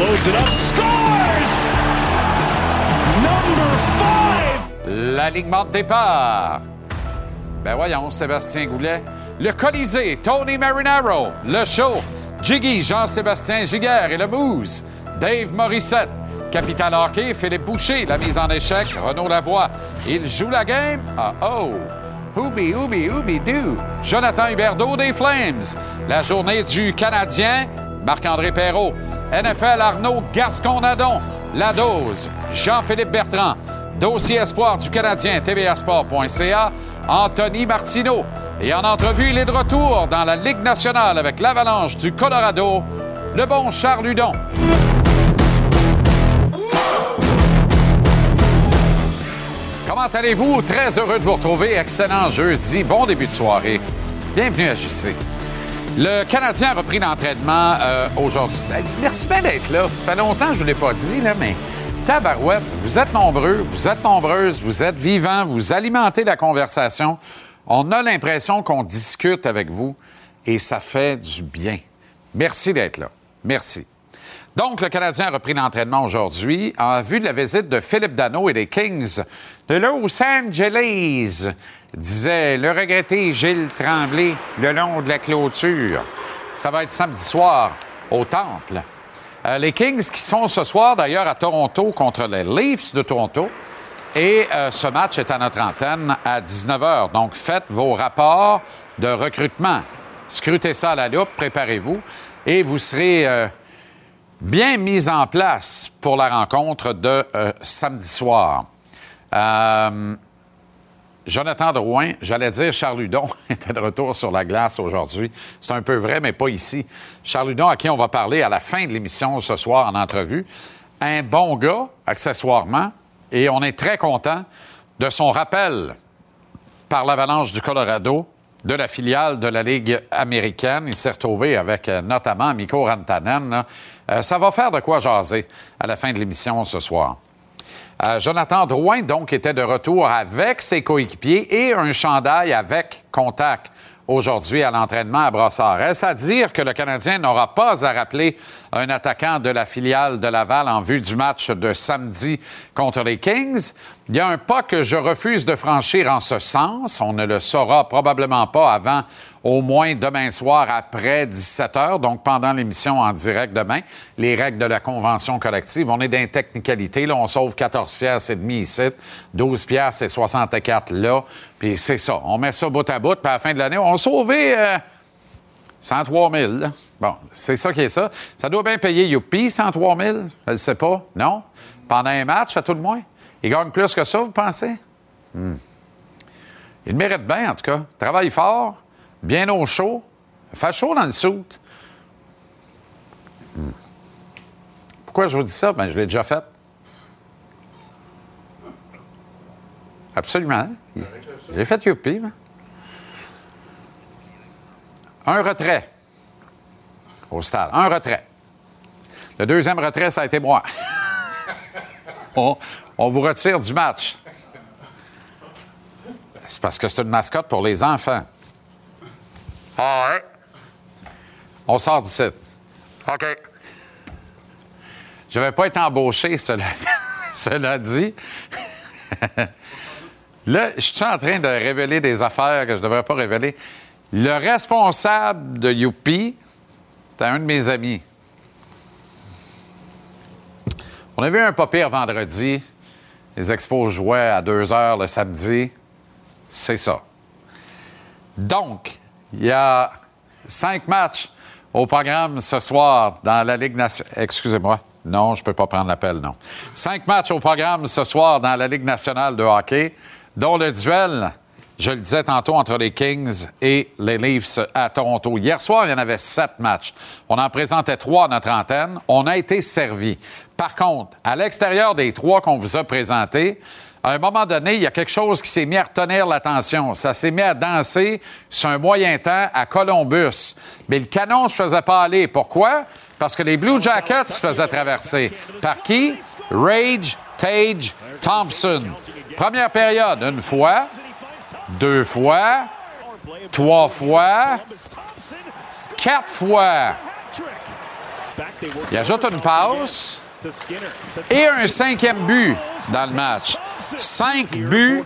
loads it up, scores! Number five! L'alignement de départ. Ben voyons, Sébastien Goulet. Le Colisée, Tony Marinaro. Le show, Jiggy, Jean-Sébastien Giguère et le Moose. Dave Morissette. Capital Hockey, Philippe Boucher. La mise en échec, Renaud Lavoie. Il joue la game. Ah oh! Hooby, Hooby, Hooby, Doo. Jonathan Huberdeau des Flames. La journée du Canadien, Marc-André Perrault. NFL Arnaud Gascon-Nadon. La dose, Jean-Philippe Bertrand. Dossier espoir du Canadien, tvrsport.ca. Anthony Martineau. Et en entrevue, il est de retour dans la Ligue nationale avec l'Avalanche du Colorado, le bon Charles Hudon. Comment allez-vous? Très heureux de vous retrouver. Excellent jeudi. Bon début de soirée. Bienvenue à JC. Le Canadien a repris l'entraînement euh, aujourd'hui. Merci bien d'être là. Ça fait longtemps que je ne vous l'ai pas dit, là, mais tabarouette, vous êtes nombreux, vous êtes nombreuses, vous êtes vivants, vous alimentez la conversation. On a l'impression qu'on discute avec vous et ça fait du bien. Merci d'être là. Merci. Donc, le Canadien a repris l'entraînement aujourd'hui en vue de la visite de Philippe Dano et des Kings de Los Angeles, disait le regretté Gilles Tremblay le long de la clôture. Ça va être samedi soir au Temple. Euh, les Kings qui sont ce soir d'ailleurs à Toronto contre les Leafs de Toronto. Et euh, ce match est à notre antenne à 19h. Donc, faites vos rapports de recrutement. Scrutez ça à la loupe, préparez-vous et vous serez euh, bien mis en place pour la rencontre de samedi soir. Jonathan Drouin, j'allais dire Charles Hudon, était de retour sur la glace aujourd'hui. C'est un peu vrai, mais pas ici. Charles Hudon, à qui on va parler à la fin de l'émission ce soir en entrevue. Un bon gars, accessoirement, et on est très content de son rappel par l'Avalanche du Colorado de la filiale de la Ligue américaine. Il s'est retrouvé avec euh, notamment Mikko Rantanen. Euh, ça va faire de quoi jaser à la fin de l'émission ce soir. Euh, Jonathan Drouin, donc, était de retour avec ses coéquipiers et un chandail avec contact aujourd'hui à l'entraînement à Brossard. Est-ce à dire que le Canadien n'aura pas à rappeler un attaquant de la filiale de Laval en vue du match de samedi contre les Kings? Il y a un pas que je refuse de franchir en ce sens. On ne le saura probablement pas avant au moins demain soir après 17 heures, donc pendant l'émission en direct demain. Les règles de la convention collective, on est dans les technicalités. Là, on sauve 14 piastres et demi ici, 12 piastres et 64 là. Puis c'est ça. On met ça bout à bout, puis à la fin de l'année, on a sauvé euh, 103 000. là. Bon, c'est ça qui est ça. Ça doit bien payer Youpi, 103 000. Je ne sais pas. Non? Pendant un match, à tout le moins? Il gagne plus que ça, vous pensez? Hmm. Il mérite bien, en tout cas. Travaille fort, bien au chaud. Fait chaud dans le soute. Hmm. Pourquoi je vous dis ça? Ben, je l'ai déjà fait. Absolument. J'ai fait Youpi. moi. Un retrait au stade. Un retrait. Le deuxième retrait, ça a été moi. on vous retire du match. C'est parce que c'est une mascotte pour les enfants. Ah ouais? On sort d'ici. OK. Je ne vais pas être embauché, cela, cela dit. Là, je suis en train de révéler des affaires que je ne devrais pas révéler. Le responsable de Youpi, c'est un de mes amis. On a vu un pas pire vendredi. Les expos jouaient à 2 heures le samedi. C'est ça. Donc, il y a cinq matchs au programme ce soir dans la Ligue nationale. Excusez-moi. Non, je ne peux pas prendre l'appel, non. Cinq matchs au programme ce soir dans la Ligue nationale de hockey, dont le duel, je le disais tantôt, entre les Kings et les Leafs à Toronto. Hier soir, il y en avait sept matchs. On en présentait trois à notre antenne. On a été servi. Par contre, à l'extérieur des trois qu'on vous a présentés, à un moment donné, il y a quelque chose qui s'est mis à retenir l'attention. Ça s'est mis à danser sur un moyen temps à Columbus. Mais le canon ne se faisait pas aller. Pourquoi? Parce que les Blue Jackets se faisaient traverser. Par qui? Rage, Tage, Thompson. Première période, une fois, deux fois, trois fois, quatre fois. Il ajoute une passe et un cinquième but dans le match. Cinq buts,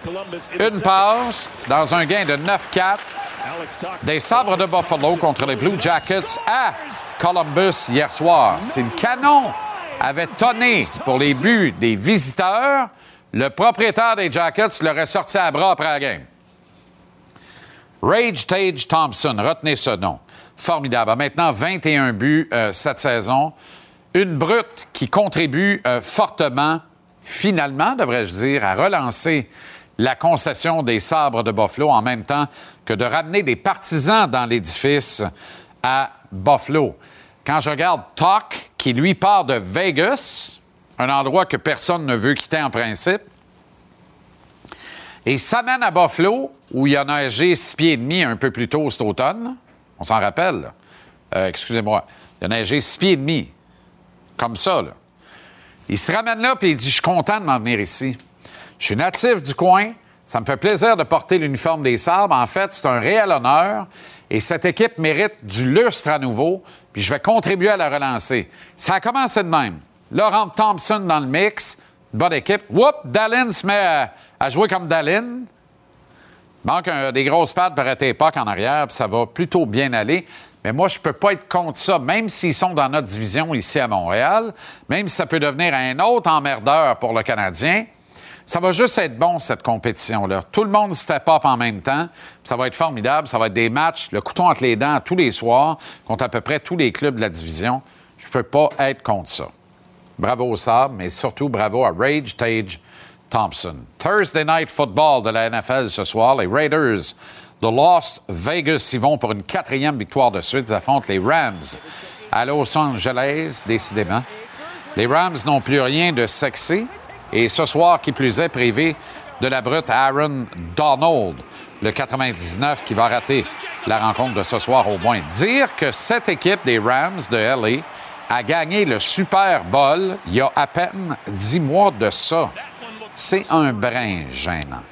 une passe dans un gain de 9-4 des Sabres de Buffalo contre les Blue Jackets à Columbus hier soir. Si le canon avait tonné pour les buts des visiteurs, le propriétaire des Jackets l'aurait sorti à bras après la game. Rage Tage Thompson, retenez ce nom. Formidable. Maintenant, 21 buts euh, cette saison. Une brute qui contribue euh, fortement, finalement, devrais-je dire, à relancer la concession des sabres de Buffalo en même temps que de ramener des partisans dans l'édifice à Buffalo. Quand je regarde Talk, qui lui part de Vegas, un endroit que personne ne veut quitter en principe, et s'amène à Buffalo, où il a neigé six pieds et demi un peu plus tôt cet automne. On s'en rappelle. Euh, excusez-moi. Il a neigé six pieds et demi. Comme ça, là. Il se ramène là, puis il dit Je suis content de m'en venir ici. Je suis natif du coin. Ça me fait plaisir de porter l'uniforme des sabres. En fait, c'est un réel honneur. Et cette équipe mérite du lustre à nouveau, puis je vais contribuer à la relancer. Ça a commencé de même. Laurent Thompson dans le mix, bonne équipe. Whoop, Dallin se met à, jouer comme Dallin. Manque des grosses pattes par époque en arrière, puis ça va plutôt bien aller. Mais moi, je ne peux pas être contre ça, même s'ils sont dans notre division ici à Montréal, même si ça peut devenir un autre emmerdeur pour le Canadien. Ça va juste être bon, cette compétition-là. Tout le monde step up en même temps. Ça va être formidable. Ça va être des matchs, le couteau entre les dents tous les soirs, contre à peu près tous les clubs de la division. Je ne peux pas être contre ça. Bravo au Sable, mais surtout bravo à Rage Tage Thompson. Thursday Night Football de la NFL ce soir. Les Raiders de Las Vegas y vont pour une quatrième victoire de suite. Ils affrontent les Rams à Los Angeles, décidément. Les Rams n'ont plus rien de sexy. Et ce soir, qui plus est, privé de la brute Aaron Donald, le 99, qui va rater la rencontre de ce soir au moins. Dire que cette équipe des Rams de LA a gagné le Super Bowl il y a à peine dix mois de ça. C'est un brin gênant.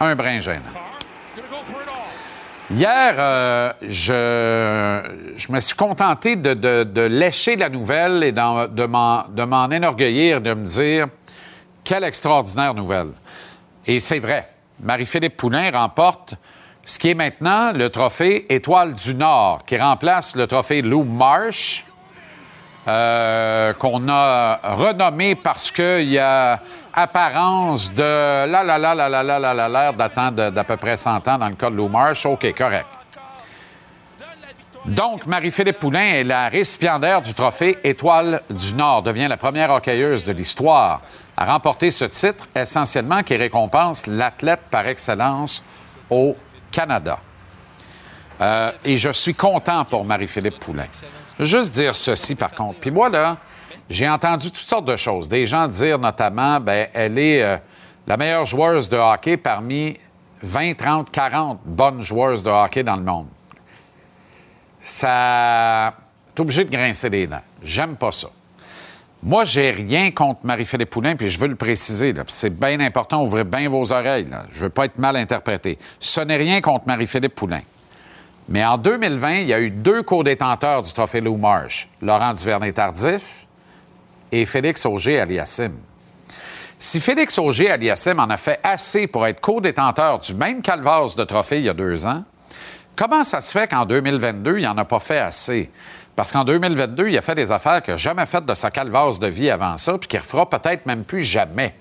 Un brin gênant. Hier, euh, je, me suis contenté de, de, lécher la nouvelle et de m'en énorgueillir, de me dire quelle extraordinaire nouvelle. Et c'est vrai. Marie-Philippe Poulain remporte ce qui est maintenant le trophée Étoile du Nord, qui remplace le trophée Lou Marsh, euh, qu'on a renommé parce qu'il y a apparence de la la la la la la la la l'air d'attendre d'à peu près 100 ans dans le cas de Lou Marsh. OK, correct. Donc, Marie-Philippe Poulain est la récipiendaire du trophée Étoile du Nord, devient la première hockeyeuse de l'histoire à remporter ce titre, essentiellement qui récompense l'athlète par excellence au Canada. Euh, et je suis content pour Marie-Philippe Poulain. Juste dire ceci, par contre. Puis moi, là, j'ai entendu toutes sortes de choses. Des gens dire notamment, ben, elle est euh, la meilleure joueuse de hockey parmi 20, 30, 40 bonnes joueuses de hockey dans le monde ça. T'es obligé de grincer les dents. J'aime pas ça. Moi, j'ai rien contre Marie-Philippe Poulain, puis je veux le préciser. C'est bien important, ouvrez bien vos oreilles. Je veux pas être mal interprété. Ce n'est rien contre Marie-Philippe Poulain. Mais en 2020, il y a eu deux co-détenteurs du trophée Lou Marsh, Laurent Duvernay-Tardif et Félix Auger-Aliassime. Si Félix Auger-Aliassime en a fait assez pour être co-détenteur du même calvaire de trophée il y a deux ans, Comment ça se fait qu'en 2022, il n'en a pas fait assez? Parce qu'en 2022, il a fait des affaires qu'il n'a jamais faites de sa calvasse de vie avant ça, puis qu'il refera peut-être même plus jamais.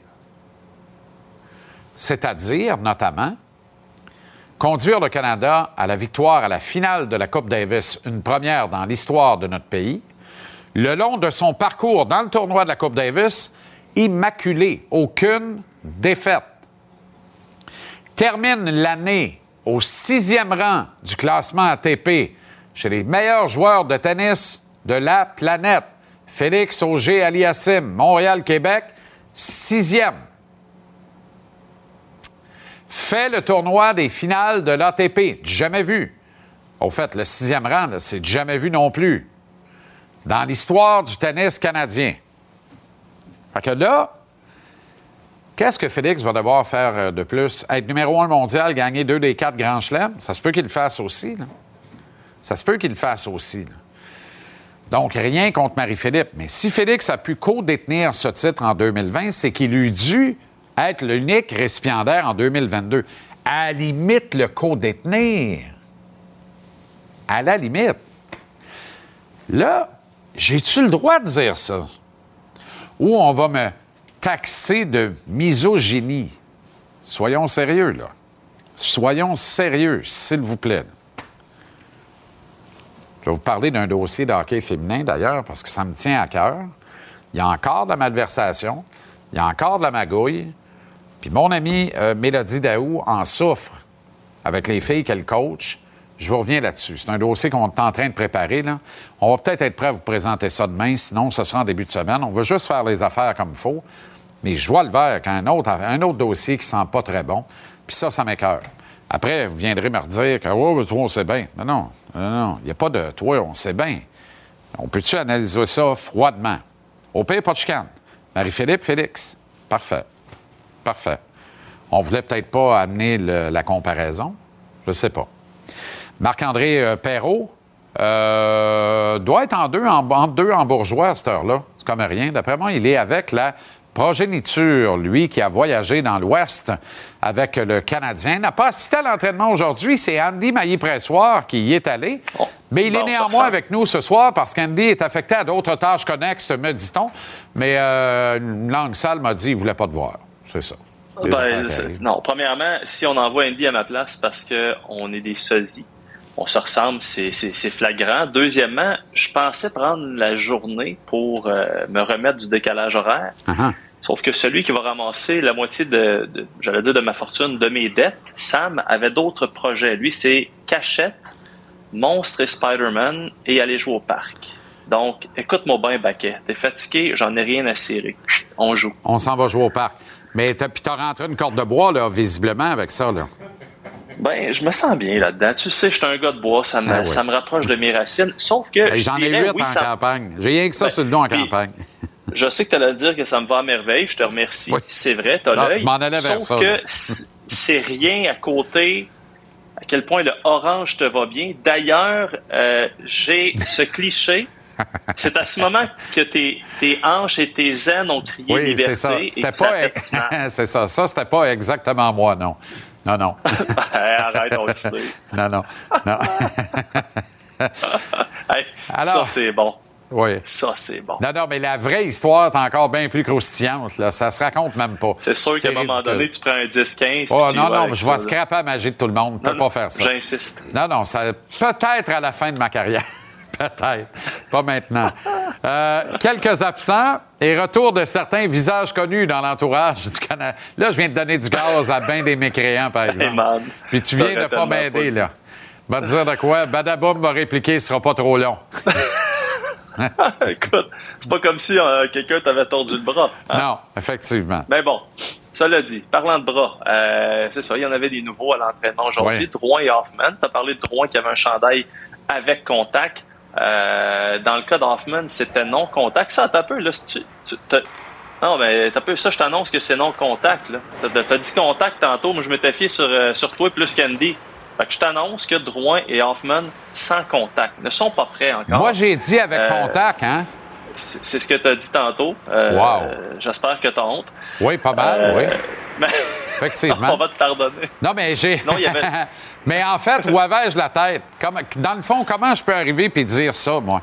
C'est-à-dire, notamment, conduire le Canada à la victoire à la finale de la Coupe Davis, une première dans l'histoire de notre pays, le long de son parcours dans le tournoi de la Coupe Davis, immaculé, aucune défaite. Termine l'année au sixième rang du classement ATP chez les meilleurs joueurs de tennis de la planète. Félix Auger Aliassim, Montréal-Québec, sixième. fait le tournoi des finales de l'ATP. Jamais vu. Au fait, le sixième rang, c'est jamais vu non plus. Dans l'histoire du tennis canadien. Fait que là, qu'est-ce que Félix va devoir faire euh, de plus? Être numéro un mondial, gagner deux des quatre grands chelems? Ça se peut qu'il le fasse aussi. Là. Ça se peut qu'il le fasse aussi. Donc, rien contre Marie-Philippe. Mais si Félix a pu co-détenir ce titre en 2020, c'est qu'il eût dû être l'unique récipiendaire en 2022. À la limite, le co-détenir. À la limite. Là, j'ai-tu le droit de dire ça? Ou on va me taxer de misogynie? Soyons sérieux, là. Soyons sérieux, s'il vous plaît. Je vais vous parler d'un dossier de hockey féminin, d'ailleurs, parce que ça me tient à cœur. Il y a encore de la malversation, il y a encore de la magouille. Puis mon ami euh, Mélodie Daou en souffre avec les filles qu'elle coach. Je vous reviens là-dessus. C'est un dossier qu'on est en train de préparer. Là. On va peut-être être prêt à vous présenter ça demain, sinon ce sera en début de semaine. On va juste faire les affaires comme il faut. Mais je dois le faire avec un autre, un autre dossier qui sent pas très bon. Puis ça, ça m'écœure. Après, vous viendrez me redire que oh, toi, on sait bien. Non, non, non. Il n'y a pas de toi, on sait bien. On peut-tu analyser ça froidement? Au pire, pas chicane. Marie-Philippe, Félix. Parfait. Parfait. On voulait peut-être pas amener la comparaison. Je ne sais pas. Marc-André euh, Perrault euh, doit être en deux en, deux en bourgeois à cette heure-là. C'est comme rien. D'après moi, il est avec la progéniture, lui qui a voyagé dans l'Ouest avec le Canadien. N'a pas assisté à l'entraînement aujourd'hui. C'est Andy Maillé-Pressoir qui y est allé. Oh. Mais il est néanmoins avec nous ce soir parce qu'Andy est affecté à d'autres tâches connexes, me dit-on. Mais euh, une langue sale m'a dit qu'il ne voulait pas te voir. C'est ça. Ben, non, premièrement, si on envoie Andy à ma place parce qu'on est des sosies, on se ressemble, c'est flagrant. Deuxièmement, je pensais prendre la journée pour euh, me remettre du décalage horaire. Uh-huh. Sauf que celui qui va ramasser la moitié de, j'allais dire, de ma fortune, de mes dettes, Sam avait d'autres projets. Lui, c'est cachette, monstre et Spider-Man et aller jouer au parc. Donc, écoute-moi bien, Baquet. T'es fatigué, j'en ai rien à cirer. On joue. On s'en va jouer au parc. Mais t'as, puis t'as rentré une corde de bois, là, visiblement, avec ça, là. Ben, je me sens bien là-dedans. Tu sais, je suis un gars de bois, ça me, ah ça me rapproche de mes racines. Sauf que. J'en ai huit en campagne. J'ai rien que ça ben, sur le dos en campagne. Je sais que tu allais dire que ça me va à merveille. Je te remercie. C'est vrai, tu as l'œil. Sauf que c'est rien à côté à quel point le orange te va bien. D'ailleurs, euh, j'ai ce cliché. C'est à ce moment que tes, tes hanches et tes aines ont crié oui, liberté. Ça. C'était pas, c'est ça. Ça, c'était pas exactement moi, non. Non, non. arrête, on le sait. Non, non, non. Alors, ça, c'est bon. Oui. Ça, c'est bon. Non, non, mais la vraie histoire est encore bien plus croustillante. Là. Ça se raconte même pas. C'est sûr qu'à un moment donné, tu prends un 10-15. Oh, non, non, je vais scraper la magie de tout le monde. Je peux pas faire ça. J'insiste. Non, non, ça peut-être à la fin de ma carrière. Peut-être. Pas maintenant. Euh, quelques absents et retour de certains visages connus dans l'entourage du Canada. Là, je viens de donner du gaz à bien des mécréants, par exemple. Puis tu viens de pas m'aider, là. Va te dire de quoi? Badaboum va répliquer, ce sera pas trop long. Écoute, c'est pas comme si euh, quelqu'un t'avait tordu le bras. Hein? Non, effectivement. Mais bon, ça l'a dit. Parlant de bras, euh, c'est ça, il y en avait des nouveaux à l'entraînement aujourd'hui. Drouin et Hoffman. Tu as parlé de Drouin qui avait un chandail avec contact. Euh, dans le cas d'Hoffman, c'était non contact. Ça, t'as peu, là, si tu, non, mais t'as peu ça, je t'annonce que c'est non contact, là. T'as, as dit contact tantôt, mais je m'étais fié sur, sur toi plus qu'Andy. Fait que je t'annonce que Drouin et Hoffman, sans contact, ne sont pas prêts encore. Moi, j'ai dit avec euh, contact, hein? C'est ce que tu as dit tantôt. Euh, wow. J'espère que tu as honte. Oui, pas mal, euh, oui. Mais... Effectivement. On va te pardonner. Non, mais j'ai. Sinon, il y avait... mais en fait, où avais-je la tête? dans le fond, comment je peux arriver et dire ça, moi?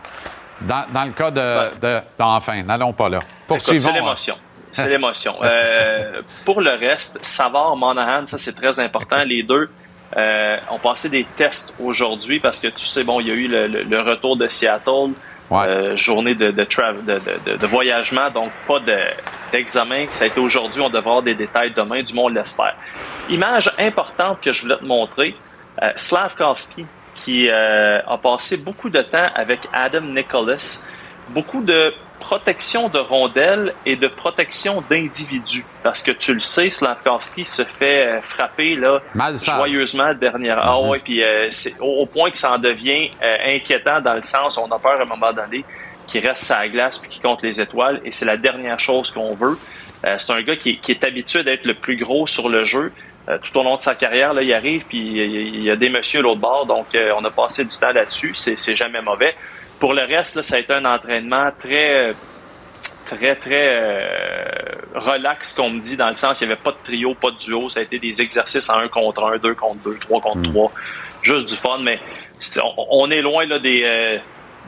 Dans, dans le cas de, de, Enfin, n'allons pas là. Poursuivons. C'est l'émotion. C'est l'émotion. pour le reste, Savard, Monahan, ça, c'est très important. Les deux euh, on passait des tests aujourd'hui parce que tu sais, bon, il y a eu le, retour de Seattle, euh, journée de, de, de, voyagement, donc pas d'examen. ça a été aujourd'hui, on devra avoir des détails demain, du monde l'espère. Image importante que je voulais te montrer, euh, Slavkovski, qui euh, a passé beaucoup de temps avec Adam Nicholas, beaucoup de protection de rondelles et de protection d'individus. Parce que tu le sais, Slavkovski se fait euh, frapper là, joyeusement dernière. Ah mm-hmm. ouais, puis euh, c'est au, point que ça en devient euh, inquiétant dans le sens, on a peur à un moment donné qu'il reste sa glace puis qu'il compte les étoiles et c'est la dernière chose qu'on veut. c'est un gars qui, qui est habitué d'être le plus gros sur le jeu. tout au long de sa carrière, là, il arrive puis il y a des messieurs à l'autre bord, donc on a passé du temps là-dessus. C'est jamais mauvais. Pour le reste, là, ça a été un entraînement très, très, très euh, relax, comme me dit, dans le sens, il n'y avait pas de trio, pas de duo. Ça a été des exercices en un contre un, deux contre deux, trois contre hmm. trois. Juste du fun, mais on, est loin là, des, euh,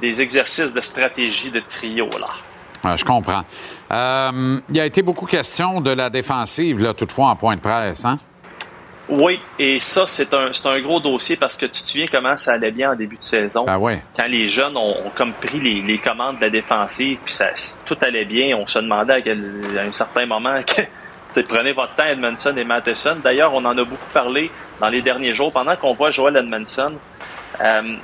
des exercices de stratégie de trio. Là. je comprends. Euh, il y a été beaucoup question de la défensive, là, toutefois, en point de presse. Hein? Oui, et ça, c'est un, c'est un gros dossier parce que tu te souviens comment ça allait bien en début de saison. Ah ouais. Quand les jeunes ont, comme pris les, les, commandes de la défensive, puis ça, tout allait bien, on se demandait à, un certain moment que prenez votre temps, Edmondson et Matheson. D'ailleurs, on en a beaucoup parlé dans les derniers jours. Pendant qu'on voit Joel Edmondson, euh,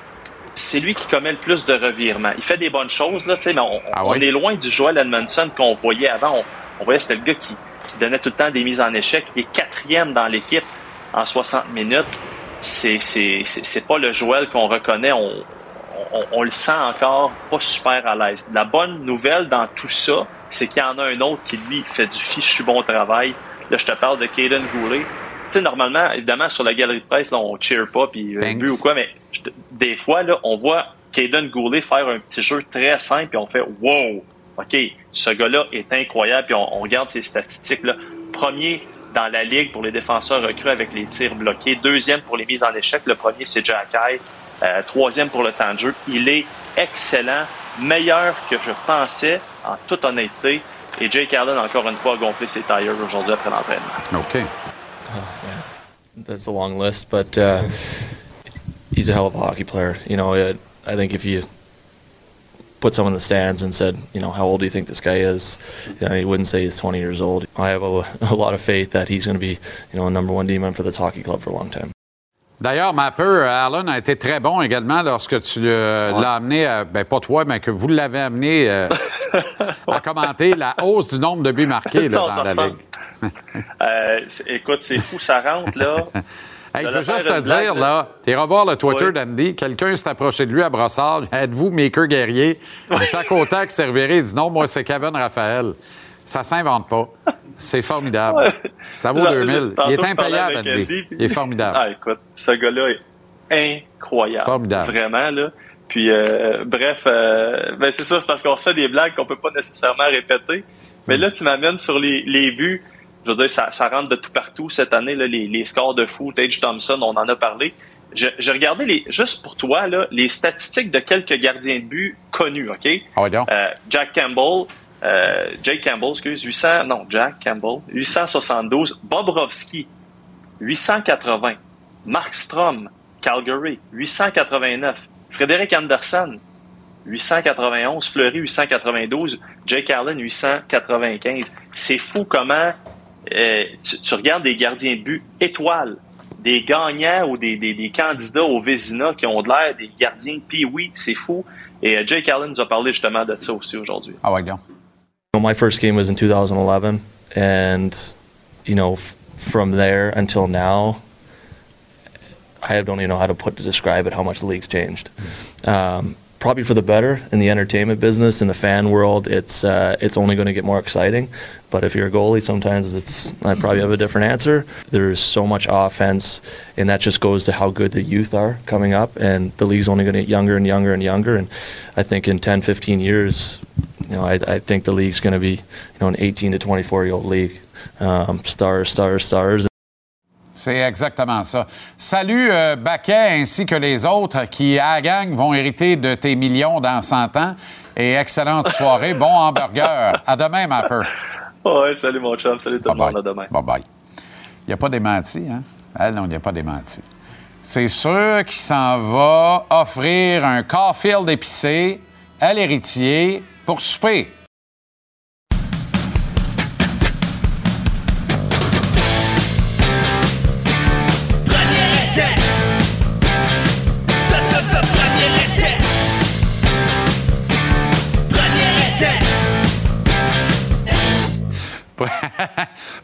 c'est lui qui commet le plus de revirements. Il fait des bonnes choses, là, mais on, ah on est loin du Joel Edmondson qu'on voyait avant. On, on voyait c'était le gars qui, qui donnait tout le temps des mises en échec. Il est quatrième dans l'équipe en 60 minutes, c'est c'est pas le Joël qu'on reconnaît. On, on, le sent encore pas super à l'aise. La bonne nouvelle dans tout ça, c'est qu'il y en a un autre qui, lui, fait du fichu bon travail. Là, je te parle de Caden Goulet. Tu sais, normalement, évidemment, sur la galerie de presse, là, on cheer pas, puis euh, but ou quoi, mais des fois, là, on voit Caden Goulet faire un petit jeu très simple, puis on fait « Wow! OK, ce gars-là est incroyable, puis on, on regarde ses statistiques. Là. Premier dans la ligue pour les défenseurs recrues avec les tirs bloqués. Deuxième pour les mises en échec. Le premier, c'est Jack euh, troisième pour le temps de jeu. Il est excellent, meilleur que je pensais, en toute honnêteté. Et Jake Allen, encore une fois, a gonflé ses tires aujourd'hui après l'entraînement. OK. Oh, yeah. That's a long list, but uh, he's a hell of a hockey player. You know, I think if you put someone in the stands and said, you know, how old do you think this guy is? You know, he wouldn't say he's 20 years old. I have a, a lot of faith that he's going to be, you know, a number one D-man for this hockey club for a long time. D'ailleurs, Mapper, Allen a été très bon également lorsque tu euh, l'as amené, à, ben pas toi, mais que vous l'avez amené euh, à commenter la hausse du nombre de buts marqués là, dans la Ligue. euh, écoute, c'est fou, ça rentre là. Hey, je veux juste te dire, là, tu revoir le Twitter d'Andy. Quelqu'un s'est approché de lui à Brossard. Êtes-vous Maker Guerrier? Du tac au tac, serviré. Il dit non, moi, c'est Kevin Raphaël. Ça s'invente pas. C'est formidable. Ça vaut 2000. Il est impayable, Andy. Il est formidable. Ah, écoute, ce gars-là est incroyable. Formidable. Vraiment, là. Puis, euh, bref, euh, ben c'est ça, c'est parce qu'on se fait des blagues qu'on peut pas nécessairement répéter. Mais là, tu m'amènes sur les, les buts je veux dire, ça, ça rentre de tout partout cette année, là, les, les scores de foot, Tage Thompson, on en a parlé. J'ai regardé les, juste pour toi là, les statistiques de quelques gardiens de but connus, OK? Ah euh, Jack Campbell, euh, Jake Campbell, excuse, 800, non, Jack Campbell, 872. Bobrovski, 880. Mark Strom, Calgary, 889. Frédéric Anderson, 891. Fleury, 892. Jake Allen, 895. C'est fou comment euh, tu, regardes des gardiens de but étoiles, des gagnants ou des, des, des candidats au Vézina qui ont de l'air des gardiens. Puis oui, c'est fou. Et uh, Jake Allen nous a parlé justement de ça aussi aujourd'hui. Ah ouais, bien. My first game was in 2011, and you know, from there until now, I don't even know how to put to describe it how much the league's changed. Um, probably for the better in the entertainment business in the fan world. It's uh, it's only going to get more exciting. But if you're a goalie, sometimes it's I probably have a different answer. There's so much offense, and that just goes to how good the youth are coming up, and the league's only going to get younger and younger and younger. And I think in 10, 15 years, you know, I, I think the league's going to be you know an 18 to 24 year old league. Um, stars, stars, stars. C'est exactement ça. Salut euh, Baquet ainsi que les autres qui, à la gang, vont hériter de tes millions dans 100 ans. Et excellente soirée. bon hamburger. À demain, ma peur. Ouais, salut mon chum. Salut tout le monde. À demain. Bye bye. Il n'y a pas démenti, hein? Elle, non, il n'y a pas démenti. C'est sûr qu'il s'en va offrir un Caulfield épicé à l'héritier pour souper.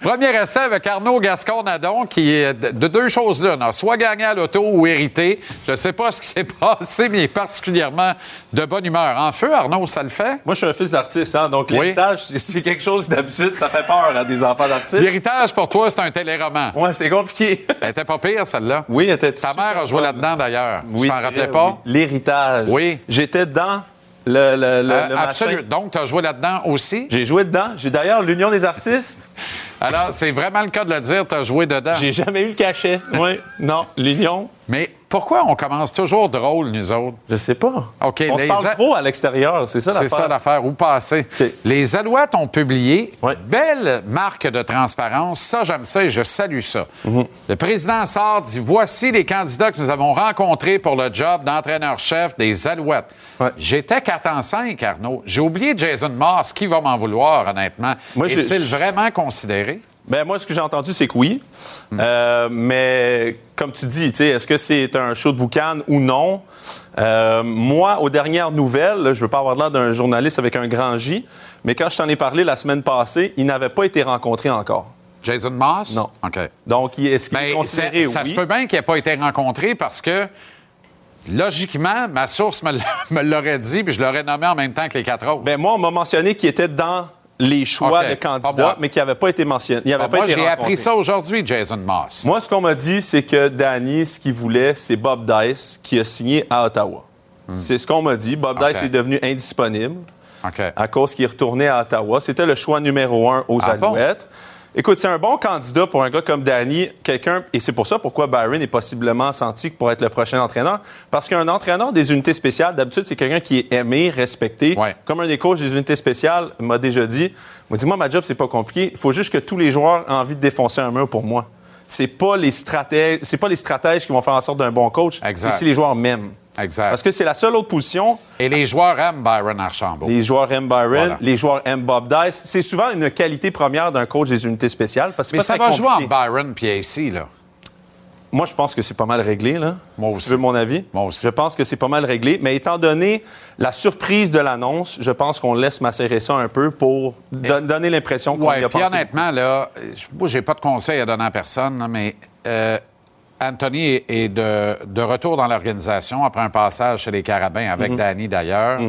Premier essai avec Arnaud Gascon-Nadon, qui est de deux choses là. Soit gagné à l'auto ou hérité. Je ne sais pas ce qui s'est passé, mais il est particulièrement de bonne humeur. En feu, Arnaud, ça le fait? Moi, je suis un fils d'artiste, hein, donc l'héritage, c'est quelque chose d'habitude, ça fait peur à des enfants d'artistes. L'héritage, pour toi, c'est un téléroman. Ouais, c'est compliqué. Elle était pas pire, celle-là. Oui, elle était Ta mère a joué là-dedans, d'ailleurs. Oui, tu t'en rappelais pas? L'héritage. Oui. J'étais dans le, le, le, Euh, le absolument. machin. Donc, tu as joué là-dedans aussi? J'ai joué dedans. J'ai d'ailleurs l'Union des artistes. Alors, c'est vraiment le cas de le dire, tu as joué dedans. J'ai jamais eu le cachet. Oui. Non, l'Union, Mais pourquoi on commence toujours drôle, nous autres? je sais pas. OK, On se parle a- trop à l'extérieur. C'est ça C'est l'affaire. ça l'affaire. Où passer? Les Alouettes ont publié Ouais. belle marque de transparence. Ça, j'aime ça et je salue ça. Mhm. Le président sort, dit Voici les candidats que nous avons rencontrés pour le job d'entraîneur-chef des Alouettes. Ouais. J'étais 4 en 5, Arnaud. J'ai oublié Jason Moss. Qui va m'en vouloir, honnêtement? Est-il vraiment considéré? Ben, moi, ce que j'ai entendu, c'est que oui. Euh, mais comme tu dis, est-ce que c'est un show de boucan ou non? Euh, moi, aux dernières nouvelles, là, je veux pas avoir l'air d'un journaliste avec un grand J, mais quand je t'en ai parlé la semaine passée, il n'avait pas été rencontré encore. Jason Moss? Non. OK. Donc, est-ce qu'il est considéré ça, ça oui? se peut bien qu'il n'ait pas été rencontré parce que, logiquement, ma source me l'a- me l'aurait dit, puis je l'aurais nommé en même temps que les quatre autres. Ben, moi, on m'a mentionné qu'il était dans les choix de candidats, mais qu'il n'avait pas été mentionné. Il n'avait Ah, pas moi, j'ai appris ça aujourd'hui, Jason Moss. Moi, ce qu'on m'a dit, c'est que Danny, ce qu'il voulait, c'est Bob Dice qui a signé à Ottawa. C'est ce qu'on m'a dit. Bob Hmm. Dice est devenu indisponible à cause qu'il est retourné à Ottawa. C'était le choix numéro un aux Ah bon? Écoute, c'est un bon candidat pour un gars comme Danny, quelqu'un, et c'est pour ça pourquoi Byron est possiblement senti pour être le prochain entraîneur. Parce qu'un entraîneur des unités spéciales, d'habitude, c'est quelqu'un qui est aimé, respecté. Ouais. Comme un des coachs des unités spéciales m'a déjà dit, m'a dit, moi, ma job, c'est pas compliqué. Il faut juste que tous les joueurs aient envie de défoncer un mur pour moi. C'est pas les stratèges, c'est pas les stratèges qui vont faire en sorte d'un bon coach. C'est si les joueurs m'aiment. Exact. Parce que c'est la seule autre position Et les joueurs aiment Byron Archambault. les joueurs aiment Byron, Voilà. les joueurs aiment Bob Dice. C'est souvent une qualité première d'un coach des unités spéciales parce que Mais c'est ça pas va jouer en Byron puis AC, là. Moi, je pense que c'est pas mal réglé, là. Moi si aussi. tu veux mon avis. Moi aussi. Je pense que c'est pas mal réglé. Mais étant donné la surprise de l'annonce, je pense qu'on laisse macérer ça un peu pour don- donner l'impression qu'on y Oui, a puis pensé. honnêtement, là, je- moi, j'ai pas de conseil à donner à personne, mais euh, Anthony est- de, de retour dans l'organisation après un passage chez les Carabins, Mhm. avec Danny d'ailleurs.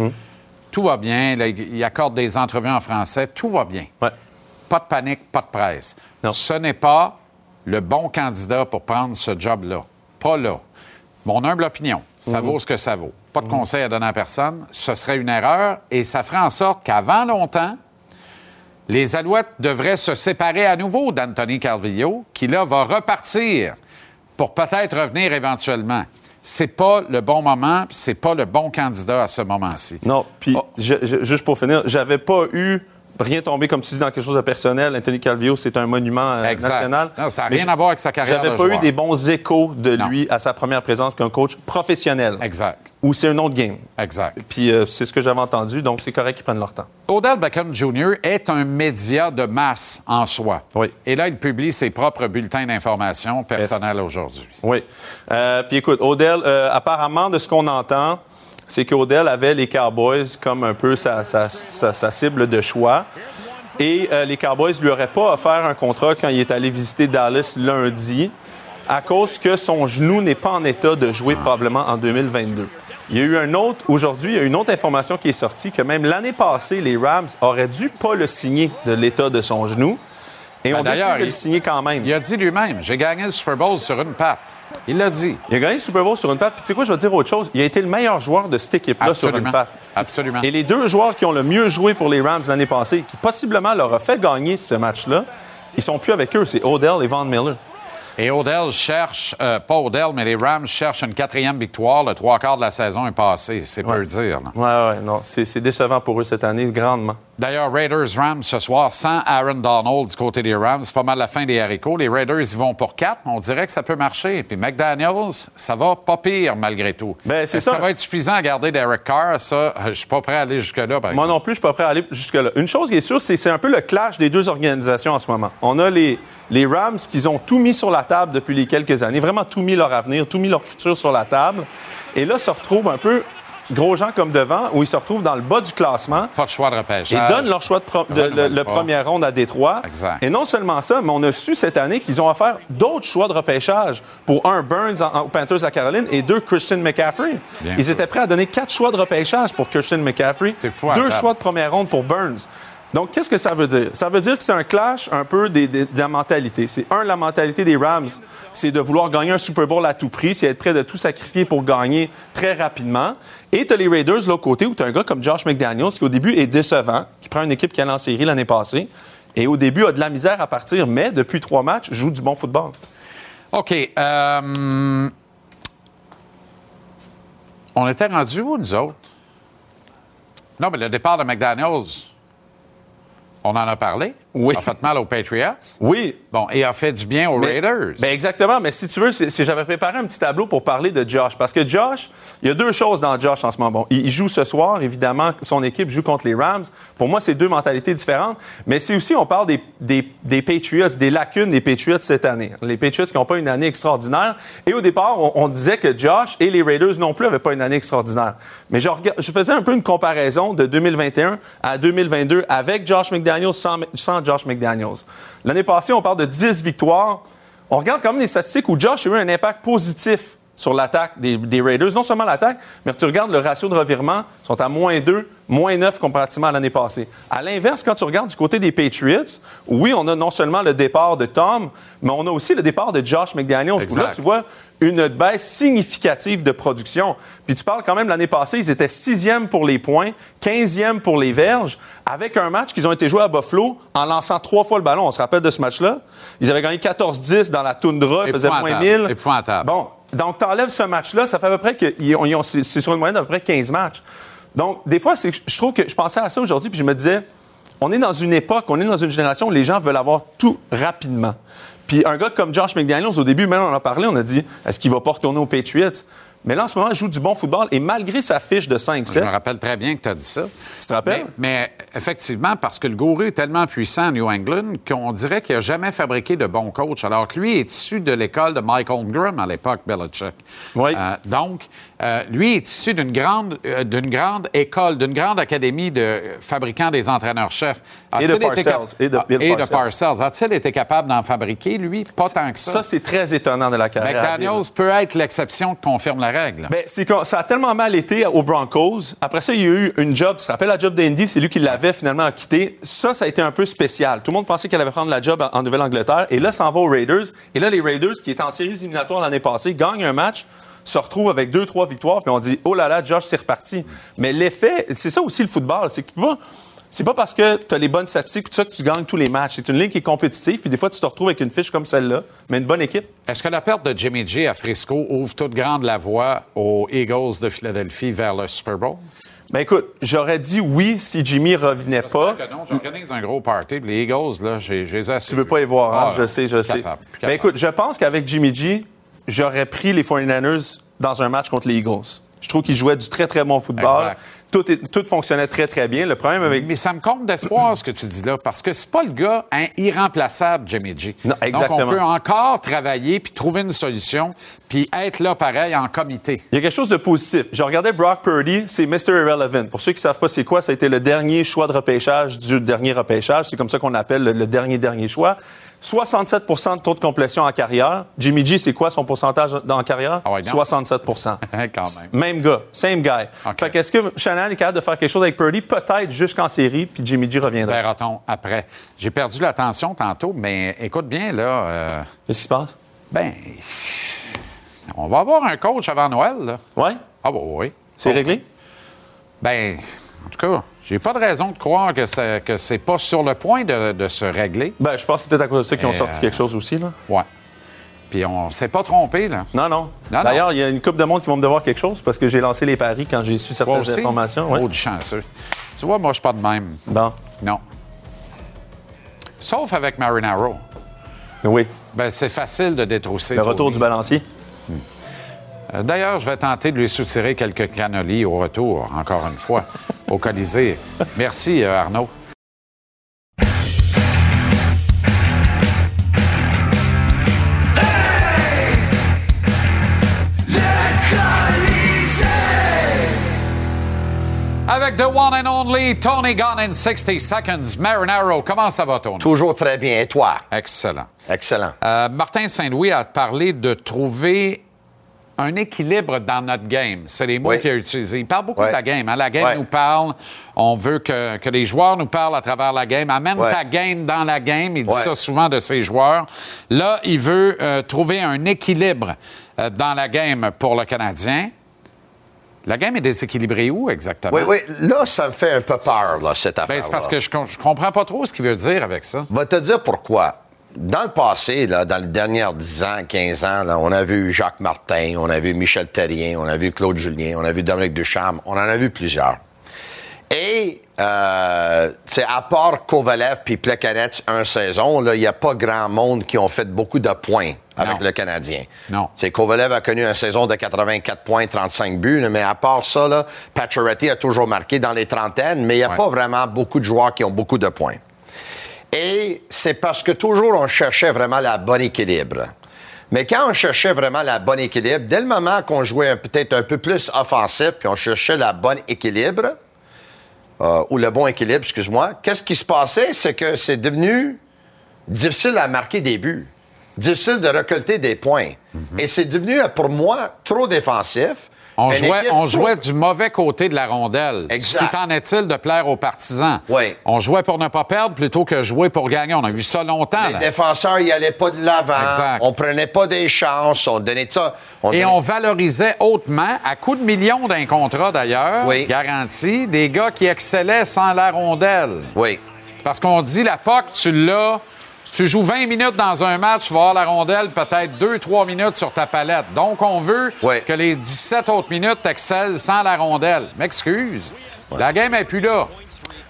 Tout va bien. là, il accorde des entrevues en français. Tout va bien. Ouais. Pas de panique, pas de presse. Non. Ce n'est pas le bon candidat pour prendre ce job-là. Pas là. Mon humble opinion, ça vaut ce que ça vaut. Pas de conseil à donner à personne. Ce serait une erreur et ça ferait en sorte qu'avant longtemps, les Alouettes devraient se séparer à nouveau d'Anthony Calvillo, qui là va repartir pour peut-être revenir éventuellement. C'est pas le bon moment, puis c'est pas le bon candidat à ce moment-ci. Non, puis Oh. juste pour finir, j'avais pas eu rien tombé, comme tu dis, dans quelque chose de personnel. Anthony Calvillo, c'est un monument euh, national. Non, ça n'a rien à voir avec sa carrière J'avais pas joueur. eu des bons échos de Non. lui à sa première présence qu'un coach professionnel. Exact. Ou c'est un autre game. Exact. Puis euh, c'est ce que j'avais entendu, donc c'est correct qu'ils prennent leur temps. Odell Beckham Jr. est un média de masse en soi. Oui. Et là, il publie ses propres bulletins d'information personnels aujourd'hui. Oui. Euh, puis écoute, Odell, euh, apparemment, de ce qu'on entend, c'est qu'Odell avait les Cowboys comme un peu sa, sa- sa- sa cible de choix. Et les Cowboys lui auraient pas offert un contrat quand il est allé visiter Dallas lundi à cause que son genou n'est pas en état de jouer probablement en 2022. Il y a eu un autre, aujourd'hui, il y a une autre information qui est sortie que même l'année passée, les Rams auraient dû pas le signer de l'état de son genou. Et Ben, on décide de le signer quand même. Il a dit lui-même J'ai gagné le Super Bowl sur une patte. Il l'a dit. Il a gagné le Super Bowl sur une patte. Puis tu sais quoi, je vais te dire autre chose. Il a été le meilleur joueur de cette équipe-là sur une patte. Absolument. Et les deux joueurs qui ont le mieux joué pour les Rams l'année passée, qui possiblement leur a fait gagner ce match-là, ils sont plus avec eux. C'est Odell et Von Miller. Et Odell cherche, euh, pas Odell, mais les Rams cherchent une quatrième victoire. Le trois quarts de la saison est passé. C'est peu dire. là. Ouais, ouais, non. C'est c'est décevant pour eux cette année, grandement. D'ailleurs, Raiders-Rams ce soir, sans Aaron Donald du côté des Rams, c'est pas mal la fin des haricots. Les Raiders, ils vont pour quatre. On dirait que ça peut marcher. Puis McDaniels, ça va pas pire malgré tout. Ben, c'est ça. ça va être suffisant à garder Derek Carr? Ça, je suis pas prêt à aller jusque-là. Moi non plus, je suis pas prêt à aller jusque-là. Une chose qui est sûre, c'est c'est un peu le clash des deux organisations en ce moment. On a les, les Rams qui ont tout mis sur la table depuis les quelques années, vraiment tout mis leur avenir, tout mis leur futur sur la table. Et là, se retrouvent un peu gros gens comme devant, où ils se retrouvent dans le bas du classement. Pas de choix de repêchage. Et donnent leur choix de, pro- de- le, premier à Détroit. Exact. Et non seulement ça, mais on a su cette année qu'ils ont offert d'autres choix de repêchage pour un Burns en, en- Panthers la Caroline et deux Christian McCaffrey. Bien Ils sûr. étaient prêts à donner quatre choix de repêchage pour Christian McCaffrey, C'est fou, deux choix de première ronde pour Burns. Donc, qu'est-ce que ça veut dire? Ça veut dire que c'est un clash un peu de la mentalité. C'est un, la mentalité des Rams, c'est de vouloir gagner un Super Bowl à tout prix, c'est être prêt de tout sacrifier pour gagner très rapidement. Et tu as les Raiders de l'autre côté, où tu as un gars comme Josh McDaniels, qui au début est décevant, qui prend une équipe qui allait en série l'année passée, et au début a de la misère à partir, mais depuis trois matchs, joue du bon football. OK. euh, on était rendus où, nous autres? Non, mais le départ de McDaniels, on en a parlé. Oui. A fait mal aux Patriots? Oui, Bon, et a fait du bien aux Mais- Raiders. Ben exactement. Mais si tu veux, c'est- j'avais préparé un petit tableau pour parler de Josh. Parce que Josh, il y a deux choses dans Josh en ce moment. Bon, il, joue ce soir, évidemment, son équipe joue contre les Rams. Pour moi, c'est deux mentalités différentes. Mais c'est aussi, on parle des, des- des Patriots, des lacunes des Patriots cette année. Les Patriots qui n'ont pas une année extraordinaire. Et au départ, on, on disait que Josh et les Raiders non plus n'avaient pas une année extraordinaire. Mais je, faisais un peu une comparaison de 2021 à 2022 avec Josh McDaniels, sans, sans Josh McDaniels. L'année passée, on parle de 10 victoires. On regarde quand même les statistiques où Josh a eu un impact positif sur l'attaque des, des Raiders. Non seulement l'attaque, mais tu regardes le ratio de revirement, ils sont à moins 2, moins 9 comparativement à l'année passée. À l'inverse, quand tu regardes du côté des Patriots, oui, on a non seulement le départ de Tom, mais on a aussi le départ de Josh McDaniels. Là, tu vois une baisse significative de production. Puis tu parles quand même l'année passée, ils étaient sixième pour les points, 15e pour les verges, avec un match qu'ils ont été joués à Buffalo en lançant trois fois le ballon. On se rappelle de ce match-là? Ils avaient gagné 14-10 dans la toundra, ils faisaient moins Épouvantable. 1000. Épouvantable. Bon, donc tu enlèves ce match-là, ça fait à peu près que c'est sur une moyenne d'à peu près 15 matchs. Donc, des fois, je trouve que je pensais à ça aujourd'hui, puis je me disais, on est dans une époque, on est dans une génération où les gens veulent avoir tout rapidement. Puis un gars comme Josh McDaniels, au début, même on en a parlé, on a dit, est-ce qu'il va pas retourner aux Patriots? Mais là, en ce moment, il joue du bon football et malgré sa fiche de 5-7, Je me rappelle très bien que tu as dit ça. tu te rappelles? Mais, mais effectivement, parce que le gourou est tellement puissant à New England qu'on dirait qu'il n'a jamais fabriqué de bons coachs, alors que lui est issu de l'école de Mike Holmgren à l'époque, Belichick. Oui. Euh, donc, euh, lui est issu d'une grande, euh, d'une grande école, d'une grande académie de fabricants des entraîneurs-chefs. Et de Parcells. Et de Ah, et de Parcells. Parcells. A-t-il été capable d'en fabriquer, lui? Pas tant que ça. Ça, c'est très étonnant de la carrière. McDaniels peut être l'exception qui confirme la règle. Ben, c'est ça a tellement mal été aux Broncos. Après ça, il y a eu une job. Tu te rappelles la job d'Andy? C'est lui qui l'avait finalement quitté. Ça, ça a été un peu spécial. Tout le monde pensait qu'elle allait prendre la job en, Nouvelle-Angleterre. Et là, ça en va aux Raiders. Et là, les Raiders, qui étaient en séries éliminatoires l'année passée, gagnent un match se retrouvent avec deux, trois victoires, puis on dit Oh là là, Josh, c'est reparti. Mais l'effet, c'est ça aussi le football, c'est que tu peux pas- C'est pas parce que tu as les bonnes statistiques tout ça que tu gagnes tous les matchs. C'est une ligne qui est compétitive, puis des fois, tu te retrouves avec une fiche comme celle-là, mais une bonne équipe. Est-ce que la perte de Jimmy G à Frisco ouvre toute grande la voie aux Eagles de Philadelphie vers le Super Bowl? Ben écoute, j'aurais dit oui si Jimmy revenait pas. Que non, j'organise un gros party. Les Eagles, là, j'ai j'ai les Tu veux pas y voir, hein? Ah, je sais, je sais. capable, plus Ben écoute, je pense qu'avec Jimmy G, j'aurais pris les 49ers dans un match contre les Eagles. Je trouve qu'ils jouaient du très, très bon football. Exact. Tout, est- tout fonctionnait très, très bien. Le problème avec... Mais ça me compte d'espoir, ce que tu dis là, parce que c'est pas le gars hein, irremplaçable, Jimmy G. Non, exactement. Donc, on peut encore travailler puis trouver une solution puis être là, pareil, en comité. Il y a quelque chose de positif. Je regardais Brock Purdy, c'est Mr. Irrelevant. Pour ceux qui savent pas c'est quoi, ça a été le dernier choix de repêchage du dernier repêchage. C'est comme ça qu'on appelle le, le dernier dernier choix. 67% de taux de complétion en carrière. Jimmy G, c'est quoi son pourcentage en carrière? Ah ouais, non. 67 Quand même. Même gars, same guy. OK. Fait qu'est-ce que Shannon est capable de faire quelque chose avec Purdy? Peut-être jusqu'en série, puis Jimmy G reviendra. Verra-t-on après. J'ai perdu l'attention tantôt, mais écoute bien, là, euh, Qu'est-ce qui se passe? ben, on va avoir un coach avant Noël, là. Ouais? Ah, bah oui. C'est Oh. réglé? Ben, en tout cas, j'ai pas de raison de croire que c'est, que c'est pas sur le point de, de se régler. Ben, je pense que c'est peut-être à cause de ça qu'ils ont sorti euh, quelque chose aussi, là. Ouais. Puis on s'est pas trompé, là. Non, non. Non, D'ailleurs, il y a une couple de monde qui vont me devoir quelque chose parce que j'ai lancé les paris quand j'ai su certaines aussi? informations. Ouais. Oh, du chanceux. Tu vois, moi, je suis pas de même. Bon. Non. Sauf avec Marinaro. Oui. Ben, c'est facile de détrousser. Le retour Tony. du balancier. Euh, D'ailleurs, je vais tenter de lui soutirer quelques cannolis au retour, encore une fois, au Colisée. Merci, euh, Arnaud. one and only Tony Gunn in 60 seconds. Marinaro, comment ça va, Tony? Toujours très bien. Et toi? Excellent. Excellent. Euh, Martin Saint-Louis a parlé de trouver un équilibre dans notre game. C'est les mots Oui. qu'il a utilisés. Il parle beaucoup Oui. de la game. hein. La game Oui. nous parle. On veut que, que les joueurs nous parlent à travers la game. Amène ta game dans la game. Il dit ça souvent de ses joueurs. Là, il veut euh, trouver un équilibre euh, dans la game pour le Canadien. La game est déséquilibrée où exactement? Oui, oui. Là, ça me fait un peu peur, là, cette affaire. Ben, c'est parce que je, je comprends pas trop ce qu'il veut dire avec ça. Vais te dire pourquoi. Dans le passé, là, dans les dernières 10 ans, 15 ans, là, on a vu Jacques Martin, on a vu Michel Terrien, on a vu Claude Julien, on a vu Dominique Ducharme, on en a vu plusieurs. Et, euh, c'est à part Kovalev puis Plekanec, un saison, il n'y a pas grand monde qui ont fait beaucoup de points avec Non. le Canadien. Non. C'est Kovalev a connu une saison de 84 points, 35 buts, mais à part ça, là, Pacioretty a toujours marqué dans les trentaines, mais il n'y a Ouais. pas vraiment beaucoup de joueurs qui ont beaucoup de points. Et c'est parce que toujours on cherchait vraiment la bonne équilibre. Mais quand on cherchait vraiment la bonne équilibre, dès le moment qu'on jouait peut-être un peu plus offensif, puis on cherchait la bonne équilibre, euh, ou le bon équilibre, excuse-moi, qu'est-ce qui se passait? C'est que c'est devenu difficile à marquer des buts, difficile de récolter des points. Et c'est devenu, pour moi, trop défensif. On jouait, on du mauvais côté de la rondelle. Exact. Si t'en est-il de plaire aux partisans? Oui. On jouait pour ne pas perdre plutôt que jouer pour gagner. On a vu ça longtemps. Les là. défenseurs, ils allaient pas de l'avant. Exact. On prenait pas des chances. On donnait ça. on Et donnait- on valorisait hautement, à coups de millions d'un contrat d'ailleurs, Oui. garanti, des gars qui excellaient sans la rondelle. Oui. Parce qu'on dit, la POC, tu l'as. Tu joues 20 minutes dans un match, tu vas avoir la rondelle peut-être 2-3 minutes sur ta palette. Donc, on veut que les 17 autres minutes t'excellent sans la rondelle. M'excuse. La game n'est plus là.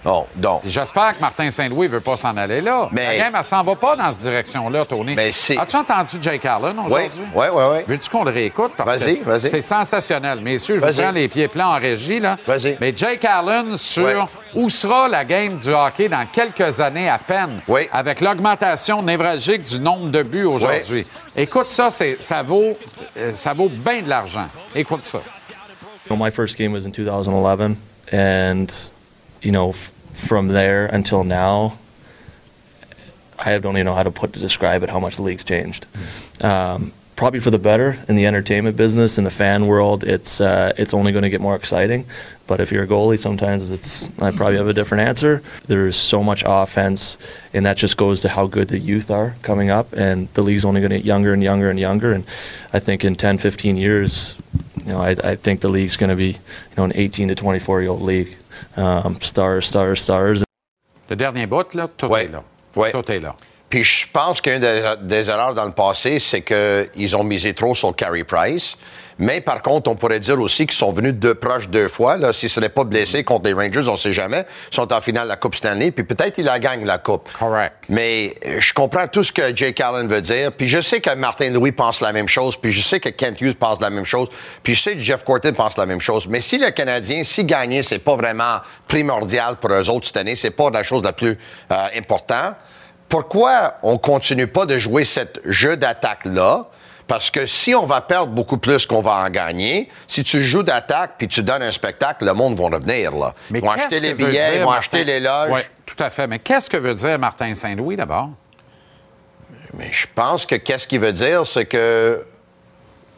Bon, donc. J'espère que Martin Saint-Louis ne veut pas s'en aller là. Mais- La game, elle s'en va pas dans cette direction-là, Tony. Mais c'est- As-tu entendu Jake Allen Oui, aujourd'hui? oui, oui, oui. Veux-tu qu'on le réécoute? Parce Vas-y, que vas-y. c'est sensationnel. Messieurs, je vous Vas-y. prends les pieds plans en régie. Là. Vas-y. Mais Jake Allen sur Ouais. où sera la game du hockey dans quelques années à peine, Oui. avec l'augmentation névralgique du nombre de buts aujourd'hui. Écoute ça, c'est- ça vaut, euh, ça vaut bien de l'argent. Écoute ça. My first game was in 2011, and you know, f- from there until now, I don't even know how to put to describe it how much the league's changed. Um, probably for the better in the entertainment business in the fan world. It's uh, it's only going to get more exciting. But if you're a goalie, sometimes it's I probably have a different answer. There's so much offense, and that just goes to how good the youth are coming up, and the league's only going to get younger and younger and younger. And I think in 10, 15 years, you know, I, I think the league's going to be, you know, an 18 to 24 year old league. Um, stars, stars, stars. Le dernier bout, là, tout Ouais. est là. Ouais. Tout est là. Puis je pense qu'une des, des erreurs dans le passé, c'est qu'ils ont misé trop sur Carey Price. Mais par contre, on pourrait dire aussi qu'ils sont venus deux proches deux fois. Là, si ce n'est pas blessé contre les Rangers, on ne sait jamais. Ils sont en finale de la Coupe Stanley, puis peut-être ils la gagnent, la Coupe. Correct. Mais euh, je comprends tout ce que Jake Allen veut dire. Puis je sais que Martin Louis pense la même chose. Puis je sais que Kent Hughes pense la même chose. Puis je sais que Jeff Corton pense la même chose. Mais si le Canadien, si gagner, c'est pas vraiment primordial pour eux autres cette année, c'est pas la chose la plus euh, importante, pourquoi on continue pas de jouer ce jeu d'attaque-là? Parce que si on va perdre beaucoup plus qu'on va en gagner, si tu joues d'attaque puis tu donnes un spectacle, le monde va revenir. Là. ils vont acheter les billets, dire, ils vont Martin- acheter les loges. Oui, tout à fait. Mais qu'est-ce que veut dire Martin Saint-Louis d'abord? Mais je pense que qu'est-ce qu'il veut dire, c'est que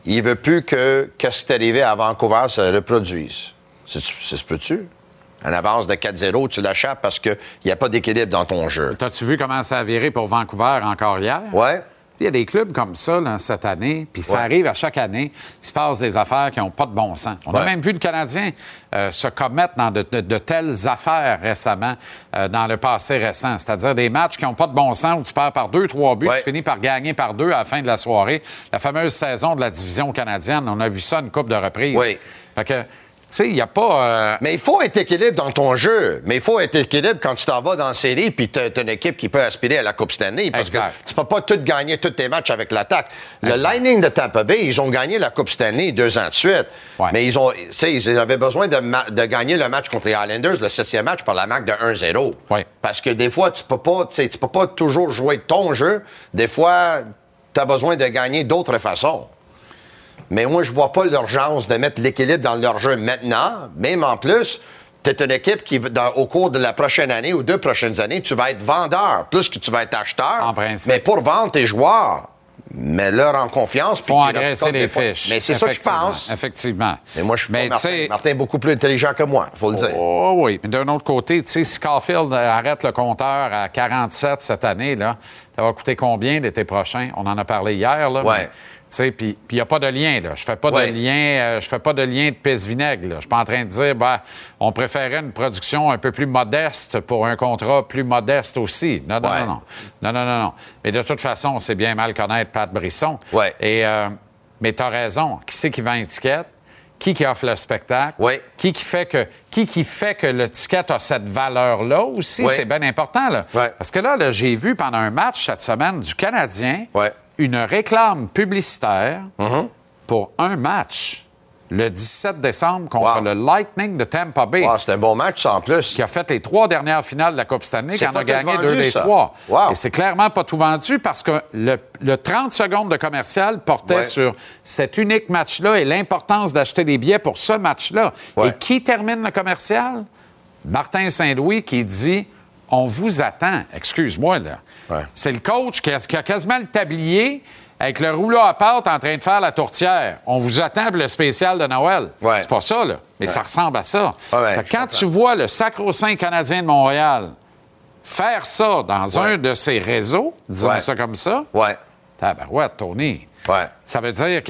il veut plus que qu'est-ce qui est arrivé à Vancouver se reproduise. Ça se peut-tu? En avance de 4-0, tu l'achètes parce qu'il n'y a pas d'équilibre dans ton jeu. T'as-tu vu comment ça a viré pour Vancouver encore hier? Ouais. Il y a des clubs comme ça là, cette année, puis ça Ouais. arrive à chaque année. Il se passe des affaires qui n'ont pas de bon sens. On a même vu le Canadien euh, se commettre dans de, de- de telles affaires récemment, euh, dans le passé récent. C'est-à-dire des matchs qui n'ont pas de bon sens où tu perds par deux, trois buts, Ouais. tu finis par gagner par deux à la fin de la soirée. La fameuse saison de la division canadienne, on a vu ça une coupe de reprises. Oui. Fait que, sais, il n'y a pas. euh, Mais il faut être équilibre dans ton jeu. Mais il faut être équilibre quand tu t'en vas dans la série puis tu as une équipe qui peut aspirer à la Coupe Stanley. Parce Exact. que tu peux pas tout gagner tous tes matchs avec l'attaque. Le. Lightning de Tampa Bay, ils ont gagné la Coupe Stanley deux ans de suite. Ouais. Mais ils ont, tu sais, ils avaient besoin de, de gagner le match contre les Islanders, le septième match, par la marque de 1-0. Ouais. Parce que des fois, tu peux pas, tu sais, tu peux pas toujours jouer ton jeu. Des fois, tu as besoin de gagner d'autres façons. Mais moi, je vois pas l'urgence de mettre l'équilibre dans leur jeu maintenant. Même en plus, tu es une équipe qui, dans- au cours de la prochaine année ou deux prochaines années, tu vas être vendeur plus que tu vas être acheteur. En principe. Mais pour vendre tes joueurs, mets-leur en confiance. engraisser racontent les fiches. Mais c'est ça que je pense. Effectivement. Mais moi, je suis Mais, pas Martin. est beaucoup plus intelligent que moi, il faut le dire. Oh oui, mais d'un autre côté, tu sais, si Caulfield arrête le compteur à 47 cette année, là, ça va coûter combien l'été prochain? On en a parlé hier, là. Ouais. mais, puis il n'y a pas de lien, là. Je fais pas Ouais. de lien, euh, je fais pas de lien de pisse-vinaigre, là. Je suis pas en train de dire, ben, on préférait une production un peu plus modeste pour un contrat plus modeste aussi. Non, non, Ouais. non, non. Non, non, non, non. Mais de toute façon, c'est bien mal connaître Pat Brisson. Ouais. Et, euh, mais tu as raison. Qui c'est qui vend étiquette? Qui qui offre le spectacle? Qui qui fait que, qui qui fait que le ticket a cette valeur-là aussi? C'est bien important. Là. Ouais. Parce que là, là, j'ai vu pendant un match cette semaine du Canadien Ouais. Une réclame publicitaire Mm-hmm. pour un match le 17 décembre contre Wow. le Lightning de Tampa Bay. Ah, c'est un bon match, ça, en plus. Qui a fait les trois dernières finales de la Coupe Stanley, qui en a gagné vendu, deux des ça. trois. Wow. Et c'est clairement pas tout vendu parce que le, le 30 secondes de commercial portait Ouais. sur cet unique match-là et l'importance d'acheter des billets pour ce match-là. Ouais. Et qui termine le commercial? Martin Saint-Louis qui dit On vous attend. Excuse-moi, là. Ouais. C'est le coach qui a, qui a quasiment le tablier avec le rouleau à pâte en train de faire la tourtière. On vous attend pour le spécial de Noël. Ouais. C'est pas ça, là. Mais ça ressemble à ça. Que je quand tu vois le Sacro-Saint canadien de Montréal faire ça dans un de ses réseaux, disons ça comme ça, Ouais. tabarouette, Tony. Ouais. Ça veut dire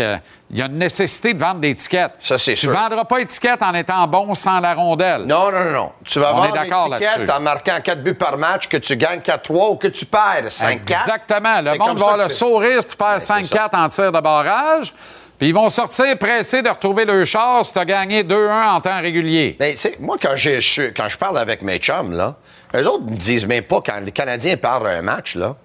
qu'il y a une nécessité de vendre des étiquettes. Ça, c'est Tu sûr. vendras pas étiquette en étant bon sans la rondelle. Non, non, non. Tu vas On l'étiquette là-dessus. en marquant 4 buts par match, que tu gagnes 4-3 ou que tu perds 5-4. Exactement. Le monde va avoir le sourire si tu perds c'est ça. 5-4 en tir de barrage. Puis ils vont sortir pressés de retrouver le char si tu as gagné 2-1 en temps régulier. Mais, tu sais, moi, quand, quand je parle avec mes chums, là, eux autres me disent même pas quand les Canadiens perdent un match, là.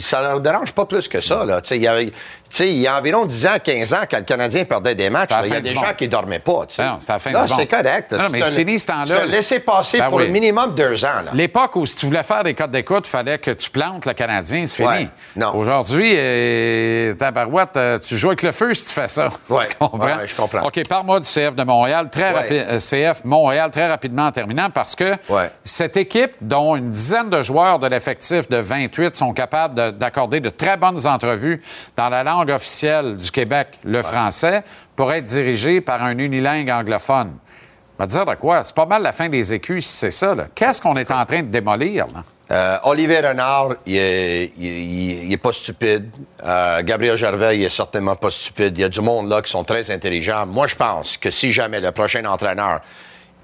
Ça leur dérange pas plus que ça. Là. Tu sais, Il y tu sais, il y a environ 10 ans, 15 ans, quand le Canadien perdait des matchs, il y a des gens monde. qui dormaient pas. Ben non, c'est la fin Là, du monde. c'est correct. Non, mais un- c'est fini ce temps-là. C'est un laisser-passer Ben pour oui. un minimum deux ans. L'époque où si tu voulais faire des codes d'écoute, il fallait que tu plantes le Canadien, c'est fini. Aujourd'hui, euh, tabarouette, euh, tu joues avec le feu si tu fais ça. Ouais. tu comprends? Ouais, ouais, je comprends. OK, parle-moi du CF de Montréal. Très euh, CF Montréal, très rapidement en terminant, parce que cette équipe, dont une dizaine de joueurs de l'effectif de 28 sont capables de- d'accorder de très bonnes entrevues dans la langue officielle du Québec, le français, pour être dirigée par un unilingue anglophone. On va dire de quoi? C'est pas mal la fin des écus si c'est ça. Qu'est-ce qu'on est en train de démolir? Là? Euh, Olivier Renard, il est, il, il- il est pas stupide. Euh, Gabriel Gervais, il est certainement pas stupide. Il y a du monde là qui sont très intelligents. Moi, je pense que si jamais le prochain entraîneur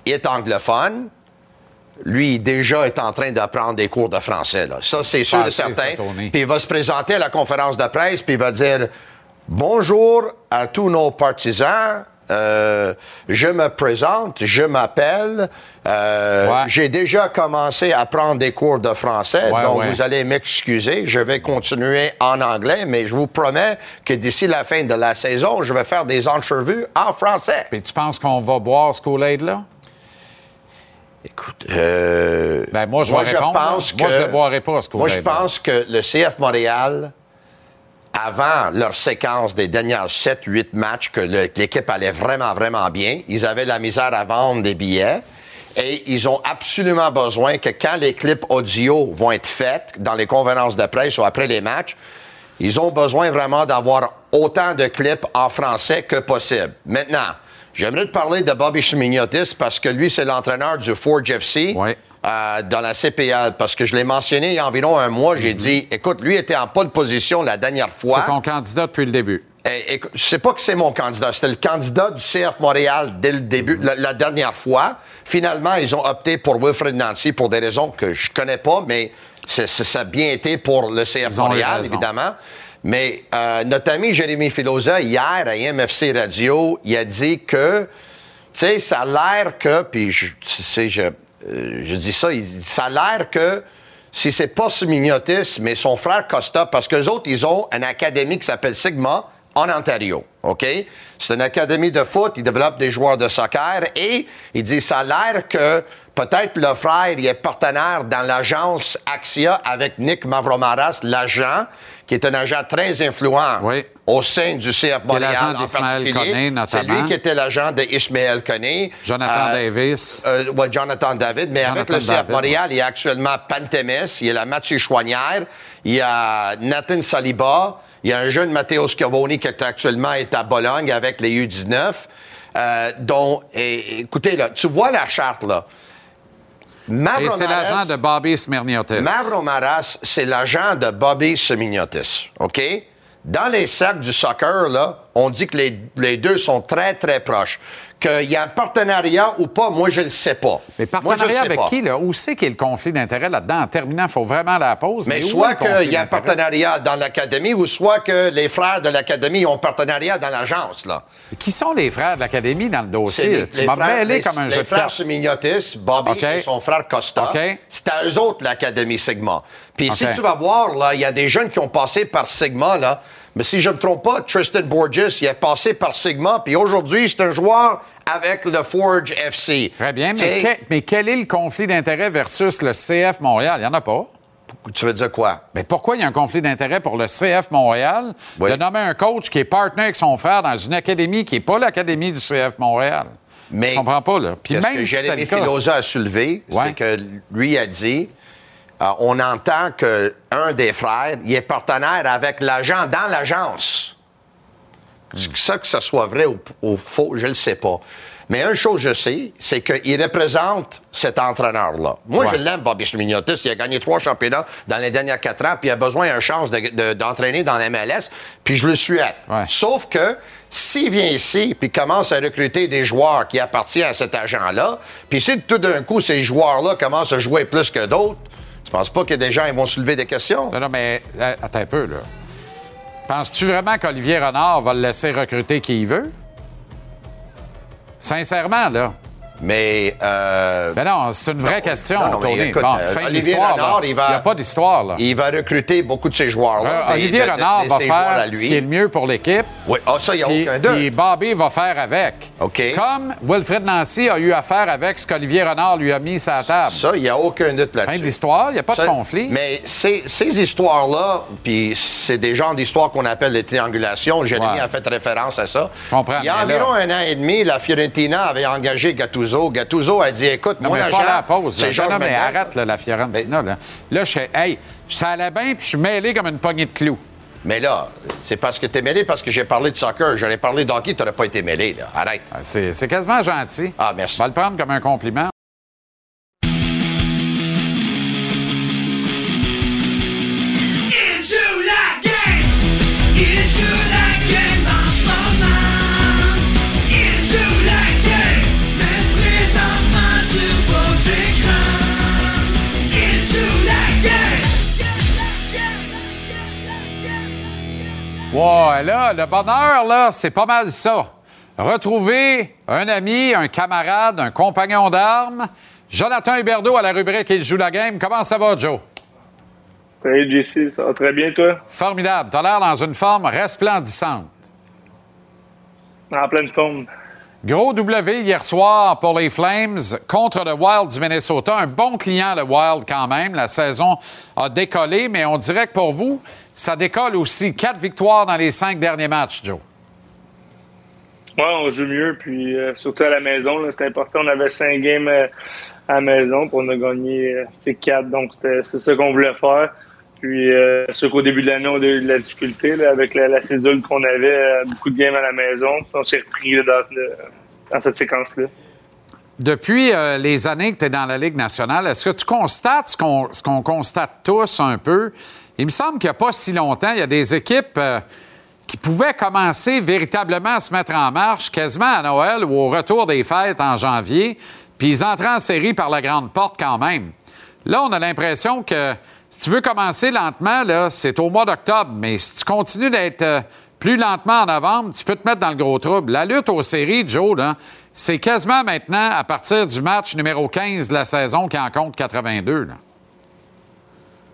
est anglophone, lui, déjà, est en train d'apprendre des cours de français. Là. Ça, c'est sûr et certain. Puis il va se présenter à la conférence de presse, puis il va dire Bonjour à tous nos partisans. Euh, je me présente, je m'appelle. euh, Ouais. J'ai déjà commencé à prendre des cours de français, Ouais, donc ouais. vous allez m'excuser. Je vais continuer en anglais, mais je vous promets que d'ici la fin de la saison, je vais faire des entrevues en français. Puis tu penses qu'on va boire ce Kool-Aid, là? Écoute, euh, Ben, moi, je vais répondre, pense. Moi, que- je ne boirai pas ce Moi, je pense que le CF Montréal, avant leur séquence des dernières 7-8 matchs, que l'équipe allait vraiment, vraiment bien, ils avaient de la misère à vendre des billets. Et ils ont absolument besoin que quand les clips audio vont être faits dans les conférences de presse ou après les matchs, ils ont besoin vraiment d'avoir autant de clips en français que possible. Maintenant, j'aimerais te parler de Bobby Chimignotis parce que lui, c'est l'entraîneur du Forge FC Ouais. euh, dans la CPL. Parce que je l'ai mentionné il y a environ un mois. J'ai dit, écoute, lui était en pole position la dernière fois. Mhm. C'est ton candidat depuis le début. Eh, écoute, je sais pas que c'est mon candidat. C'était le candidat du CF Montréal dès le début, la, la dernière fois. Finalement, ils ont opté pour Wilfred Nancy pour des raisons que je connais pas, mais ça a bien été pour le CF Ils Montréal, évidemment. Mais euh, notre ami Jérémy Filosa, hier, à MFC Radio, il a dit que, tu sais, ça a l'air que, puis je, sais, je, euh, je dis ça, il ça a l'air que si c'est pas Sumignotis, mais son frère Costa, parce que autres, ils ont une académie qui s'appelle Sigma en Ontario, OK? C'est une académie de foot, ils développent des joueurs de soccer et il dit, ça a l'air que Peut-être le frère, il est partenaire dans l'agence Axia avec Nick Mavromaras, l'agent, qui est un agent très influent Oui. au sein du CF Montréal en particulier. C'est lui qui était l'agent d'Ismaël Koné. Jonathan Euh, Davis. euh, ouais, Jonathan David. Mais avec le CF Montréal, il y a actuellement Pantemis, il y a la Mathieu Chouanière, il y a Nathan Saliba, il y a un jeune Matteo Scavoni qui est actuellement est à Bologne avec les U19. Euh, dont, et- écoutez, là, tu vois la charte, là. Et c'est Mavromaras- l'agent de Bobby Smirniotis. Mavromaras, c'est l'agent de Bobby Semignotis, OK? Dans les sacs du soccer, là, on dit que les, les deux sont très, très proches. Qu'il y a un partenariat ou pas, moi, je ne le sais pas. Mais Moi, je le partenariat avec pas. qui, là? Où c'est qu'il y a le conflit d'intérêt là-dedans? En terminant, il faut vraiment la pause. Mais soit qu'il y a un partenariat dans l'académie ou soit que les frères de l'académie ont un partenariat dans l'agence, là. Qui sont les frères de l'Académie dans le dossier? les- tu m'as mêlé comme un les jeu de frères cartes. Semignotis, Bobby et son frère Costa. C'est à eux autres, l'Académie Sigma. Puis si tu vas voir, là, il y a des jeunes qui ont passé par Sigma, là. Mais si je ne me trompe pas, Tristan Borges, il est passé par Sigma, puis aujourd'hui, c'est un joueur avec le Forge FC. Très bien, mais, C'est- que- mais quel est le conflit d'intérêt versus le CF Montréal? Il n'y en a pas. Tu veux dire quoi? Mais pourquoi il y a un conflit d'intérêt pour le CF Montréal Oui. de nommer un coach qui est partenaire avec son frère dans une académie qui n'est pas l'académie du CF Montréal? Mais Je comprends pas, là. Puis même que si Jérémy Filosa a soulevé, Ouais. c'est que lui a dit euh, on entend qu'un des frères il est partenaire avec l'agent dans l'agence. Ça, que ça soit vrai ou, ou faux, je ne le sais pas. Mais une chose je sais, c'est qu'il représente cet entraîneur-là. Moi, Ouais. je l'aime, Bobby Smignotis. Il a gagné trois championnats dans les dernières quatre ans, puis il a besoin d'une chance de- de- d'entraîner dans l'MLS, puis je le souhaite. Ouais. Sauf que s'il vient ici puis commence à recruter des joueurs qui appartiennent à cet agent-là, puis si tout d'un coup ces joueurs-là commencent à jouer plus que d'autres, tu penses pas que des gens ils vont soulever des questions? Non, non, mais euh, attends un peu, là. Penses-tu vraiment qu'Olivier Renard va le laisser recruter qui il veut? Sincèrement, là. Mais euh, Ben non, c'est une vraie question, non, non, mais Tony. écoute, bon, euh, fin de Olivier. Renard, il va- n'y a pas d'histoire, là. il va recruter beaucoup de ces joueurs-là. Euh, Olivier de- Renard de va faire ce qui est le mieux pour l'équipe. Oui, ah, ça, il n'y a Puis, aucun doute. puis Bobby va faire avec. OK. Comme Wilfred Nancy a eu à faire avec ce qu'Olivier Renard lui a mis sur la table. Ça, il n'y a aucun doute là-dessus. Fin de l'histoire, il n'y a pas de conflit. Mais ces, ces histoires-là, puis c'est des genres d'histoires qu'on appelle les triangulations. Jérémy Ouais. a fait référence à ça. Je comprends, Il y a là- environ un an et demi, la Fiorentina avait engagé Gattuso. Gattuso a dit, écoute, Non, mon mais agent, la pause. là. Georges non, mais arrête là, la Fiorentina. Là, là je fais, hey, ça allait bien, puis je suis mêlé comme une poignée de clous. Mais là, c'est parce que t'es mêlé, parce que j'ai parlé de soccer. J'aurais parlé d'hockey, t'aurais pas été mêlé, là. Arrête. Ah, C'est c'est quasiment gentil. Ah, merci. On va le prendre comme un compliment. Là, le bonheur, là, c'est pas mal ça. Retrouver un ami, un camarade, un compagnon d'armes. Jonathan Huberdeau à la rubrique Il joue la game. Comment ça va, Joe? Salut JC, ça va très bien toi? Formidable. T'as l'air dans une forme resplendissante. En pleine forme. Gros W hier soir pour les Flames contre le Wild du Minnesota. Un bon client, le Wild, quand même. La saison a décollé, mais on dirait que pour vous, ça décolle aussi. Quatre victoires dans les cinq derniers matchs, Joe. Ouais, on joue mieux, puis euh, surtout à la maison, c'était important. On avait cinq games euh, à la maison, puis on a gagné euh, quatre, donc c'est ça qu'on voulait faire. Puis, sûr qu'au début de l'année, on a eu de la difficulté là, avec la, la cédule qu'on avait, beaucoup de games à la maison. Puis on s'est repris là, dans, le- dans cette séquence-là. Depuis euh, les années que tu es dans la Ligue nationale, est-ce que tu constates ce qu'on ce qu'on constate tous un peu? Il me semble qu'il n'y a pas si longtemps, il y a des équipes euh, qui pouvaient commencer véritablement à se mettre en marche quasiment à Noël ou au retour des fêtes en janvier, puis ils entraient en série par la grande porte quand même. Là, on a l'impression que si tu veux commencer lentement, c'est au mois d'octobre, mais si tu continues d'être euh, plus lentement en novembre, tu peux te mettre dans le gros trouble. La lutte aux séries, Joe, c'est quasiment maintenant à partir du match numéro 15 de la saison qui en compte 82. Là.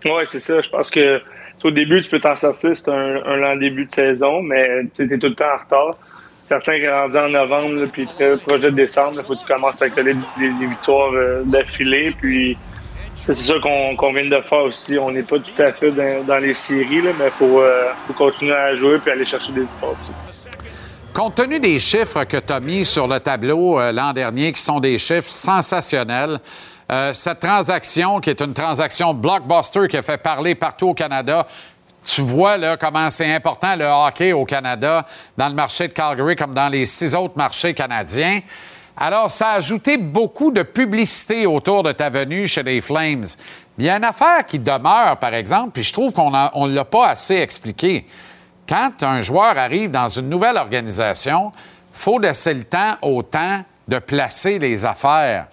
Oui, c'est ça. Je pense que au début, tu peux t'en sortir. C'est un, un lent début de saison, mais tu es tout le temps en retard. certains rendus en novembre, puis très proche de décembre, il faut que tu commences à coller des, victoires euh, d'affilée. Puis c'est ça qu'on vient de faire aussi. On n'est pas tout à fait dans, les séries, là, mais il faut, euh, faut continuer à jouer puis aller chercher des victoires. Compte tenu des chiffres que tu as mis sur le tableau euh, l'an dernier, qui sont des chiffres sensationnels, euh, cette transaction, qui est une transaction blockbuster qui a fait parler partout au Canada, tu vois là, comment c'est important le hockey au Canada, dans le marché de Calgary comme dans les six autres marchés canadiens. Alors, ça a ajouté beaucoup de publicité autour de ta venue chez les Flames. Il y a une affaire qui demeure, par exemple, puis je trouve qu'on ne l'a pas assez expliqué. Quand un joueur arrive dans une nouvelle organisation, faut laisser le temps au temps de placer les affaires.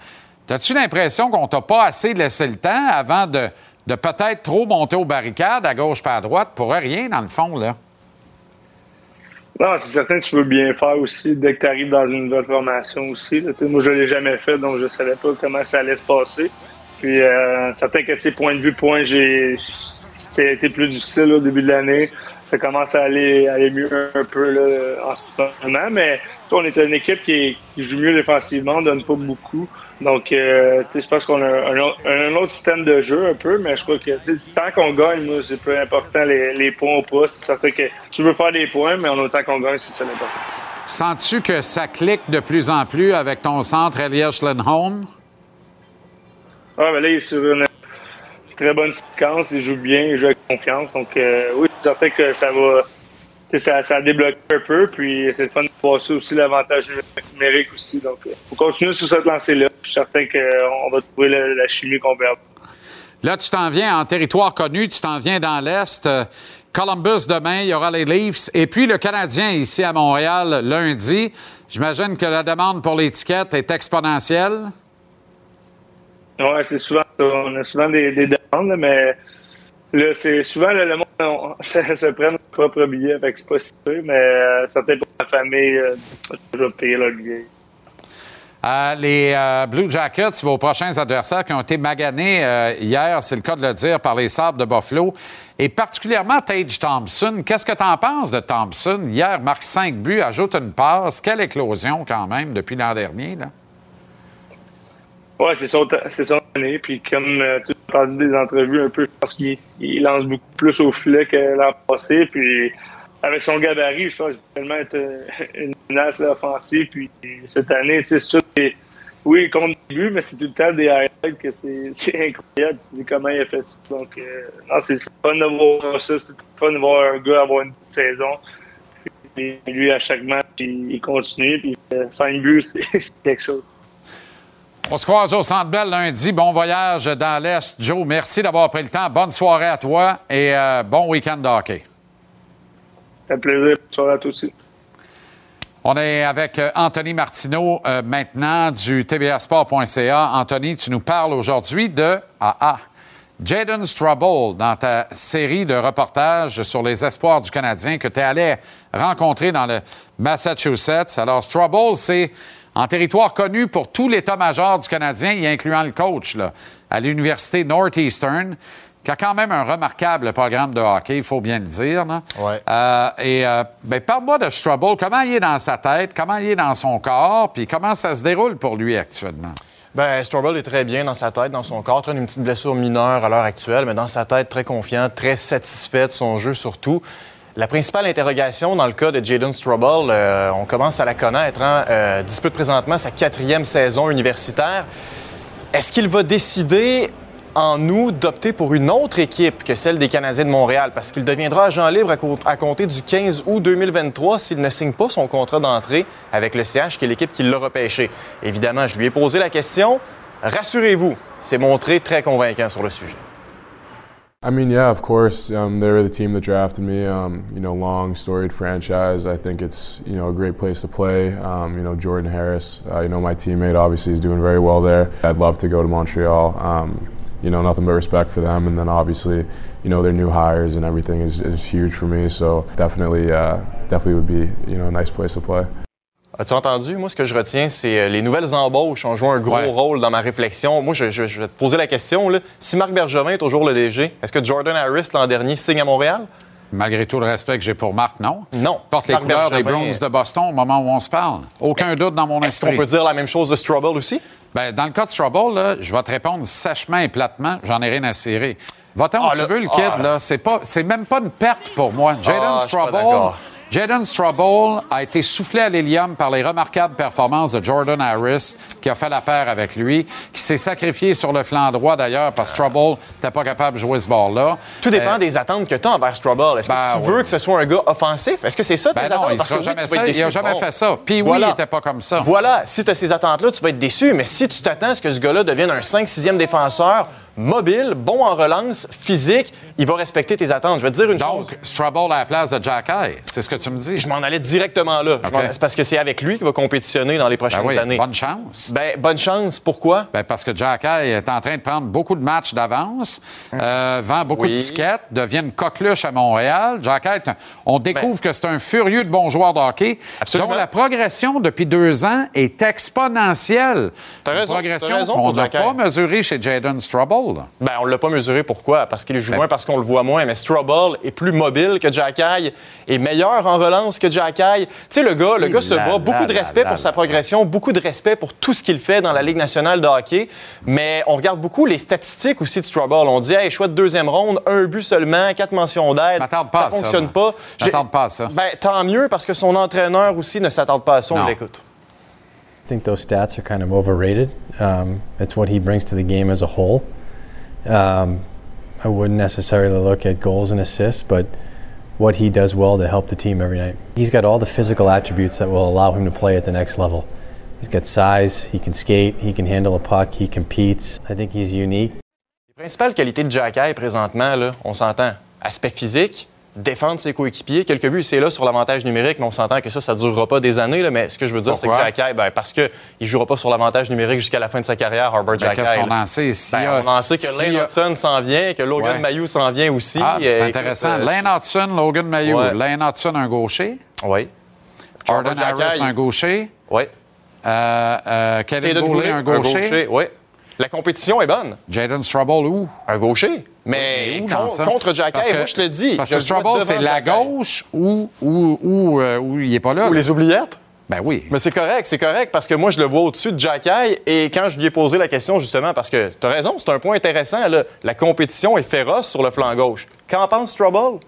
As-tu l'impression qu'on t'a pas assez laissé le temps avant de, de peut-être trop monter aux barricades à gauche pas à droite pour rien, dans le fond, là? Non, c'est certain que tu veux bien faire aussi dès que tu arrives dans une nouvelle formation aussi. moi, je l'ai jamais fait, donc je savais pas comment ça allait se passer. Puis, euh, certain que, tu sais, point de vue, point, j'ai, c'était plus difficile au début de l'année. Ça commence à aller, aller mieux un peu là, en ce moment, mais on est une équipe qui, est- qui joue mieux défensivement, on donne pas beaucoup. Donc, euh, je pense qu'on a un, autre- un autre système de jeu un peu, mais je crois que tant qu'on gagne, c'est peu important les, les points ou pas. C'est certain que tu veux faire des points, mais en autant qu'on gagne, c'est ça l'important. Sens-tu que ça clique de plus en plus avec ton centre Elias Lindholm? Ah, ben là, il est sur une très bonne séquence, il joue bien, il joue avec confiance. Donc, euh, oui, c'est certain que ça va. Ça, ça a débloqué un peu, puis c'est le fun de passer aussi l'avantage numérique aussi. Donc, il faut continuer sur cette lancée-là. Je suis certain qu'on va trouver la, la chimie qu'on veut. Là, tu t'en viens en territoire connu, tu t'en viens dans l'Est. Euh, Columbus demain, il y aura les Leafs. Et puis le Canadien ici à Montréal lundi. J'imagine que la demande pour l'étiquette est exponentielle. Ouais, c'est souvent ça. On a souvent des, des demandes, mais là, c'est souvent le monde on, se, se prend leur propre billet, fait que c'est pas si peu, mais euh, certains pour la famille, euh, payer leur billet. Euh, les euh, Blue Jackets, vos prochains adversaires qui ont été maganés euh, hier, c'est le cas de le dire, par les Sabres de Buffalo, et particulièrement Tage Thompson. Qu'est-ce que tu en penses de Thompson? Hier, marque 5 buts, ajoute une passe. Quelle éclosion quand même depuis l'an dernier. Là. Ouais, c'est son, c'est son année. Puis comme euh, tu as entendu des entrevues un peu, je pense qu'il il lance beaucoup plus au filet que l'an passé. Puis avec son gabarit, je pense qu'il va tellement être euh, une menace offensive. Puis cette année, tu sais, c'est sûr que- oui, il compte des buts, mais c'est tout le temps des highlights que c'est incroyable. Tu te dis comment il a fait ça. Donc, euh, non, c'est fun de voir ça. C'est fun de voir un gars avoir une bonne saison. Puis lui, à chaque match, il, continue. Puis euh, 5 buts, c'est c'est quelque chose. On se croise au Centre Bell lundi. Bon voyage dans l'Est. Joe, merci d'avoir pris le temps. Bonne soirée à toi et euh, bon week-end de hockey. Ça fait plaisir. Bonne soirée à toi aussi. On est avec euh, Anthony Martineau euh, maintenant du tvsport.ca. Anthony, tu nous parles aujourd'hui de ah, ah, Jaden Strubble dans ta série de reportages sur les espoirs du Canadien que tu es allé rencontrer dans le Massachusetts. Alors, Strubble, c'est en territoire connu pour tout l'état-major du Canadien, y incluant le coach là, à l'université Northeastern, qui a quand même un remarquable programme de hockey, il faut bien le dire. là. Ouais. Euh, et euh, ben, parle-moi de Strubble. Comment il est dans sa tête, comment il est dans son corps, puis comment ça se déroule pour lui actuellement? Ben, Strobel est très bien dans sa tête, dans son corps. Traîne une petite blessure mineure à l'heure actuelle, mais dans sa tête, très confiant, très satisfait de son jeu surtout. La principale interrogation dans le cas de Jaden Strobel, euh, on commence à la connaître, hein, euh, dispute présentement sa quatrième saison universitaire. Est-ce qu'il va décider en août d'opter pour une autre équipe que celle des Canadiens de Montréal? Parce qu'il deviendra agent libre à, à compter du 15 août 2023 s'il ne signe pas son contrat d'entrée avec le CH, qui est l'équipe qui l'a repêché. Évidemment, je lui ai posé la question. Rassurez-vous, c'est montré très convaincant sur le sujet. I mean, yeah, of course. Um, they were the team that drafted me. Um, you know, long, storied franchise. I think it's you know a great place to play. Um, you know, Jordan Harris. Uh, you know, my teammate obviously is doing very well there. I'd love to go to Montreal. Um, you know, nothing but respect for them, and then obviously, you know, their new hires and everything is, is huge for me. So definitely, uh, definitely would be you know a nice place to play. As-tu entendu? Moi, ce que je retiens, c'est euh, les nouvelles embauches ont joué un gros Ouais. rôle dans ma réflexion. Moi, je, je- je vais te poser la question. là. Si Marc Bergevin est toujours le DG, est-ce que Jordan Harris, l'an dernier, signe à Montréal? Malgré tout le respect que j'ai pour Marc, non. Non. Porte les Marc couleurs des Browns de Boston au moment où on se parle. Aucun doute dans mon Est-ce qu'on esprit. peut dire la même chose de Strobel aussi? Ben, dans le cas de Strobel, là, je vais te répondre sèchement et platement, j'en ai rien à cirer. Va-t'en où Ah, tu veux, le kid, ah. là. C'est, pas, c'est même pas une perte pour moi. Jaden Ah, Strobel. Jaden Strobel a été soufflé à l'hélium par les remarquables performances de Jordan Harris, qui a fait la paire avec lui, qui s'est sacrifié sur le flanc droit d'ailleurs, parce que Strobel n'était pas capable de jouer ce bord-là. Tout dépend Euh, des attentes que tu as envers Strobel. Est-ce Ben, que tu ouais. veux que ce soit un gars offensif? Est-ce que c'est ça tes Ben non, attentes? il Parce que jamais tu ça. Il a déçu. jamais Bon. fait ça. Puis oui, il était pas comme ça. Voilà, si tu as ces attentes-là, tu vas être déçu. Mais si tu t'attends à ce que ce gars-là devienne un 5-6e défenseur, mobile, bon en relance, physique, il va respecter tes attentes. Je vais te dire une chose. Donc, Strobel à la place de Jack Eye, c'est ce que tu me dis. Je m'en allais directement là. C'est parce que c'est avec lui qu'il va compétitionner dans les Ben prochaines oui, années. bonne chance. Ben, bonne chance. Pourquoi? Ben, parce que Jack Eye est en train de prendre beaucoup de matchs d'avance, euh, vend beaucoup Oui. de tickets, devient une coqueluche à Montréal. Jack on découvre que c'est un furieux de bon joueur de hockey, Ben. Absolument. dont la progression depuis deux ans est exponentielle. T'as Une raison, progression qu'on n'a pas mesurée chez Jaden Strubble. Ben, on l'a pas mesuré. Pourquoi? Parce qu'il joue Ben- moins, parce qu'on le voit moins. Mais Strobel est plus mobile que Jack Eye, est meilleur en relance que Jack Eye. Tu sais, le gars, le gars se bat. Beaucoup de respect pour sa progression, beaucoup de respect pour tout ce qu'il fait dans la Ligue nationale de hockey. Mais on regarde beaucoup les statistiques aussi de Strobel. On dit, hey, choix de deuxième ronde, un but seulement, quatre mentions d'aide. ça ça, fonctionne pas. À ça. Ben, tant mieux, parce que son entraîneur aussi ne s'attarde pas à ça. On Non. l'écoute. I think those stats are kind of overrated. Um, it's what he brings to the game as a whole. Um, I wouldn't necessarily look at goals and assists, but what he does well to help the team every night. He's got all the physical attributes that will allow him to play at the next level. He's got size, he can skate, he can handle a puck, he competes. I think he's unique. Les principales qualités de Jack Eye présentement, là, on s'entend. Aspect physique, défendre ses coéquipiers. Quelques buts, c'est là sur l'avantage numérique, mais on s'entend que ça, ça ne durera pas des années. là. mais ce que je veux dire, c'est que Pourquoi? Jack Eye, ben, parce qu'il ne jouera pas sur l'avantage numérique jusqu'à la fin de sa carrière, Harbour Ben, Qu'est-ce qu'on en sait? S'il y Ben, a- on en sait que s'il y Lane a- Hudson s'en vient, que Logan Ouais. Mayou s'en vient aussi. Ah, c'est Euh, intéressant. écoute, euh, Lane Hudson, Logan Mayhew. Ouais. Lane Hudson, un gaucher. Oui. Jordan Harris, un gaucher. Oui. Euh, euh, Kevin Goulet, un gaucher. Oui. La compétition est bonne. Jaden Strubble, où? Un gaucher. Mais Où dans con- ça? contre Jack Parce Eye, que- moi, je te le dis. Parce que le vois Strubble, devant c'est la gauche ou, ou, ou, euh, il n'est pas là. Ou les oubliettes? Ben oui. Mais c'est correct, c'est correct, parce que moi, je le vois au-dessus de Jack Eye. Et quand je lui ai posé la question, justement, parce que tu as raison, c'est un point intéressant, là, la compétition est féroce sur le flanc gauche. Qu'en pense Strubble?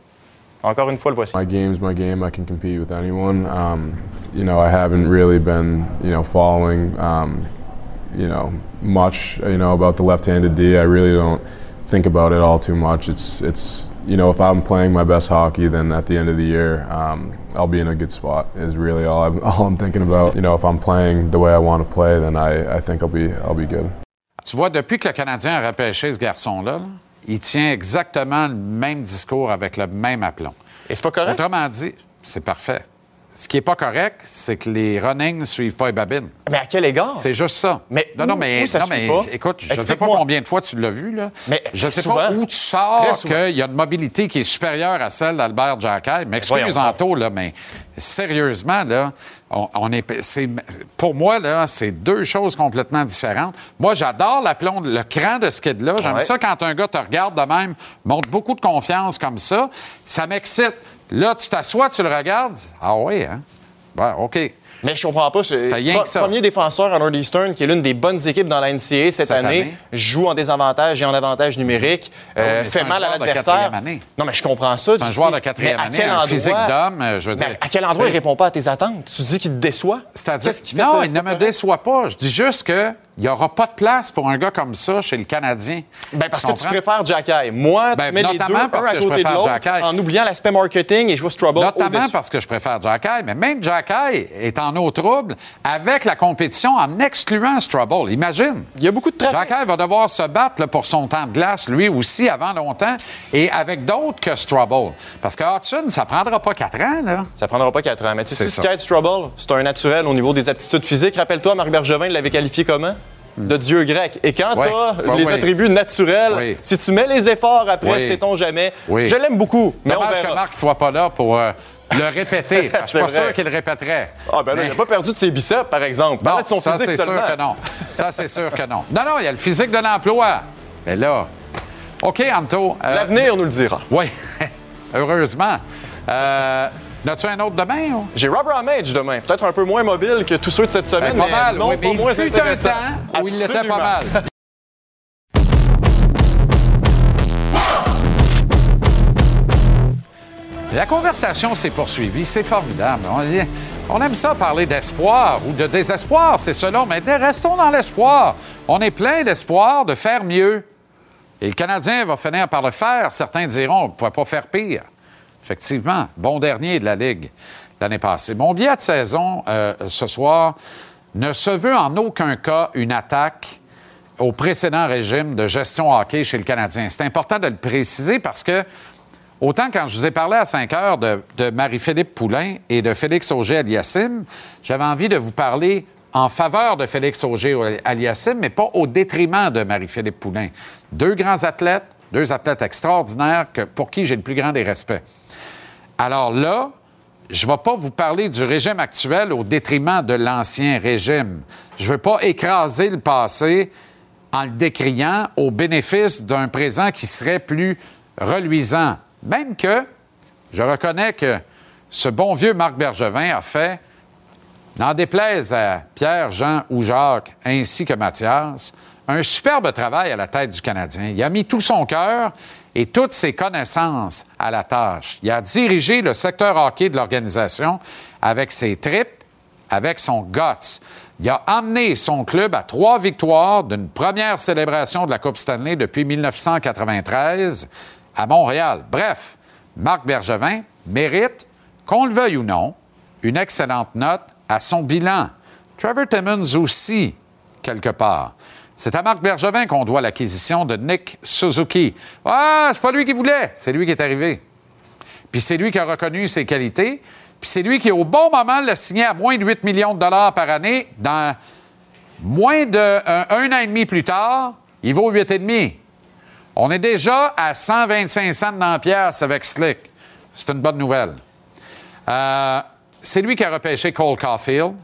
Encore une fois, le voici. My game's my game. I can compete with anyone. Um, you know, I haven't really been, you know, following, um, you know, much, you know, about the left-handed D. I really don't think about it all too much. It's, it's, you know, if I'm playing my best hockey, then at the end of the year, um, I'll be in a good spot. Is really all I'm, all I'm thinking about. You know, if I'm playing the way I want to play, then I, I think I'll be, I'll be good. Tu vois, depuis que le Canadien a repêché ce garçon-là, là, il tient exactement le même discours avec le même aplomb. Et c'est pas correct? Autrement dit, c'est parfait. Ce qui n'est pas correct, c'est que les runnings ne suivent pas les babines. Mais à quel égard? C'est juste ça. Mais non, non, mais, où ça non, mais pas? écoute, je ne sais pas combien de fois tu l'as vu, là. Mais je ne sais souvent. pas où tu sors qu'il y a une mobilité qui est supérieure à celle d'Albert Jacquet. M'excuse, Anto, là, mais sérieusement, là, on, on est, pour moi, là, c'est deux choses complètement différentes. Moi, j'adore l'aplomb, le cran de ce kid-là. J'aime Ouais. ça quand un gars te regarde de même, montre beaucoup de confiance comme ça. Ça m'excite. Là, tu t'assois, tu le regardes. Ah oui, hein? Ouais, OK. Mais je comprends pas. C'est ça. Premier défenseur à Northeastern, qui est l'une des bonnes équipes dans la NCAA cette, Cette année, année. joue en désavantage et en avantage numérique, euh, Ah fait mal à l'adversaire. quatrième année. Non, mais je comprends ça. C'est un joueur de quatrième année, quel un endroit- physique d'homme, je veux dire. à quel endroit il répond pas à tes attentes? Tu dis qu'il te déçoit? C'est-à-dire, non, il ne me déçoit pas. Je dis juste que il n'y aura pas de place pour un gars comme ça chez le Canadien. Ben parce que tu préfères Jack Eye. Moi, Ben, tu mets les deux notamment un parce à que je côté de l'autre en oubliant l'aspect marketing et je vois Strubble Notamment parce que je préfère Jack Eye, mais même Jack Eye est en eau trouble avec la compétition en excluant Strubble. Imagine. Il y a beaucoup de trafic. Jack Eye va devoir se battre là, pour son temps de glace, lui aussi, avant longtemps, et avec d'autres que Strubble. Parce que Hudson, ça prendra pas quatre ans, là. Ça prendra pas quatre ans. Mais tu sais ce aide Strubble? C'est un naturel au niveau des aptitudes physiques. Rappelle-toi, Marc Bergevin l'avait qualifié comment? De dieu grec. Et quand Ouais. tu as les attributs naturels, si tu mets les efforts après, sait-on jamais. Je l'aime beaucoup, mais on Dommage que verra. Marc soit pas là pour euh, le répéter. que je suis pas vrai. sûr qu'il le répéterait. Ah ben là, Mais- il n'a pas perdu de ses biceps, par exemple. Non, de son ça, c'est sûr que non. Ça, c'est sûr que non. Non, non, il y a le physique de l'emploi. Mais là, OK, Anto. euh, L'avenir nous le dira. Oui. heureusement. Euh, N'as-tu un autre demain? ou? J'ai Rob Ramage demain. Peut-être un peu moins mobile que tous ceux de cette semaine, Ben, pas mais mal, non oui, pas mais moins il fut un temps où il l'était pas mal. La conversation s'est poursuivie, c'est formidable. On, on aime ça parler d'espoir ou de désespoir, c'est selon, mais restons dans l'espoir. On est plein d'espoir de faire mieux. Et le Canadien va finir par le faire. Certains diront, on ne pouvait pas faire pire. Effectivement, bon dernier de la Ligue l'année passée. Mon biais de saison euh, ce soir ne se veut en aucun cas une attaque au précédent régime de gestion hockey chez le Canadien. C'est important de le préciser parce que Autant quand je vous ai parlé à 5 heures de, Marie-Philippe Poulain et de Félix Auger-Aliassime, j'avais envie de vous parler en faveur de Félix Auger-Aliassime, mais pas au détriment de Marie-Philippe Poulain. Deux grands athlètes, deux athlètes extraordinaires pour qui j'ai le plus grand des respects. Alors là, je ne vais pas vous parler du régime actuel au détriment de l'ancien régime. Je ne veux pas écraser le passé en le décriant au bénéfice d'un présent qui serait plus reluisant. Même que je reconnais que ce bon vieux Marc Bergevin a fait, n'en déplaise à Pierre, Jean ou Jacques, ainsi que Mathias, un superbe travail à la tête du Canadien. Il a mis tout son cœur et toutes ses connaissances à la tâche. Il a dirigé le secteur hockey de l'organisation avec ses tripes, avec son guts. Il a amené son club à trois victoires d'une première célébration de la Coupe Stanley depuis 1993 à Montréal. Bref, Marc Bergevin mérite, qu'on le veuille ou non, une excellente note à son bilan. Trevor Timmons aussi, quelque part. C'est à Marc Bergevin qu'on doit l'acquisition de Nick Suzuki. Ah, c'est pas lui qui voulait, c'est lui qui est arrivé. Puis c'est lui qui a reconnu ses qualités. Puis c'est lui qui, au bon moment, l'a signé à moins de 8 millions de dollars par année. Dans moins d'un un an et demi plus tard, il vaut 8,5. On est déjà à 125 cents dans pièce avec Slick. C'est une bonne nouvelle. Euh, c'est lui qui a repêché Cole Caulfield.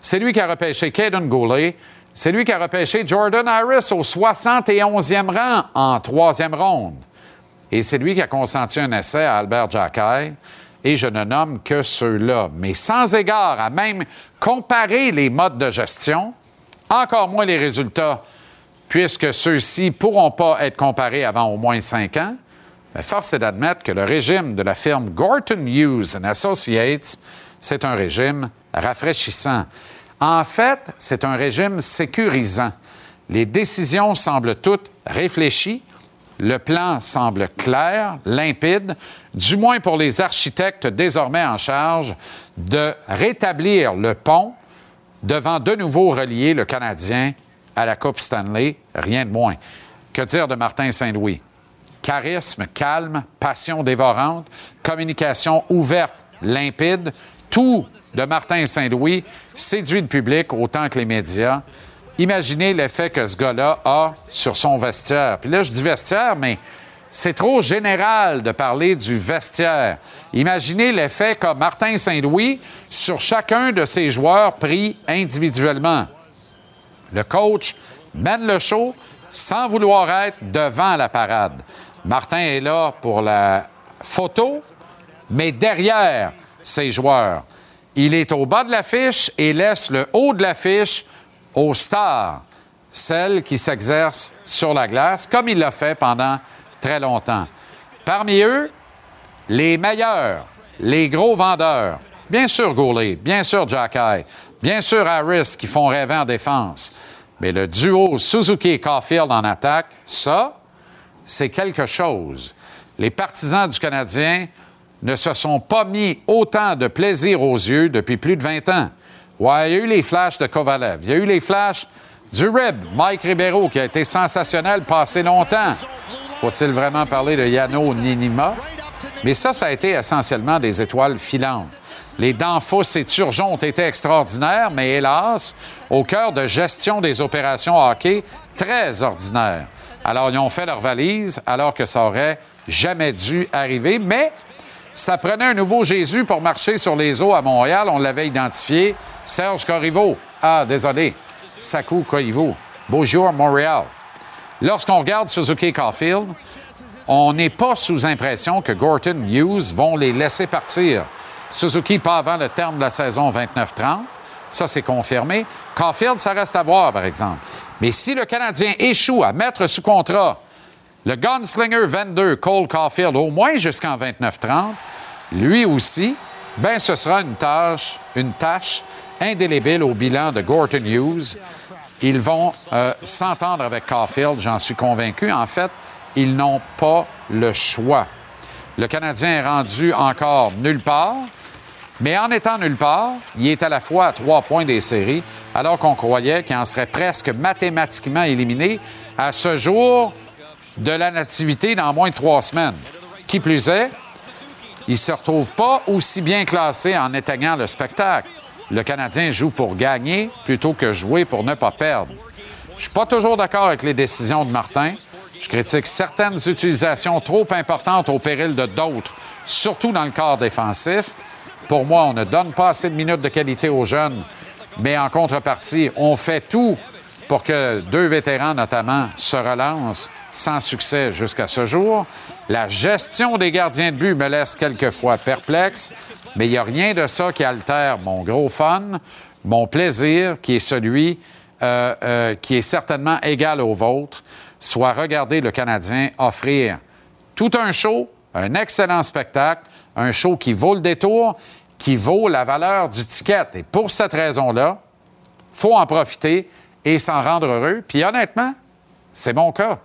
C'est lui qui a repêché Caden Goulet. C'est lui qui a repêché Jordan Harris au 71e rang en troisième ronde. Et c'est lui qui a consenti un essai à Albert Jacquet. Et je ne nomme que ceux-là. Mais sans égard à même comparer les modes de gestion, encore moins les résultats, puisque ceux-ci ne pourront pas être comparés avant au moins cinq ans, mais force est d'admettre que le régime de la firme Gorton Hughes Associates, c'est un régime rafraîchissant. En fait, c'est un régime sécurisant. Les décisions semblent toutes réfléchies, le plan semble clair, limpide, du moins pour les architectes désormais en charge de rétablir le pont devant de nouveau relier le Canadien à la Coupe Stanley, rien de moins. Que dire de Martin Saint-Louis? Charisme, calme, passion dévorante, communication ouverte, limpide, tout de Martin Saint-Louis séduit le public autant que les médias. Imaginez l'effet que ce gars-là a sur son vestiaire. Puis là, je dis vestiaire, mais c'est trop général de parler du vestiaire. Imaginez l'effet qu'a Martin Saint-Louis sur chacun de ses joueurs pris individuellement. Le coach mène le show sans vouloir être devant la parade. Martin est là pour la photo, mais derrière ses joueurs. Il est au bas de l'affiche et laisse le haut de l'affiche aux stars, celles qui s'exercent sur la glace, comme il l'a fait pendant très longtemps. Parmi eux, les meilleurs, les gros vendeurs. Bien sûr Goulet, bien sûr Jacky, bien sûr Harris qui font rêver en défense. Mais le duo Suzuki et Caulfield en attaque, ça, c'est quelque chose. Les partisans du Canadien ne se sont pas mis autant de plaisir aux yeux depuis plus de 20 ans. Ouais, il y a eu les flashs de Kovalev, il y a eu les flashs du Rib, Mike Ribeiro, qui a été sensationnel passé longtemps. Faut-il vraiment parler de Yano Ninima? Mais ça, ça a été essentiellement des étoiles filantes. Les Danfous et Turgeon ont été extraordinaires, mais hélas, au cœur de gestion des opérations hockey, très ordinaires. Alors, ils ont fait leur valise alors que ça aurait jamais dû arriver, mais ça prenait un nouveau Jésus pour marcher sur les eaux à Montréal. On l'avait identifié. Serge Corriveau. Ah, désolé. Saku Corriveau. Bonjour, Montréal. Lorsqu'on regarde Suzuki Caulfield, on n'est pas sous impression que Gorton Hughes vont les laisser partir. Suzuki pas avant le terme de la saison 29-30. Ça, c'est confirmé. Caulfield, ça reste à voir, par exemple. Mais si le Canadien échoue à mettre sous contrat le Gunslinger 22, Cole Caulfield, au moins jusqu'en 29-30, lui aussi, ben ce sera une tâche, une tâche indélébile au bilan de Gorton Hughes. Ils vont euh, s'entendre avec Caulfield, j'en suis convaincu. En fait, ils n'ont pas le choix. Le Canadien est rendu encore nulle part, mais en étant nulle part, il est à la fois à trois points des séries, alors qu'on croyait qu'il en serait presque mathématiquement éliminé à ce jour de la nativité dans moins de trois semaines. Qui plus est, il ne se retrouve pas aussi bien classé en éteignant le spectacle. Le Canadien joue pour gagner plutôt que jouer pour ne pas perdre. Je suis pas toujours d'accord avec les décisions de Martin. Je critique certaines utilisations trop importantes au péril de d'autres, surtout dans le corps défensif. Pour moi, on ne donne pas assez de minutes de qualité aux jeunes, mais en contrepartie, on fait tout pour que deux vétérans, notamment, se relancent sans succès jusqu'à ce jour. La gestion des gardiens de but me laisse quelquefois perplexe, mais il n'y a rien de ça qui altère mon gros fun, mon plaisir, qui est celui euh, euh, qui est certainement égal au vôtre, soit regarder le Canadien offrir tout un show, un excellent spectacle, un show qui vaut le détour, qui vaut la valeur du ticket. Et pour cette raison-là, faut en profiter et s'en rendre heureux. Puis honnêtement, c'est mon cas.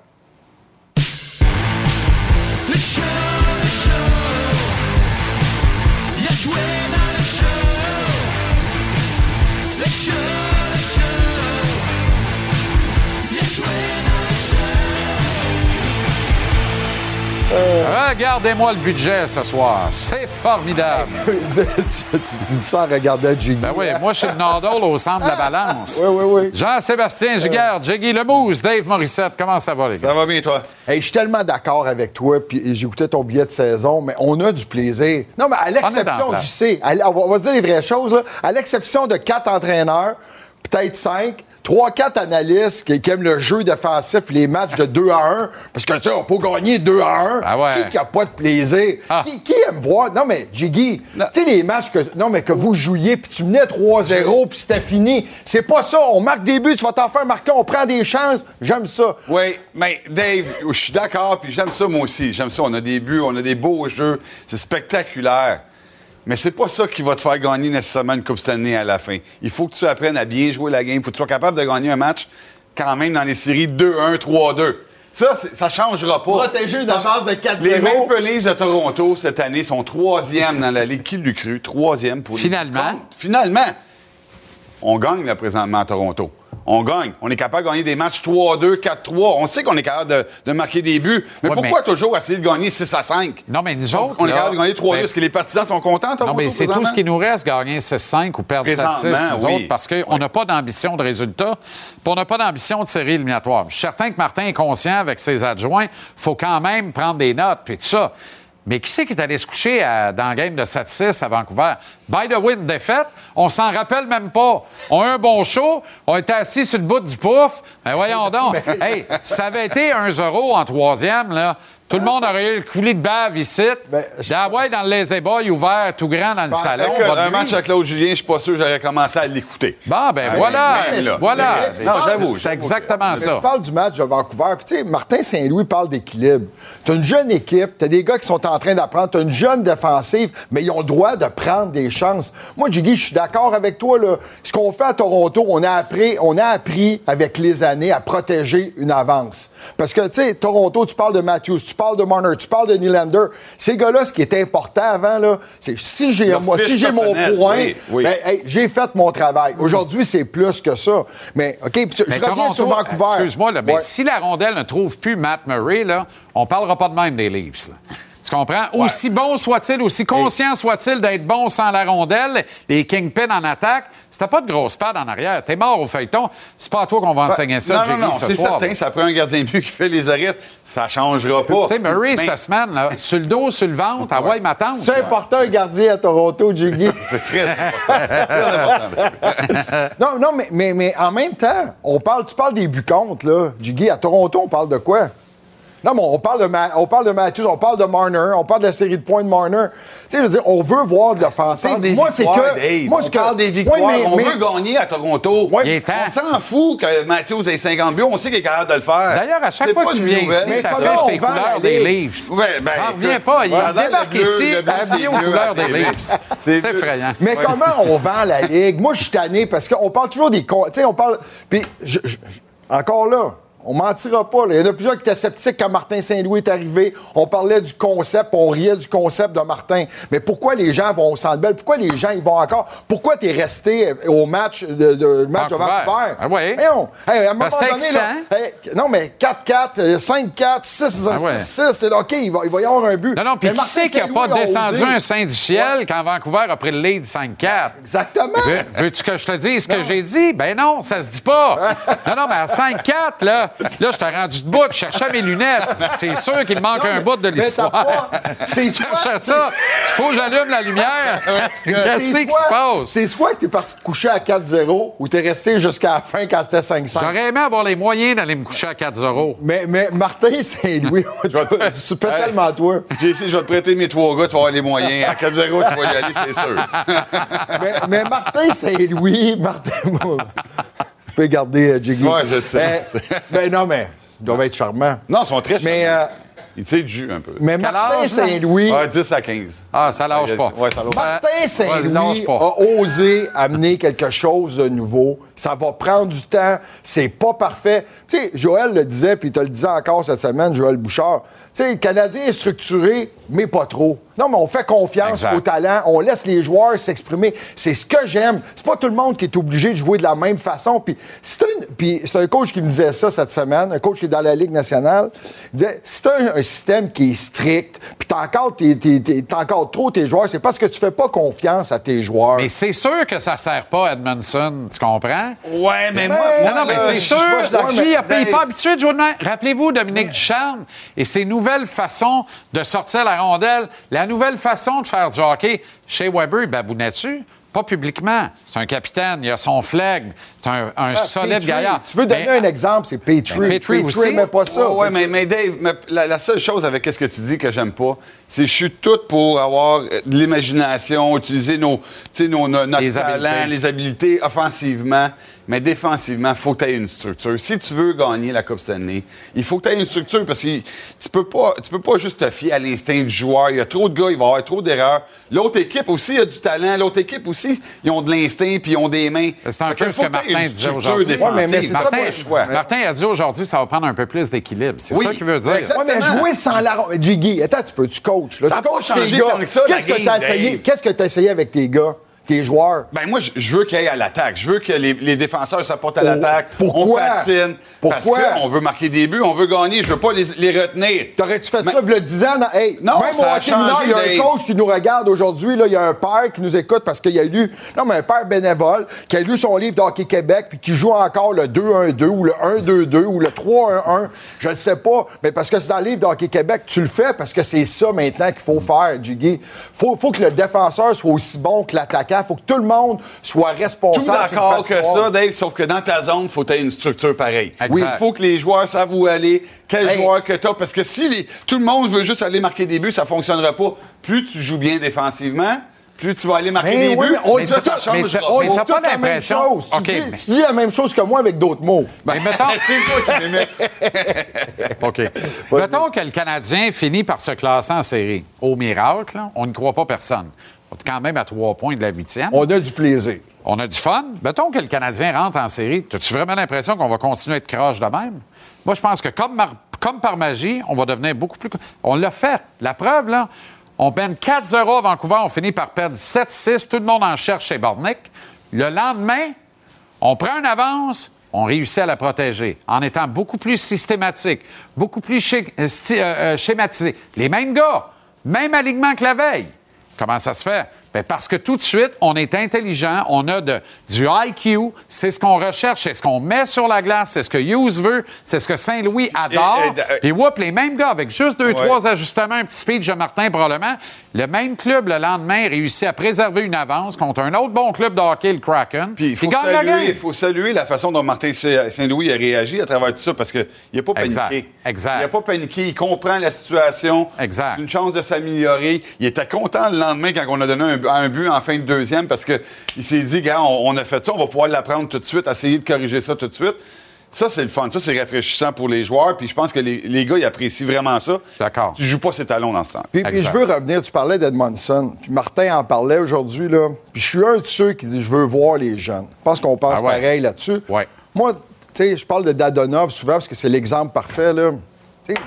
Regardez-moi le budget ce soir. C'est formidable. tu, tu dis ça en regardant Jiggy. Ben oui, moi, je suis le Nordol au centre de la balance. Oui, oui, oui. Jean-Sébastien Giguère, Jiggy Lemousse, Dave Morissette, comment ça va, les gars? Ça va bien, toi? Hey, je suis tellement d'accord avec toi, puis j'écoutais ton billet de saison, mais on a du plaisir. Non, mais à l'exception, je sais, on va, on va dire les vraies choses, là. à l'exception de quatre entraîneurs, peut-être cinq, trois, quatre analystes qui, qui aiment le jeu défensif, les matchs de 2 à 1, parce que, tu sais, il faut gagner 2 à 1. Ah ouais. Qui qui a pas de plaisir? Ah. Qui, qui aime voir? Non, mais, Jiggy, tu sais, les matchs que, non, mais que vous jouiez, puis tu menais 3-0, puis c'était fini. C'est pas ça. On marque des buts, tu vas t'en faire marquer, on prend des chances. J'aime ça. Oui, mais Dave, je suis d'accord, puis j'aime ça moi aussi. J'aime ça. On a des buts, on a des beaux jeux. C'est spectaculaire. Mais c'est pas ça qui va te faire gagner nécessairement une Coupe Stanley à la fin. Il faut que tu apprennes à bien jouer la game. Il faut que tu sois capable de gagner un match quand même dans les séries 2-1, 3-2. Ça, ça changera pas. Protéger dans chance de 4-0. Les Maple Leafs de Toronto, cette année, sont troisième dans la Ligue. Qui l'eût cru? Troisième pour les Finalement. Finalement. On gagne, là, présentement, à Toronto. On gagne. On est capable de gagner des matchs 3-2, 4-3. On sait qu'on est capable de, de marquer des buts. Mais Ouais, pourquoi mais- toujours essayer de gagner 6 à 5? Non, mais nous autres, On est capable de gagner 3-2. ben- Est-ce que les partisans sont contents? Non, mais c'est tout ce qui nous reste, gagner 6-5 ou perdre 7-6, Présentement, nous oui. autres, parce qu'on n'a pas d'ambition de résultat, puis on n'a pas d'ambition de série éliminatoire. Je suis certain que Martin est conscient avec ses adjoints, faut quand même prendre des notes, puis tout ça. Mais qui c'est qui est allé se coucher à- dans le game de 7-6 à Vancouver? By the way, une défaite, on s'en rappelle même pas. On a eu un bon show, on était assis sur le bout du pouf. Ben voyons donc. hey, ça avait été 1-0 en troisième, là. Tout le monde aurait eu le coulis de bave ici. Ben, je- Dans- ouais, dans le lazy boy ouvert tout grand dans le salon. que un nuit. match avec Claude Julien, je suis pas sûr que j'aurais commencé à l'écouter. Bon, ben voilà. là. Voilà. Non, j'avoue, C'est exactement ça. Tu parles du match de Vancouver. Puis, tu sais, Martin Saint-Louis parle d'équilibre. Tu as une jeune équipe, tu as des gars qui sont en train d'apprendre, tu as une jeune défensive, mais ils ont le droit de prendre des chances. Moi, Jiggy, je suis d'accord avec toi. Là. Ce qu'on fait à Toronto, on a, appris, on a appris avec les années à protéger une avance. Parce que, tu sais, Toronto, tu parles de Matthews, tu parles de Marner, tu parles de Nylander. Ces gars-là, ce qui était important avant, là, c'est si j'ai moi, si j'ai mon point, oui, oui. ben, hey, j'ai fait mon travail. Aujourd'hui, c'est plus que ça. Mais, OK, puis tu- Mais je reviens Toronto, sur Vancouver. Excuse-moi, là, mais Ouais. si la rondelle ne trouve plus Matt Murray, là, on parlera pas de même des Leafs. là. Tu comprends? Aussi bon soit-il, aussi conscient soit-il d'être bon sans la rondelle, les Kingpins en attaque, c'était pas de grosse patte en arrière. T'es mort au feuilleton. C'est pas à toi qu'on va enseigner ça, non, non, Jiggy, non, ce c'est soir. certain. Ça prend un gardien de but qui fait les arrêts. Ça changera pas. Tu sais, Murray, Mais cette semaine, là, sur le dos, sur le ventre, à ouais, ma tante. C'est important un gardien à Toronto, Jiggy. C'est très important. Très important. non, non, mais, mais, mais en même temps, on parle, tu parles des buts contre, là. Jiggy, à Toronto, on parle de quoi? Non, mais on parle de, Ma- on parle de Matthews, on parle de Marner, on parle de la série de points de Marner. Tu sais, je veux dire, on veut voir de On des Moi, c'est que. Dave. Moi, on que. parle des victoires. Ouais, mais- on mais- veut gagner à Toronto. Ouais. Il est temps. On s'en fout que Matthews ait 50 buts. On sait qu'il est capable de le faire. D'ailleurs, à chaque fois que tu viens ici, t'affiches tes on couleurs des? Leafs. Ouais, ben, J'en reviens écoute, pas. Il débarque ici, habillé aux couleurs des. Leafs. C'est effrayant. Mais comment on vend la Ligue? Moi, je suis tanné parce qu'on parle toujours des. Tu sais, on parle. Puis, encore là. On mentira pas. là. Il y en a plusieurs qui étaient sceptiques quand Martin Saint-Louis est arrivé. On parlait du concept, on riait du concept de Martin. Mais pourquoi les gens vont au Centre Bell? Pourquoi les gens ils vont encore? Pourquoi tu es resté au match de, de- le match de Vancouver. Vancouver? Ah. Hey, à un moment Ben, donné, là, hey, non, mais 4-4, euh, 5-4, 6, Ah ouais. 6, c'est OK, il va, il va y avoir un but. Non, non, puis qui Martin c'est qui n'a pas descendu osé. un sein du ciel quand Vancouver a pris le lead 5-4? Exactement. Veux- Veux-tu que je te dise ce que j'ai dit? Ben non, ça se dit pas. non, non, mais à 5-4, là, là, je t'ai rendu debout, je cherchais mes lunettes. C'est sûr qu'il me manque un bout de l'histoire. c'est Je soit- cherchais ça. Il faut que j'allume la lumière. Qu'est-ce C'est qui se passe? C'est soit que t'es parti te coucher à 4-0 ou t'es resté jusqu'à la fin quand c'était 5-5. J'aurais aimé avoir les moyens d'aller me coucher à 4-0. Mais, mais Martin Saint-Louis, spécialement toi. JC, je vais te prêter mes trois gars, tu vas avoir les moyens. À 4-0, tu vas y aller, c'est sûr. mais, mais Martin Saint-Louis, Martin. Je peux garder euh, Jiggy. Ouais, je sais. Ben, ben non, mais il doit être charmant. Non, ils sont très Mais, charmants. euh, Ils tirent du jus un peu. mais Martin? Saint-Louis. Ouais, 10 à 15. Ah, ça lâche pas. Ouais, ça lâche pas. Martin Saint-Louis a osé amener quelque chose de nouveau. Ça va prendre du temps. C'est pas parfait. Tu sais, Joël le disait, puis il te le disait encore cette semaine, Joël Bouchard. Tu sais, le Canadien est structuré, mais pas trop. Non, mais on fait confiance Exact. au talent. On laisse les joueurs s'exprimer. C'est ce que j'aime. C'est pas tout le monde qui est obligé de jouer de la même façon. Puis c'est un, puis c'est un coach qui me disait ça cette semaine, un coach qui est dans la Ligue nationale. Il disait, c'est un, un système qui est strict, puis t'as encore, t'es- t'es- t'es- t'as encore trop tes joueurs. C'est parce que tu fais pas confiance à tes joueurs. Mais c'est sûr que ça sert pas à Edmondson, tu comprends? Ouais, mais moi, Non, moi, non, mais c'est je- sûr. il n'est pas habitué de jouer de même. Rappelez-vous Dominique Ducharme et ses nouvelles façons de sortir la rondelle, la nouvelle façon de faire du hockey. Chez Weber, il babounait-tu? Pas publiquement? C'est un capitaine, il a son flag. C'est un, un Ah, solide Petrie. gaillard. Tu veux donner Mais- un exemple, c'est Petrie. Ben, Petrie aussi. mais pas ça. Ouais, ouais, mais, mais Dave, mais la, la seule chose avec ce que tu dis que j'aime pas, c'est que je suis tout pour avoir euh, de l'imagination, utiliser nos, tu sais, nos, no- notre Les talent, habiletés. les habiletés offensivement, mais défensivement, il faut que tu aies une structure. Si tu veux gagner la Coupe Stanley, il faut que tu aies une structure parce que tu peux pas, tu peux pas juste te fier à l'instinct du joueur. Il y a trop de gars, il va y avoir trop d'erreurs. L'autre équipe aussi a du talent. L'autre équipe aussi, ils ont de l'instinct puis ils ont des mains. C'est un peu ce faut que Martin une disait structure aujourd'hui. défensive. Ouais, mais- mais c'est ça, Martin, Martin a dit aujourd'hui, ça va prendre un peu plus d'équilibre. C'est Oui, ça qu'il veut dire. Ouais, mais jouer sans la ronde. Jiggy, attends un petit peu, tu coaches. Là? Ça tu coaches tes gars. Qu'est-ce que essayé? Qu'est-ce que t'as essayé avec tes gars, tes joueurs? Ben moi, je- veux qu'il ait à l'attaque. Je veux que les, les défenseurs s'apportent à l'attaque. pourquoi? On patine. Pourquoi? Parce qu'on veut marquer des buts, on veut gagner. Je veux pas les, les retenir. T'aurais-tu fait Mais- ça, le 10 ans? Hey, Non, même ça a changé, il y a un coach qui nous regarde aujourd'hui. Il y a un père qui nous écoute parce qu'il a lu... Non, mais un père bénévole qui a lu son livre de Hockey Québec puis qui joue encore le 2-1-2 ou le 1-2-2 ou le 3-1-1. Je ne sais pas, mais parce que c'est dans le livre de Hockey Québec. Tu le fais parce que c'est ça maintenant qu'il faut faire, Jiggy. Faut, faut que le défenseur soit aussi bon que l'attaquant. Faut que tout le monde soit responsable. Tout d'accord que ça, Dave, sauf que dans ta zone, il faut que une structure pareille. Exact. Oui, il faut que les joueurs savent où aller, quel Hey. joueur que tu as. Parce que si les- tout le monde veut juste aller marquer des buts, ça ne fonctionnera pas. Plus tu joues bien défensivement, plus tu vas aller marquer Mais des oui, buts. mais on mais dit ça, ça, ça mais change. On mais tout pas la même l'impression- chose. Tu dis- mais- Tu dis la même chose que moi avec d'autres mots. Mais mettons- c'est toi qui m'aimais. OK. Mettons que le Canadien finit par se classer en série. Au miracle, là, on ne croit pas personne. On est quand même à trois points de la huitième. On a du plaisir. On a du fun. Mettons que le Canadien rentre en série. As-tu vraiment l'impression qu'on va continuer à être croche de même? Moi, je pense que comme, mar- comme par magie, on va devenir beaucoup plus. On l'a fait. La preuve, là, on mène 4-0 à Vancouver, on finit par perdre 7-6. Tout le monde en cherche chez Bornick. Le lendemain, on prend une avance, on réussit à la protéger en étant beaucoup plus systématique, beaucoup plus schématisé. euh, euh, euh, schématisé. Les mêmes gars, même alignement que la veille. Comment ça se fait? Ben, parce que tout de suite, on est intelligent, on a de- du IQ. C'est ce qu'on recherche, c'est ce qu'on met sur la glace, c'est ce que Hughes veut, c'est ce que Saint-Louis adore. Et- et- whoop, les mêmes gars, avec juste deux, Ouais. trois ajustements, un petit speech de Martin probablement, le même club, le lendemain, réussit à préserver une avance contre un autre bon club de hockey, le Kraken. Puis il faut, saluer, faut saluer la façon dont Martin Saint- Saint-Louis a réagi à travers tout ça parce qu'il n'a pas paniqué. exact. Il n'a pas paniqué. Il comprend la situation. Exact. C'est une chance de s'améliorer. Il était content le lendemain quand on a donné un, un but en fin de deuxième parce qu'il s'est dit, gars, on, on a fait ça, on va pouvoir l'apprendre tout de suite, essayer de corriger ça tout de suite. Ça, c'est le fun. Ça, c'est rafraîchissant pour les joueurs. Puis je pense que les, les gars, ils apprécient vraiment ça. D'accord. Tu joues pas ses talons dans ce temps. Puis, puis je veux revenir, tu parlais d'Edmondson, puis Martin en parlait aujourd'hui, là. Puis je suis un de ceux qui dit je veux voir les jeunes. Je pense qu'on pense Ah ouais. pareil là-dessus. Ouais. Moi, tu sais, je parle de Dadonov souvent parce que c'est l'exemple parfait, là. Tu sais,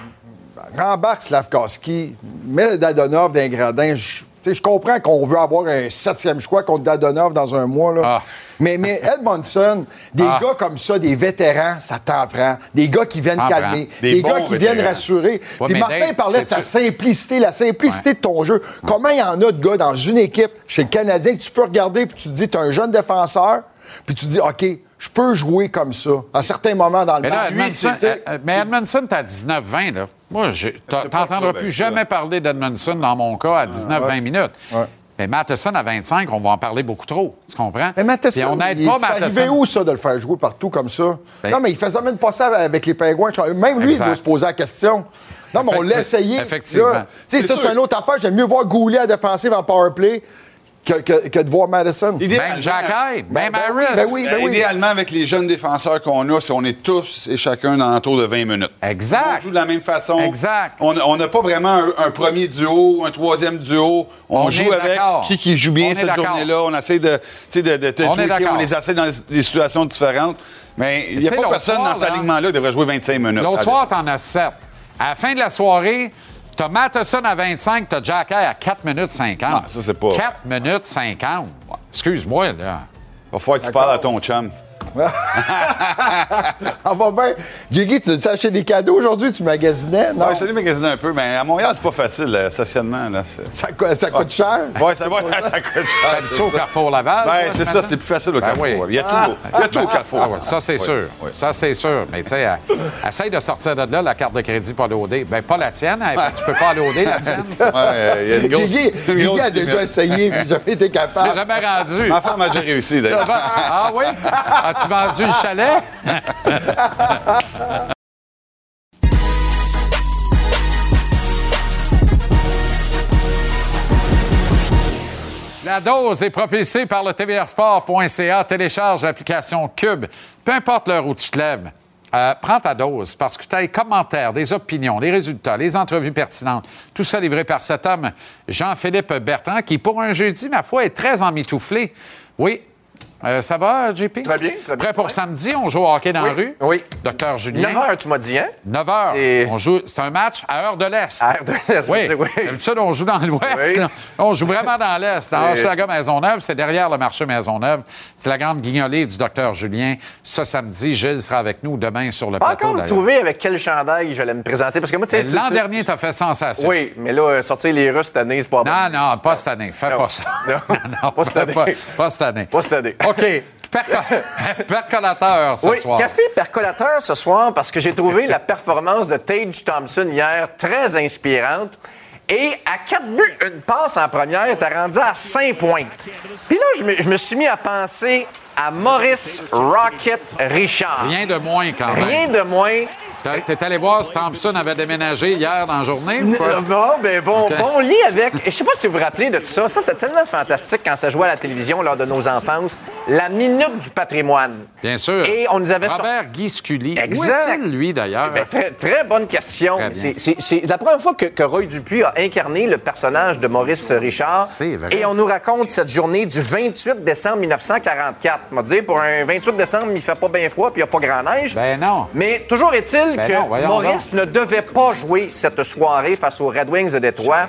rembarque Slavkowski, mets Dadonov d'un gradin. Je, tu sais, je comprends qu'on veut avoir un septième choix contre Dadonov dans un mois, là. Ah. Mais, mais Edmondson, des Ah. gars comme ça, des vétérans, ça t'en prend. Des gars qui viennent calmer. Des, Des gars qui viennent rassurer. Ouais, Puis Martin Dave, parlait de sa simplicité, la simplicité de ton jeu. Comment il y en a de gars dans une équipe chez le Canadien que tu peux regarder puis tu te dis, tu un jeune défenseur, puis tu te dis, OK, je peux jouer comme ça à certains moments dans le Mais là, match. Edmondson, Tu sais, euh, mais Edmondson, t'as 19-20, là. Moi, t'entendras plus jamais parler d'Edmondson dans mon cas à 19-20 minutes. Mais Matheson à 25, on va en parler beaucoup trop. Tu comprends? Mais Matheson, Puis on n'aide il pas est arrivé Matheson. où, ça, de le faire jouer partout comme ça? Ben- non, mais il faisait même pas ça avec les Pingouins. Même lui, Exact. il doit se poser la question. Non, mais on l'a essayé. effectivement. Tu sais, C'est ça, c'est une autre affaire. J'aime mieux voir Goulet à défensive en powerplay que, que, que de voir Madison. Même Jack Hyde, même ben oui, Harris. ben oui. Ben, idéalement, avec les jeunes défenseurs qu'on a, c'est on est tous et chacun dans l'entour de 20 minutes. Exact. On joue de la même façon. Exact. On n'a pas vraiment un, un premier duo, un troisième duo. On, On joue avec qui, qui joue bien On cette journée-là. On essaie de, tu sais, de, de, de On tweaker, on les essaie dans des situations différentes. Mais il n'y a pas personne soir, dans cet là, alignement-là qui devrait jouer 25 minutes. L'autre soir, t'en as 7. À la fin de la soirée, t'as Matheson à 25, t'as Jack Hyde à 4 minutes 50. Ah, ça, c'est pas- 4 minutes 50. Excuse-moi, là. Va falloir que tu parles à ton chum. On va bien. Jiggy, tu as acheté des cadeaux aujourd'hui? Tu magasinais? Non? Ouais, je suis allé magasiner un peu, mais à Montréal, c'est pas facile, le stationnement. Là, c'est- Ça, co- ça coûte cher? Ouais, ça, va, ça coûte cher. Tu c'est au ça. Carrefour Laval. Ben, c'est ça, c'est plus facile au Ben Carrefour. oui. Il y a tout, au- il y a tout au Carrefour. Ah ouais, ça, c'est Ouais, sûr. ouais. Ça, c'est sûr. Mais tu sais, euh, essaye de sortir de là la carte de crédit pas loadée. Ben, pas la tienne. hein, Tu peux pas loader la tienne. c'est ça. Ouais, il y a une grosse, Jiggy, a déjà essayé, mais jamais été Tu capable. l'as jamais rendu. Ma femme a déjà réussi, d'ailleurs. Ah oui? Le chalet? La dose est propulsée par le tvrsport.ca. Télécharge l'application Cube. Peu importe l'heure où tu te lèves, euh, prends ta dose parce que tu as les commentaires, des opinions, les résultats, les entrevues pertinentes. Tout ça livré par cet homme, Jean-Philippe Bertrand, qui, pour un jeudi, ma foi, est très emmitouflé. Oui. Euh, ça va, JP? Très bien, très bien. Prêt pour samedi? On joue au hockey dans Oui, la rue? oui. Docteur Julien? 9 heures, tu m'as dit, hein? 9 heures. C'est- On joue. C'est un match à heure de l'Est. À heure de l'Est, Oui. oui. D'habitude, on joue dans l'Ouest. Oui. On joue vraiment dans l'Est. Dans Hochelaga Maisonneuve, c'est derrière le marché Maisonneuve. C'est la grande guignolée du docteur Julien. Ce samedi, Gilles sera avec nous demain sur le Pas plateau. encore trouvé avec quel chandail j'allais me présenter. Parce que moi, tu sais. L'an dernier, tu as fait sensation. Oui, mais là, euh, sortir les Russes cette année, c'est pas bon. Non, non, pas cette année. Fais Non. pas ça. Non. non, Pas cette année. Pas, pas cette année. Pas cette année. OK. Perco- Percolateur ce oui, soir. café percolateur ce soir parce que j'ai trouvé la performance de Tage Thompson hier très inspirante. Et à quatre buts, une passe en première, t'as rendu à 5 points. Puis là, je me, je me suis mis à penser à Maurice Rocket Richard. Rien de moins quand même. Rien de moins. T'es- allé voir si Thompson avait déménagé hier dans la journée ou quoi? Euh, Bon, ben bon, OK. bon lien avec. Je sais pas si vous vous rappelez de tout ça. Ça, c'était tellement fantastique quand ça jouait à la télévision lors de nos enfances. La minute du patrimoine. Bien sûr. Et on nous avait Robert Guy Scully. Exact. Où lui, d'ailleurs? Ben, très, très bonne question. C'est- la première fois que, que Roy Dupuis a incarné le personnage de Maurice Richard. C'est vrai. Et on nous raconte cette journée du 28 décembre 1944. Va dire, pour un 28 décembre, il fait pas bien froid puis il n'y a pas grand neige. Ben non. Mais toujours est-il Ben que non, Maurice ne devait pas jouer cette soirée face aux Red Wings de Détroit.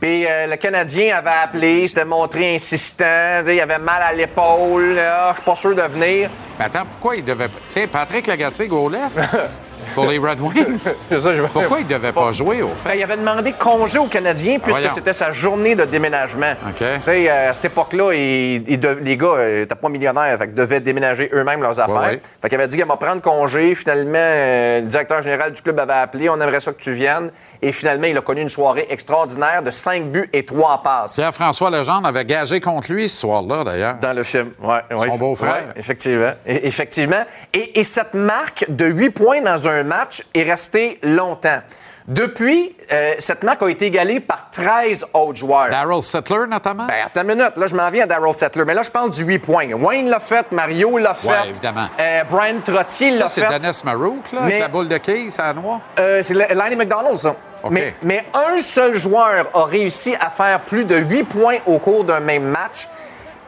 Puis euh, le Canadien avait appelé, s'était montré insistant, il avait mal à l'épaule, là, je suis pas sûr de venir. Mais attends, pourquoi il devait. Tu sais, Patrick Lagacé, Gaulet? pour les Red Wings. C'est ça, je- Pourquoi il ne devait pas jouer, au fait? Ben, il avait demandé congé aux Canadiens puisque c'était sa journée de déménagement. OK. Tu sais, euh, à cette époque-là, les gars n'étaient pas millionnaires, fait devaient déménager eux-mêmes leurs affaires. ouais. Fait qu'il avait dit qu'il va prendre congé. Finalement, euh, le directeur général du club avait appelé, on aimerait ça que tu viennes. Et finalement, il a connu une soirée extraordinaire de 5 buts et 3 passes. Pierre-François Legendre avait gagé contre lui ce soir-là, d'ailleurs. Dans le film, ouais. ouais, Son beau-frère. ouais, effectivement. Effectivement. Et, et cette marque de 8 points dans un match est restée longtemps. Depuis, euh, cette marque a été égalée par 13 autres joueurs. Daryl Settler, notamment? Ben, attends une minute. Là, je m'en viens à Daryl Settler. Mais là, je parle du 8 points. Wayne l'a fait, Mario l'a fait. Ouais, évidemment. Euh, Brian Trottier Ça, l'a c'est fait. Dennis Marouk, là, Mais- avec la boule de quilles, à noix. Euh, c'est Lanny McDonald, ça. Mais, mais un seul joueur a réussi à faire plus de 8 points au cours d'un même match.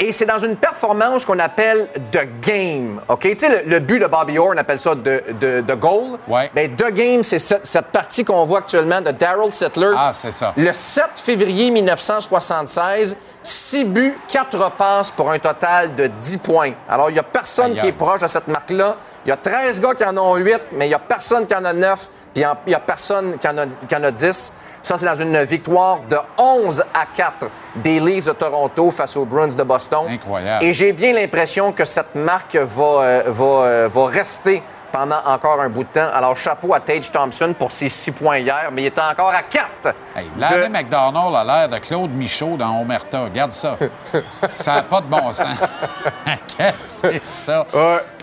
Et c'est dans une performance qu'on appelle The Game. OK? Tu sais, le, le but de Bobby Orr, on appelle ça de, de, de goal. Ouais. Ben, The Game, c'est cette, cette partie qu'on voit actuellement de Daryl Settler. Ah, c'est ça. Le 7 février 1976, 6 buts, 4 passes pour un total de 10 points. Alors, il n'y a personne Aïe, qui est proche de cette marque-là. Il y a 13 gars qui en ont 8, mais il n'y a personne qui en a 9, puis il n'y a personne qui en, a, qui en a 10. Ça, c'est dans une victoire de 11 à 4 des Leafs de Toronto face aux Bruins de Boston. Incroyable. Et j'ai bien l'impression que cette marque va, euh, va, euh, va rester pendant encore un bout de temps. Alors, chapeau à Tage Thompson pour ses 6 points hier, mais il était encore à 4. Hey, Larry McDonald a l'air de Claude Michaud dans Omerta. Regarde ça. ça n'a pas de bon sens. Qu'est-ce que c'est ça?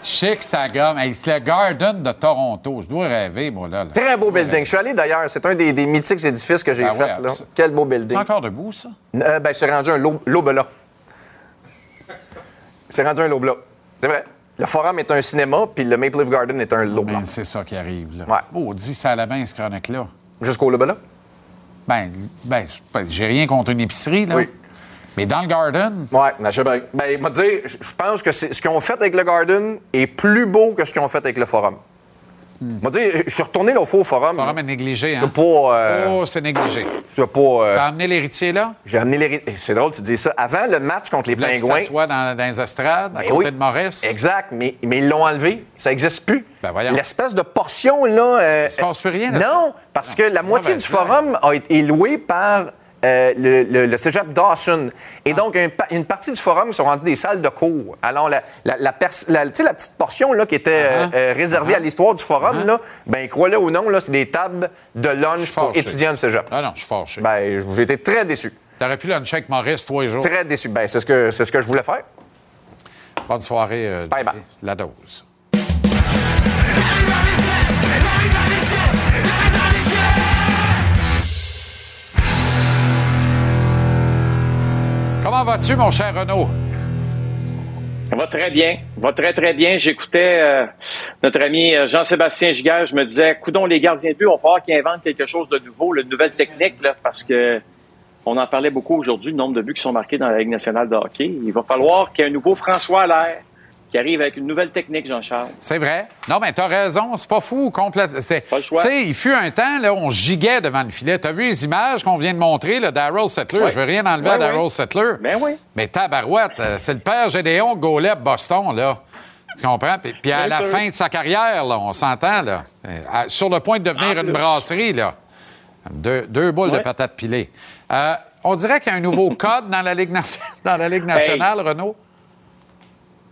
Chic, sa gomme. Hey, c'est le Garden de Toronto. Je dois rêver, moi, là. là. Très beau building. Je suis allé d'ailleurs. C'est un des, des mythiques édifices que j'ai Ben fait. ouais, là. Quel beau building. C'est encore debout, ça? Euh, ben, c'est rendu un lo- lobela. C'est rendu un lobela. C'est vrai. Le Forum est un cinéma, puis le Maple Leaf Garden est un lobela. Ben, c'est ça qui arrive, là. Ouais. Oh, dis ça à la main, ce chronique-là. Jusqu'au lobela? Ben, ben, j'ai rien contre une épicerie, là. Oui. Mais dans le Garden, Ouais, ben, je ben, m'a dit, je pense que ce qu'ils ont fait avec le Garden est plus beau que ce qu'ils ont fait avec le Forum. Il dit, je suis retourné fois au Forum. le forum est négligé, hein? pas. euh, Oh, c'est négligé. je pas. euh, T'as emmené l'héritier là? J'ai amené les. C'est drôle, tu dis ça. Avant le match contre les Là, Pingouins. s'assoit dans, dans les estrades, à Ben côté oui. de Maurice? Exact, mais, mais ils l'ont enlevé. Ça n'existe plus. Ben voyons. L'espèce de portion, là. euh, Il se passe plus rien, là, Non, parce que la moitié du forum a été louée par. Euh, le, le, le cégep Dawson. Et donc, une, pa- une partie du forum sont rendues des salles de cours. Alors, la, la, petite portion là, qui était euh, Uh-huh. euh, réservée à l'histoire du forum, là, ben, crois-le ou non, là, c'est des tables de lunch pour étudiants du cégep. Ah non, je suis fâché. Ben, j'ai été très déçu. T'aurais pu luncher avec Maurice trois jours. Très déçu. Ben, c'est ce que, c'est ce que je voulais faire. Bonne soirée, euh, Bye bye. La dose. Comment vas-tu, mon cher Renaud? Ça va très bien. Va très, très bien. J'écoutais euh, notre ami euh, Jean-Sébastien Giguère. Je me disais, coudons les gardiens de but, on va falloir qu'ils inventent quelque chose de nouveau, une nouvelle technique, parce que on en parlait beaucoup aujourd'hui, le nombre de buts qui sont marqués dans la Ligue nationale de hockey. Il va falloir qu'il y ait un nouveau François Allaire qui arrive avec une nouvelle technique, Jean-Charles. C'est vrai. Non, mais t'as raison, c'est pas fou. Complète... c'est- Pas le choix. Tu sais, il fut un temps, là, on giguait devant le filet. T'as vu les images qu'on vient de montrer, là, Daryl Settler? Je veux rien enlever à Daryl ouais. Settler. Ben oui. Mais tabarouette, euh, c'est le père Gédéon Gaulet Boston, là. Tu comprends? Puis, puis à Bien la sûr. fin de sa carrière, là, on s'entend, là. euh, sur le point de devenir En une brasserie, là. Deux, deux boules de patates pilées. Euh, on dirait qu'il y a un nouveau code dans la Ligue, nation- dans la Ligue nationale, Renaud.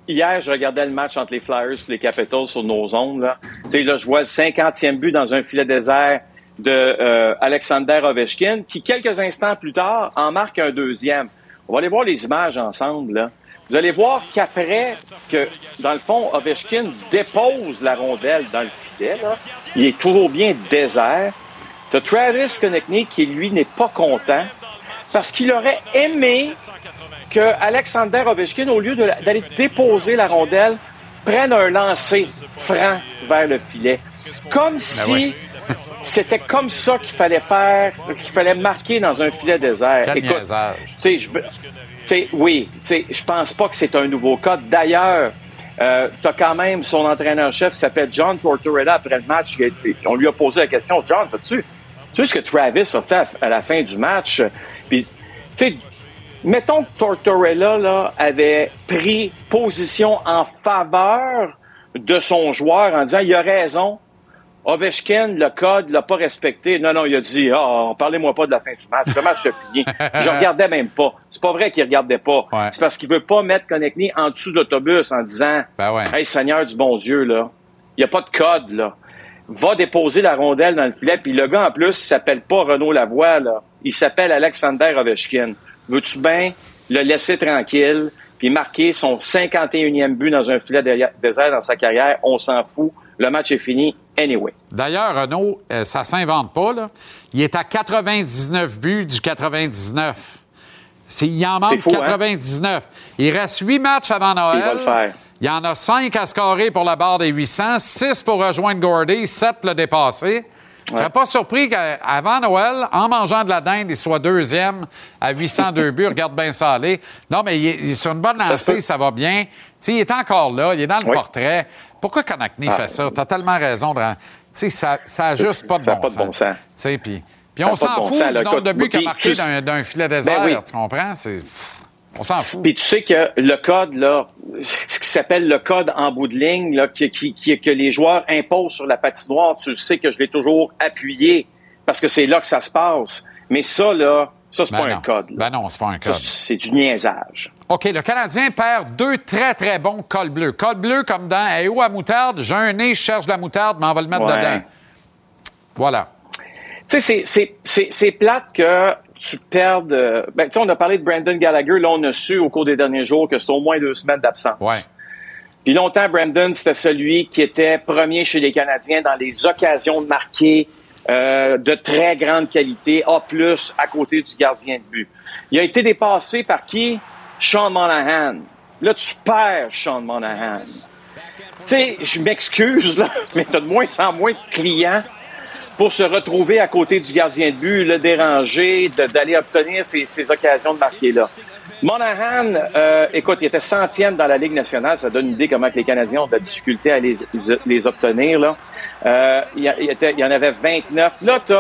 Hier, je regardais le match entre les Flyers et les Capitals sur nos ondes. Là. Tu sais, là, je vois le 50e but dans un filet désert de euh, Alexander Ovechkin, qui, quelques instants plus tard, en marque un deuxième. On va aller voir les images ensemble. Là. Vous allez voir qu'après que, dans le fond, Ovechkin dépose la rondelle dans le filet, là, il est toujours bien désert. Tu Travis Konechny qui, lui, n'est pas content parce qu'il aurait aimé que Alexander Ovechkin, au lieu d'aller déposer la rondelle, prenne un lancer franc vers le filet. Comme si oui. c'était comme ça qu'il fallait faire, qu'il fallait marquer dans un filet désert. Quel Écoute, niaisage. tu sais, je, oui, tu sais, je pense pas que c'est un nouveau cas. D'ailleurs, euh, tu as quand même son entraîneur-chef qui s'appelle John Tortorella après le match. On lui a posé la question, John, as-tu tu sais ce que Travis a fait à, à la fin du match? Puis, tu sais, mettons que Tortorella là, avait pris position en faveur de son joueur en disant, il a raison, Ovechkin, le code, l'a pas respecté. Non, non, il a dit, ah, parlez-moi pas de la fin du match. Le match est fini. Je regardais même pas. C'est pas vrai qu'il regardait pas. C'est parce qu'il veut pas mettre Konechny en dessous de l'autobus en disant, hey, Seigneur du bon Dieu, là. Il y a pas de code, là. Va déposer la rondelle dans le filet. Puis le gars, en plus, il s'appelle pas Renaud Lavoie, là. Il s'appelle Alexander Ovechkin. Veux-tu bien le laisser tranquille puis marquer son 51e but dans un filet désert dans sa carrière? On s'en fout. Le match est fini anyway. D'ailleurs, Renaud, euh, ça s'invente pas, là. Il est à 99 buts du 99. il en manque fou, hein? 99. Il reste 8 matchs avant Noël. Il va le faire. Il y en a 5 à scorer pour la barre des 800, 6 pour rejoindre Gordy, 7 pour le dépasser. Je ne serais pas surpris qu'avant Noël, en mangeant de la dinde, il soit deuxième à 802 buts. Regarde bien ça aller. Non, mais il est, il est sur une bonne lancée, ça, va bien. Il est encore là, il est dans le Oui. portrait. Pourquoi Konechny Ah. fait ça? Tu as tellement raison. de- Tu sais, ça n'a juste pas de Ça bon pas de sens. bon sens. Puis, on de s'en fout du nombre de buts Puis qu'il a marqué d'un, d'un filet désert. Ben oui. Tu comprends? C'est... On s'en fout. Puis tu sais que le code, là, ce qui s'appelle le code en bout de ligne, là, qui, qui- qui- que les joueurs imposent sur la patinoire, tu sais que je l'ai toujours appuyé parce que c'est là que ça se passe. Mais ça, là, ça, c'est Ben pas non. un code. là. Ben non, c'est pas un code. c'est du niaisage. OK, le Canadien perd deux très, très bons cols bleus. Col bleu comme dans Hey, où à moutarde? J'ai un nez, je cherche de la moutarde, mais on va le mettre Ouais. dedans. Voilà. Tu sais, c'est- c'est- c'est c'est plate que tu perdes. euh, ben, tu sais, on a parlé de Brandon Gallagher. Là, on a su au cours des derniers jours que c'était au moins deux semaines d'absence. Ouais. Puis longtemps, Brandon, c'était celui qui était premier chez les Canadiens dans les occasions de marquer euh, de très grande qualité, A+, à côté du gardien de but. Il a été dépassé par qui? Sean Monahan. Là, tu perds Sean Monahan. Tu sais, je m'excuse, là, mais t'as de moins en moins de clients pour se retrouver à côté du gardien de but, le déranger, d'aller obtenir ces, ces occasions de marquer là. Monahan, euh, écoute, il était centième dans la Ligue nationale. Ça donne une idée comment que les Canadiens ont de la difficulté à les, les obtenir. Là. Euh, il, y il y en avait 29. Là, tu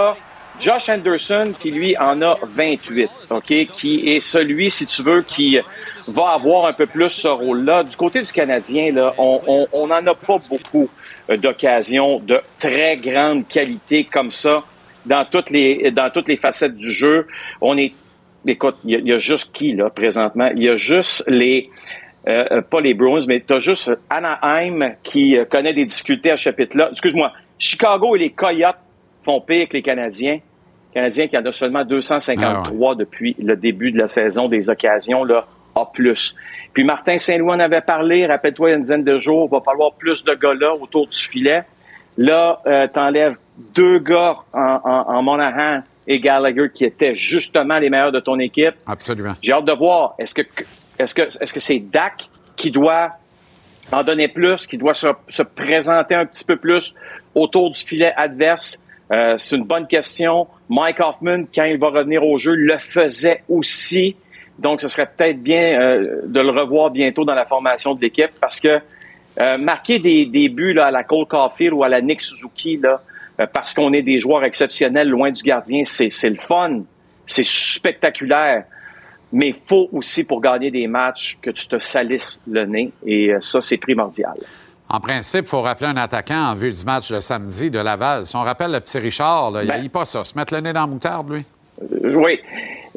Josh Anderson qui, lui, en a 28, OK? Qui est celui, si tu veux, qui va avoir un peu plus ce rôle-là. Du côté du Canadien, là, on on- on n'en a pas beaucoup euh, d'occasions de très grande qualité comme ça dans toutes les dans toutes les facettes du jeu. On est écoute, il y, a- il y a juste qui là présentement? Il y a juste les euh, euh, pas les Bruins, mais tu as juste Anaheim qui euh, connaît des difficultés à ce chapitre-là. Excuse-moi, Chicago et les Coyotes font pire que les Canadiens. Les Canadiens qui en a seulement 253 depuis le début de la saison des occasions là A+. Puis Martin Saint-Louis en avait parlé, rappelle-toi, il y a une dizaine de jours, il va falloir plus de gars là autour du filet. Là, euh, t'enlèves deux gars en, en, en Monahan et Gallagher qui étaient justement les meilleurs de ton équipe. Absolument. J'ai hâte de voir. Est-ce que est-ce que est-ce que c'est Dak qui doit en donner plus, qui doit se, se présenter un petit peu plus autour du filet adverse? Euh, c'est une bonne question. Mike Hoffman, quand il va revenir au jeu, le faisait aussi. Donc, ce serait peut-être bien euh, de le revoir bientôt dans la formation de l'équipe parce que euh, marquer des, des buts là, à la Cole Caulfield ou à la Nick Suzuki, là, euh, parce qu'on est des joueurs exceptionnels loin du gardien, c'est c'est le fun. C'est spectaculaire. Mais il faut aussi, pour gagner des matchs, que tu te salisses le nez. Et euh, ça, c'est primordial. En principe, il faut rappeler un attaquant en vue du match de samedi de Laval. Si on rappelle le petit Richard, là, il Ben- n'y pas ça. Se mettre le nez dans la moutarde, lui. Oui.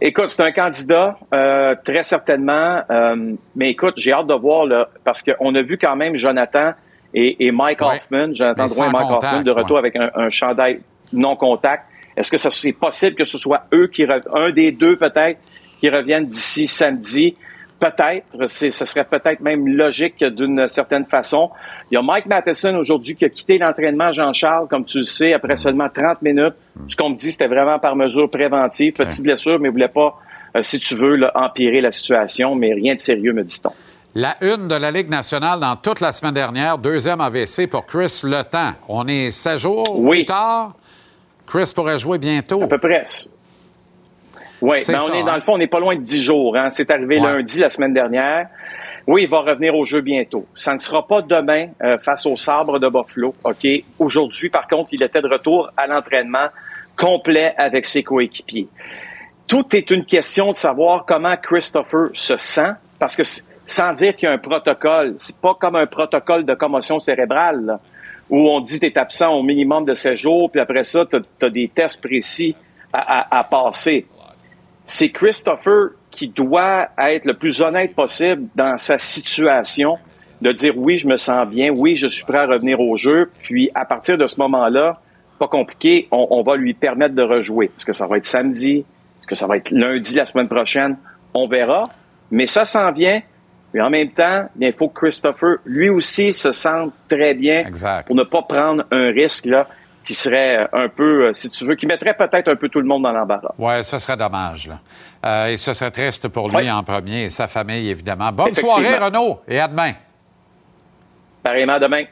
Écoute, c'est un candidat, euh, très certainement. Euh, mais écoute, j'ai hâte de voir, là, parce qu'on a vu quand même Jonathan et, et Mike Ouais. Hoffman, Jonathan Drouin et Mike contact, Hoffman, de retour ouais. avec un, un chandail non-contact. Est-ce que c'est possible que ce soit eux qui rev- un des deux peut-être qui reviennent d'ici samedi? Peut-être, ce serait peut-être même logique d'une certaine façon. Il y a Mike Matheson aujourd'hui qui a quitté l'entraînement, Jean-Charles, comme tu le sais, après seulement 30 minutes. Ce qu'on me dit, c'était vraiment par mesure préventive. Petite blessure, mais il voulait pas, euh, si tu veux, là, empirer la situation, mais rien de sérieux, me dit-on. La une de la Ligue nationale dans toute la semaine dernière, deuxième AVC pour Chris Le Temps. On est 16 jours Oui. plus tard. Chris pourrait jouer bientôt. À peu près. Oui, mais on ça, est dans hein? le fond, on n'est pas loin de 10 jours. Hein. C'est arrivé Ouais. lundi la semaine dernière. Oui, il va revenir au jeu bientôt. Ça ne sera pas demain euh, face au sabre de Buffalo. OK? Aujourd'hui, par contre, il était de retour à l'entraînement complet avec ses coéquipiers. Tout est une question de savoir comment Christopher se sent, parce que sans dire qu'il y a un protocole, c'est pas comme un protocole de commotion cérébrale. là. où on dit que tu es absent au minimum de 7 jours, puis après ça, tu as, des tests précis à, à, à passer. C'est Christopher qui doit être le plus honnête possible dans sa situation, de dire oui, je me sens bien, oui, je suis prêt à revenir au jeu, puis à partir de ce moment-là, pas compliqué, on, on va lui permettre de rejouer. Est-ce que ça va être samedi? Est-ce que ça va être lundi la semaine prochaine? On verra. Mais ça s'en vient. Mais en même temps, il faut que Christopher, lui aussi, se sente très bien pour ne pas prendre un risque là qui serait un peu, euh, si tu veux, qui mettrait peut-être un peu tout le monde dans l'embarras. Oui, ce serait dommage. Là. Euh, et ce serait triste pour lui Ouais. en premier et sa famille, évidemment. Bonne soirée, Renaud, et à demain. Pareillement demain.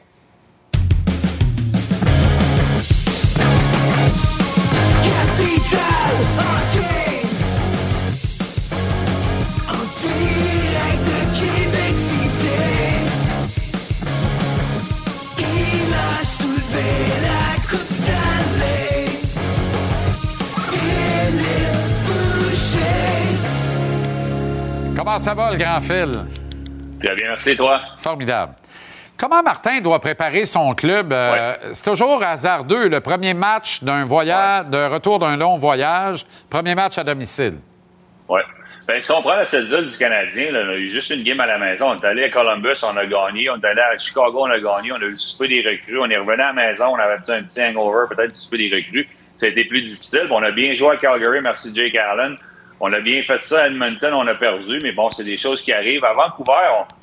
Comment ça va, le grand fil? Très bien, merci, toi. Formidable. Comment Martin doit préparer son club? Euh, C'est toujours hasardeux, le premier match d'un voyage, de retour d'un long voyage, premier match à domicile. Oui. Ben, si on prend la cédule du Canadien, là, on a eu juste une game à la maison. On est allé à Columbus, on a gagné. On est allé à Chicago, on a gagné. On a eu le souper des recrues. On est revenu à la maison, on avait un petit hangover, peut-être du souper des recrues. Ça a été plus difficile. On a bien joué à Calgary, merci Jake Allen. On a bien fait ça à Edmonton, on a perdu, mais bon, c'est des choses qui arrivent. À Vancouver,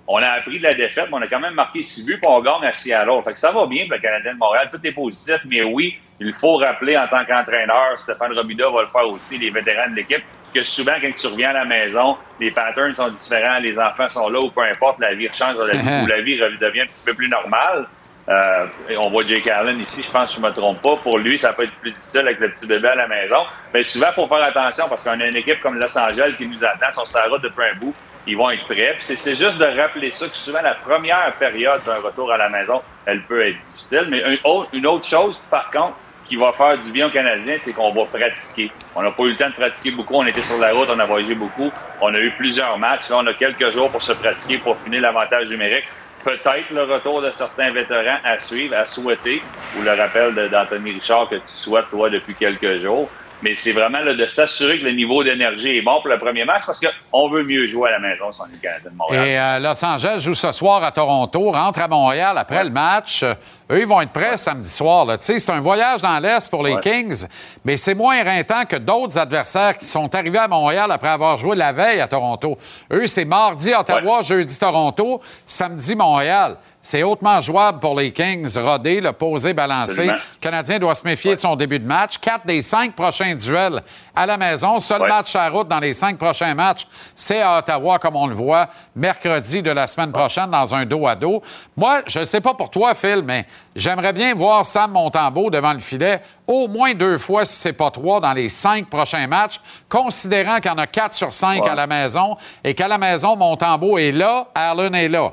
on, on a appris de la défaite, mais on a quand même marqué six buts, puis on gagne à Seattle. Fait que ça va bien pour le Canadien de Montréal, tout est positif, mais oui, il faut rappeler en tant qu'entraîneur, Stéphane Robida va le faire aussi, les vétérans de l'équipe, que souvent, quand tu reviens à la maison, les patterns sont différents, les enfants sont là, ou peu importe, la vie change, la vie, ou la vie devient un petit peu plus normale. Euh, on voit Jake Allen ici, je pense que je me trompe pas. Pour lui, ça peut être plus difficile avec le petit bébé à la maison. Mais souvent, il faut faire attention parce qu'on a une équipe comme Los Angeles qui nous attend, sont sur la route depuis bout. Ils vont être prêts. C'est- juste de rappeler ça que souvent, la première période d'un retour à la maison, elle peut être difficile. Mais une autre chose, par contre, qui va faire du bien aux Canadiens, c'est qu'on va pratiquer. On n'a pas eu le temps de pratiquer beaucoup. On était sur la route, on a voyagé beaucoup. On a eu plusieurs matchs. Là, on a quelques jours pour se pratiquer, pour finir l'avantage numérique. Peut-être le retour de certains vétérans à suivre, à souhaiter, ou le rappel d'Anthony Richard que tu souhaites, toi, depuis quelques jours. Mais c'est vraiment là, de s'assurer que le niveau d'énergie est bon pour le premier match parce qu'on veut mieux jouer à la maison si on est Canadien de Montréal. Et euh, Los Angeles joue ce soir à Toronto, rentre à Montréal après le match. Euh, eux, ils vont être prêts samedi soir. là. Tu sais, C'est un voyage dans l'Est pour les Kings, mais c'est moins éreintant que d'autres adversaires qui sont arrivés à Montréal après avoir joué la veille à Toronto. Eux, c'est mardi Ottawa, jeudi Toronto, samedi Montréal. C'est hautement jouable pour les Kings, rodés, le posé, balancé. Absolument. Le Canadien doit se méfier de son début de match. Quatre des cinq prochains duels à la maison. Seul match à route dans les cinq prochains matchs, c'est à Ottawa, comme on le voit, mercredi de la semaine prochaine dans un dos à dos. Moi, je ne sais pas pour toi, Phil, mais j'aimerais bien voir Sam Montembeau devant le filet au moins deux fois, si c'est pas trois, dans les cinq prochains matchs, considérant qu'il y en a quatre sur cinq Ouais. à la maison et qu'à la maison, Montembeau est là, Allen est là.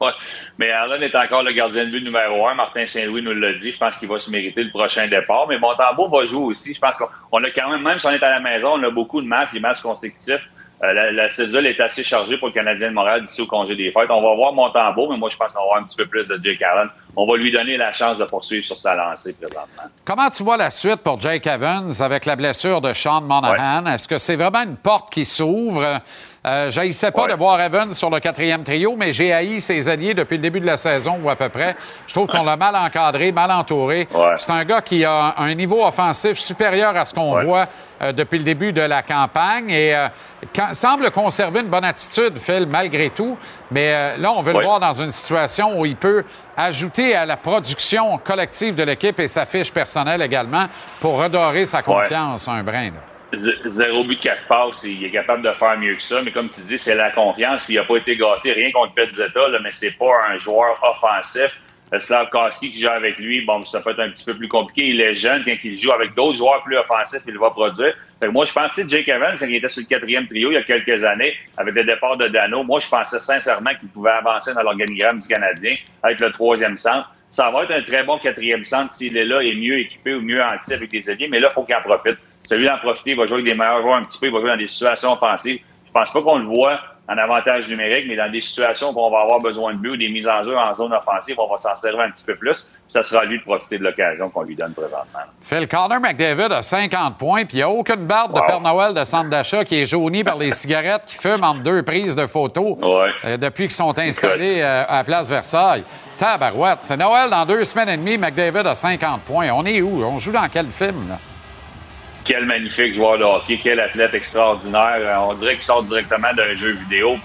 Ouais. Mais Allen est encore le gardien de but numéro un. Martin Saint-Louis nous l'a dit. Je pense qu'il va se mériter le prochain départ. Mais Montembeau va jouer aussi. Je pense qu'on on a quand même, même si on est à la maison, on a beaucoup de matchs, des matchs consécutifs. Euh, la, la cédule est assez chargée pour le Canadien de Montréal d'ici au congé des fêtes. On va voir Montembeau, mais moi, je pense qu'on va avoir un petit peu plus de Jake Allen. On va lui donner la chance de poursuivre sur sa lancée présentement. Comment tu vois la suite pour Jake Evans avec la blessure de Sean Monahan? Est-ce que c'est vraiment une porte qui s'ouvre? Euh, J'haïssais pas de voir Evans sur le quatrième trio, mais j'ai haï ses alliés depuis le début de la saison ou à peu près. Je trouve qu'on l'a mal encadré, mal entouré. C'est un gars qui a un niveau offensif supérieur à ce qu'on voit euh, depuis le début de la campagne et euh, quand- semble conserver une bonne attitude, Phil, malgré tout. Mais euh, là, on veut le voir dans une situation où il peut ajouter à la production collective de l'équipe et sa fiche personnelle également pour redorer sa confiance un brin. là. Zéro but quatre passes, il est capable de faire mieux que ça, mais comme tu dis, c'est la confiance, puis il n'a pas été gâté, rien contre Petzetta, là, mais c'est pas un joueur offensif. Euh, Slavkowski qui joue avec lui, bon, ça peut être un petit peu plus compliqué. Il est jeune, quand il joue avec d'autres joueurs plus offensifs, il va produire. Fait que moi, je pense, tu sais, Jake Evans, quand il était sur le quatrième trio il y a quelques années, avec le départ de Dano, moi, je pensais sincèrement qu'il pouvait avancer dans l'organigramme du Canadien, être le troisième centre. Ça va être un très bon quatrième centre s'il est là et mieux équipé ou mieux anti avec les alliés, mais là, il faut qu'il en profite. Celui d'en profiter, il va jouer avec des meilleurs joueurs un petit peu, il va jouer dans des situations offensives. Je pense pas qu'on le voit en avantage numérique, mais dans des situations où on va avoir besoin de but ou des mises en jeu en zone offensive, on va s'en servir un petit peu plus. Puis ça sera à lui de profiter de l'occasion qu'on lui donne présentement. Phil Connor McDavid a 50 points, puis il n'y a aucune barbe de. Père Noël de centre d'achat qui est jaunie par les cigarettes qui fument entre deux prises de photos euh, depuis qu'ils sont installés euh, à Place Versailles. Tabarouette, c'est Noël dans deux semaines et demie. McDavid a 50 points. On est où? On joue dans quel film? Là? Quel magnifique joueur de hockey, quel athlète extraordinaire. Euh, On dirait qu'il sort directement d'un jeu vidéo.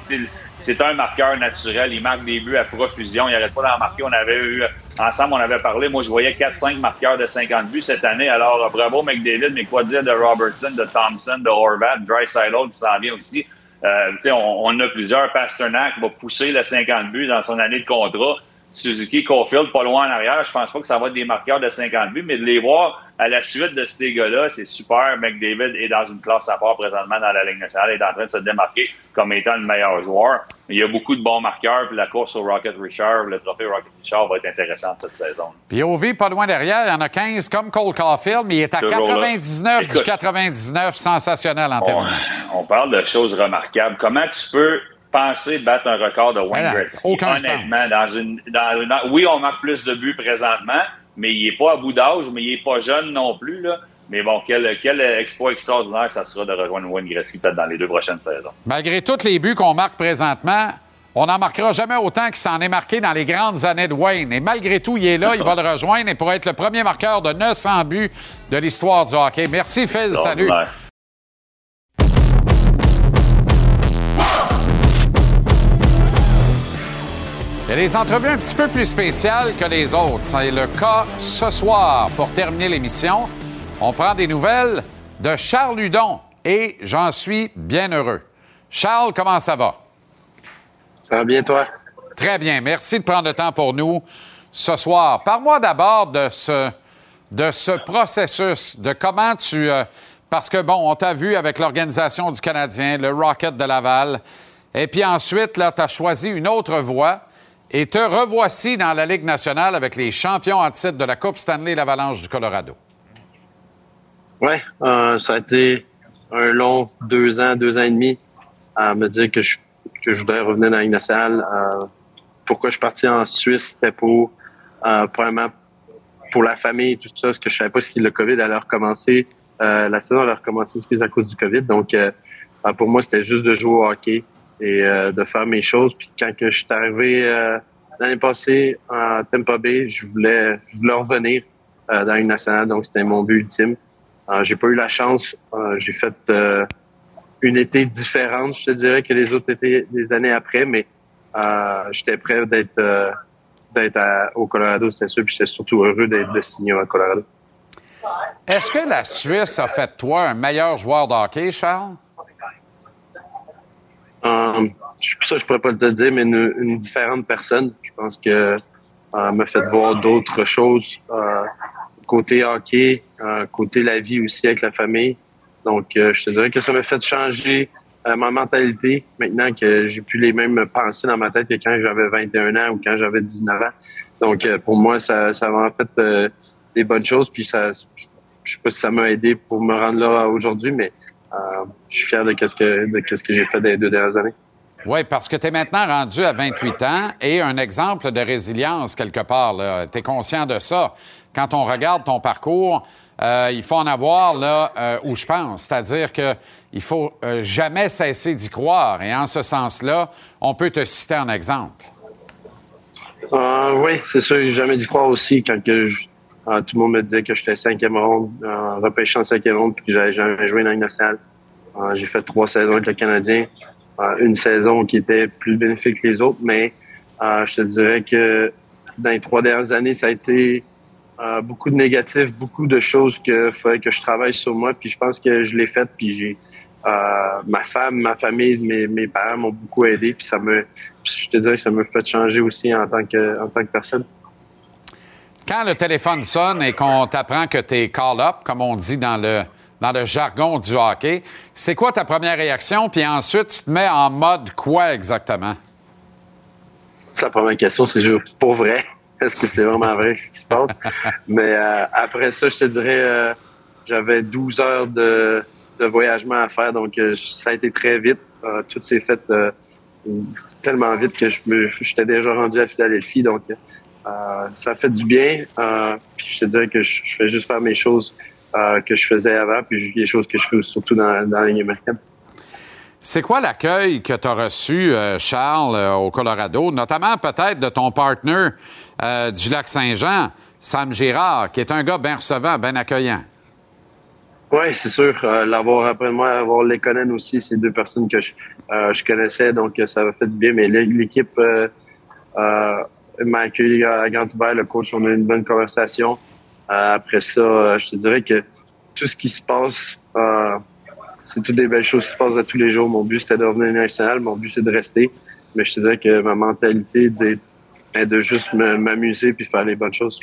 C'est un marqueur naturel. Il marque des buts à profusion. Il n'arrête pas d'en marquer. On avait eu, ensemble, on avait parlé. Moi, je voyais 4-5 marqueurs de 50 buts cette année. Alors, euh, bravo, McDavid. Mais quoi dire de Robertson, de Thompson, de Horvat, Dreisaitl qui s'en vient aussi. Euh, on, on a plusieurs. Pasternak va pousser le 50 buts dans son année de contrat. Suzuki, Caulfield, pas loin en arrière. Je pense pas que ça va être des marqueurs de 50 buts, mais de les voir à la suite de ces gars-là, c'est super. McDavid est dans une classe à part présentement dans la Ligue nationale. Il est en train de se démarquer comme étant le meilleur joueur. Il y a beaucoup de bons marqueurs, puis la course au Rocket Richard, le trophée Rocket Richard va être intéressant cette saison. Puis Ovi, pas loin derrière, il y en a 15 comme Cole Caulfield, mais il est à Toujours là. 99 du Écoute. 99, sensationnel en On, terminant. on parle de choses remarquables. Comment tu peux penser battre un record de Wayne Voilà, Gretzky? aucun Honnêtement, sens. dans une, dans une- oui, on marque plus de buts présentement, mais il n'est pas à bout d'âge, mais il n'est pas jeune non plus. Là. Mais bon, quel, quel exploit extraordinaire ça sera de rejoindre Wayne Gretzky peut-être dans les deux prochaines saisons. Malgré tous les buts qu'on marque présentement, on n'en marquera jamais autant qu'il s'en est marqué dans les grandes années de Wayne. Et malgré tout, il est là, il va le rejoindre et pour être le premier marqueur de 900 buts de l'histoire du hockey. Merci, Phil. Salut. Il y a des entrevues un petit peu plus spéciales que les autres. C'est le cas ce soir. Pour terminer l'émission, on prend des nouvelles de Charles Hudon et j'en suis bien heureux. Charles, comment ça va? Ça va bien, toi? Très bien. Merci de prendre le temps pour nous ce soir. Parle-moi d'abord de ce, de ce processus, de comment tu... euh, parce que, bon, on t'a vu avec l'Organisation du Canadien, le Rocket de Laval, et puis ensuite, là, tu as choisi une autre voie et te revoici dans la Ligue nationale avec les champions en titre de la Coupe Stanley l'Avalanche du Colorado. Oui, ça a été un long deux ans, deux ans et demi à me dire que je, que je voudrais revenir dans la Ligue nationale. Euh, pourquoi je suis parti en Suisse, c'était pour, euh, premièrement, pour la famille et tout ça, parce que je savais pas si le COVID allait recommencer. Euh, la saison allait recommencer à cause du COVID. Donc, euh, euh, pour moi, c'était juste de jouer au hockey et euh, de faire mes choses. Puis quand que je suis arrivé euh, l'année passée en Tampa Bay, je voulais, je voulais revenir euh, dans Ligue nationale. Donc, c'était mon but ultime. J'ai pas eu la chance. J'ai fait une été différente, je te dirais, que les autres étés des années après, mais j'étais prêt d'être d'être à- au Colorado, c'était sûr, puis j'étais surtout heureux d'être de signer au Colorado. Est-ce que la Suisse a fait de toi un meilleur joueur de hockey, Charles? Euh, ça, je pourrais pas te dire, mais une, différente personne. Je pense que euh, m'a fait voir d'autres choses euh, côté hockey, euh, côté la vie aussi avec la famille. Donc, je te dirais que ça m'a fait changer ma mentalité maintenant que j'ai plus les mêmes pensées dans ma tête que quand j'avais 21 ans ou quand j'avais 19 ans. Donc, pour moi, ça, m'a fait des bonnes choses. Puis, ça, je sais pas si ça m'a aidé pour me rendre là aujourd'hui, mais je suis fier de ce que, de que j'ai fait des deux dernières années. Oui, parce que tu es maintenant rendu à 28 ans et un exemple de résilience quelque part. Tu es conscient de ça. Quand on regarde ton parcours, euh, il faut en avoir là euh, où je pense. C'est-à-dire qu'il faut euh, jamais cesser d'y croire. Et en ce sens-là, on peut te citer un exemple. Euh, oui, c'est sûr, jamais dû croire aussi quand que je- euh, tout le monde me disait que j'étais cinquième ronde, euh, repêché en cinquième ronde, puis que j'avais jamais joué dans Ligue nationale. Euh, j'ai fait trois saisons avec le Canadien, euh, une saison qui était plus bénéfique que les autres, mais je te dirais que dans les trois dernières années, ça a été beaucoup de négatifs, beaucoup de choses que fallait que je travaille sur moi, puis je pense que je l'ai fait, puis j'ai ma femme, ma famille, mes, mes parents m'ont beaucoup aidé, puis ça me, je te dirais que ça me fait changer aussi en tant que, en tant que personne. Quand le téléphone sonne et qu'on t'apprend que tu es call-up, comme on dit dans le, dans le jargon du hockey, c'est quoi ta première réaction? Puis ensuite, tu te mets en mode quoi exactement? La première question, c'est juste pour vrai. Est-ce que c'est vraiment vrai ce qui se passe? Mais euh, après ça, je te dirais, euh, j'avais 12 heures de, de voyagement à faire, donc euh, ça a été très vite. Tout s'est fait tellement vite que je j'étais déjà rendu à Philadelphie. Donc, euh, ça fait du bien. Euh, puis je te dirais que je, je fais juste faire mes choses euh, que je faisais avant, puis les choses que je fais surtout dans, dans la ligne américaine. C'est quoi l'accueil que tu as reçu, Charles, au Colorado, notamment peut-être de ton partner du lac Saint-Jean, Sam Girard, qui est un gars bien recevant, bien accueillant? Oui, c'est sûr. L'avoir après moi, avoir Lekonen aussi, c'est deux personnes que je, je connaissais, donc ça m'a fait du bien. Mais l'é- l'équipe m'a accueilli à grand. Le coach, on a eu une bonne conversation. Euh, après ça, euh, je te dirais que tout ce qui se passe, euh, c'est toutes des belles choses qui se passent à tous les jours. Mon but, c'était de revenir national. Mon but, c'est de rester. Mais je te dirais que ma mentalité d'être- de juste m'amuser puis faire les bonnes choses.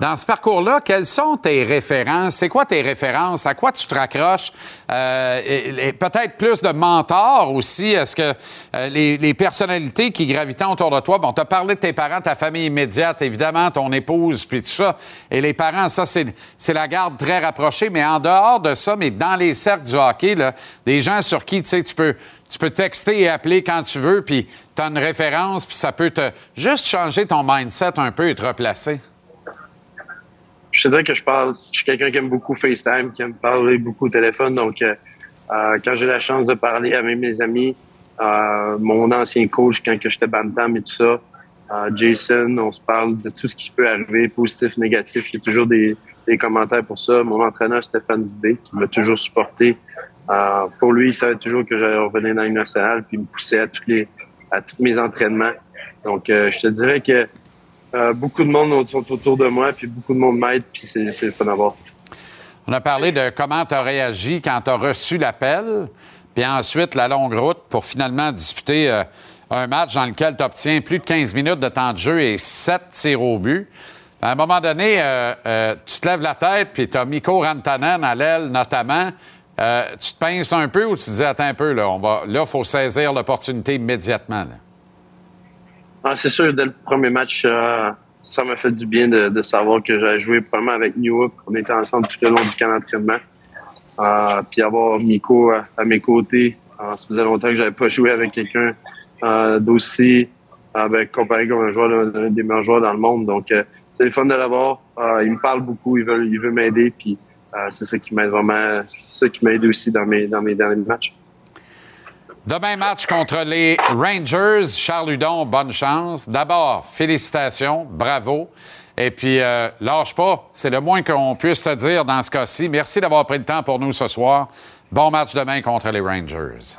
Dans ce parcours-là, quelles sont tes références? C'est quoi tes références? À quoi tu te raccroches? Euh, peut-être plus de mentors aussi. Est-ce que euh, les, personnalités qui gravitaient autour de toi, bon, tu as parlé de tes parents, ta famille immédiate, évidemment, ton épouse, puis tout ça. Et les parents, ça, c'est c'est la garde très rapprochée. Mais en dehors de ça, mais dans les cercles du hockey, là, des gens sur qui, tu sais, tu peux, tu peux texter et appeler quand tu veux, puis tu as une référence, puis ça peut te juste changer ton mindset un peu et te replacer. je dirais que je parle, je suis quelqu'un qui aime beaucoup FaceTime, qui aime parler beaucoup au téléphone. Donc, euh, euh, quand j'ai la chance de parler avec mes amis, euh, mon ancien coach, quand j'étais Bantam et tout ça, Jason, on se parle de tout ce qui peut arriver, positif, négatif. Il y a toujours des, des commentaires pour ça. Mon entraîneur, Stéphane Dubé, qui m'a toujours supporté. Euh, pour lui, il savait toujours que j'allais revenir dans Ligue nationale, puis il me poussait à tous les, à tous mes entraînements. Donc, euh, je te dirais que euh, beaucoup de monde sont autour de moi, puis beaucoup de monde m'aide, puis c'est le fun à voir. On a parlé de comment tu as réagi quand tu as reçu l'appel, puis ensuite la longue route pour finalement disputer un match dans lequel tu obtiens plus de 15 minutes de temps de jeu et 7 tirs au but. À un moment donné, tu te lèves la tête, puis tu as Mikko Rantanen à l'aile notamment. Euh, tu te pinces un peu ou tu te dis, attends un peu, là, on va, là, faut saisir l'opportunité immédiatement. Ah, c'est sûr, dès le premier match, euh, ça m'a fait du bien de, savoir que j'avais joué vraiment avec Newhook. On était ensemble tout le long du camp d'entraînement. Euh, puis avoir Nico à, mes côtés. Ça faisait longtemps que j'avais pas joué avec quelqu'un d'aussi avec comparé comme un joueur, l'un des meilleurs joueurs dans le monde. Donc, c'est le fun de l'avoir. Il me parle beaucoup, il veut, il veut m'aider. Puis c'est ça qui m'aide vraiment. C'est ça qui m'aide aussi dans mes, dans mes derniers matchs. Demain, match contre les Rangers. Charles Hudon, bonne chance. D'abord, félicitations, bravo. Et puis, euh, lâche pas. C'est le moins qu'on puisse te dire dans ce cas-ci. Merci d'avoir pris le temps pour nous ce soir. Bon match demain contre les Rangers.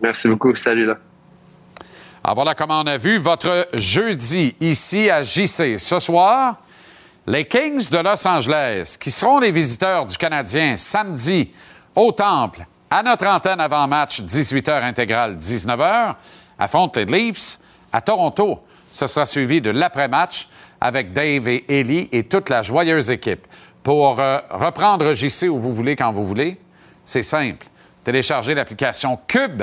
Merci beaucoup. Salut là. Alors voilà comment on a vu votre jeudi ici à JC. Ce soir, les Kings de Los Angeles, qui seront les visiteurs du Canadien samedi au Temple, à notre antenne avant match, 18h intégrale, 19h, affrontent les Leafs à Toronto. Ce sera suivi de l'après-match avec Dave et Ellie et toute la joyeuse équipe. Pour euh, reprendre JC où vous voulez, quand vous voulez, c'est simple. Téléchargez l'application Cube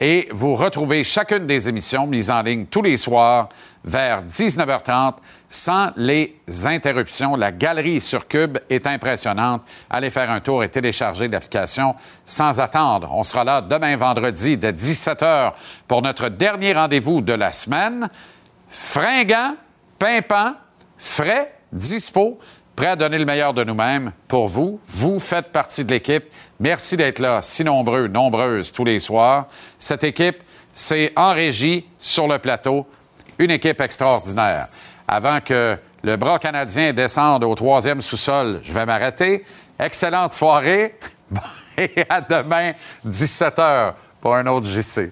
et vous retrouvez chacune des émissions mises en ligne tous les soirs vers 19h30 sans les interruptions. La galerie sur Cube est impressionnante. Allez faire un tour et télécharger l'application sans attendre. On sera là demain vendredi dès 17h pour notre dernier rendez-vous de la semaine. Fringant, pimpant, frais, dispo, prêt à donner le meilleur de nous-mêmes pour vous. Vous faites partie de l'équipe. Merci d'être là, si nombreux, nombreuses tous les soirs. Cette équipe, c'est en régie, sur le plateau, une équipe extraordinaire avant que le bras canadien descende au troisième sous-sol, je vais m'arrêter. Excellente soirée et à demain, 17h, pour un autre JC.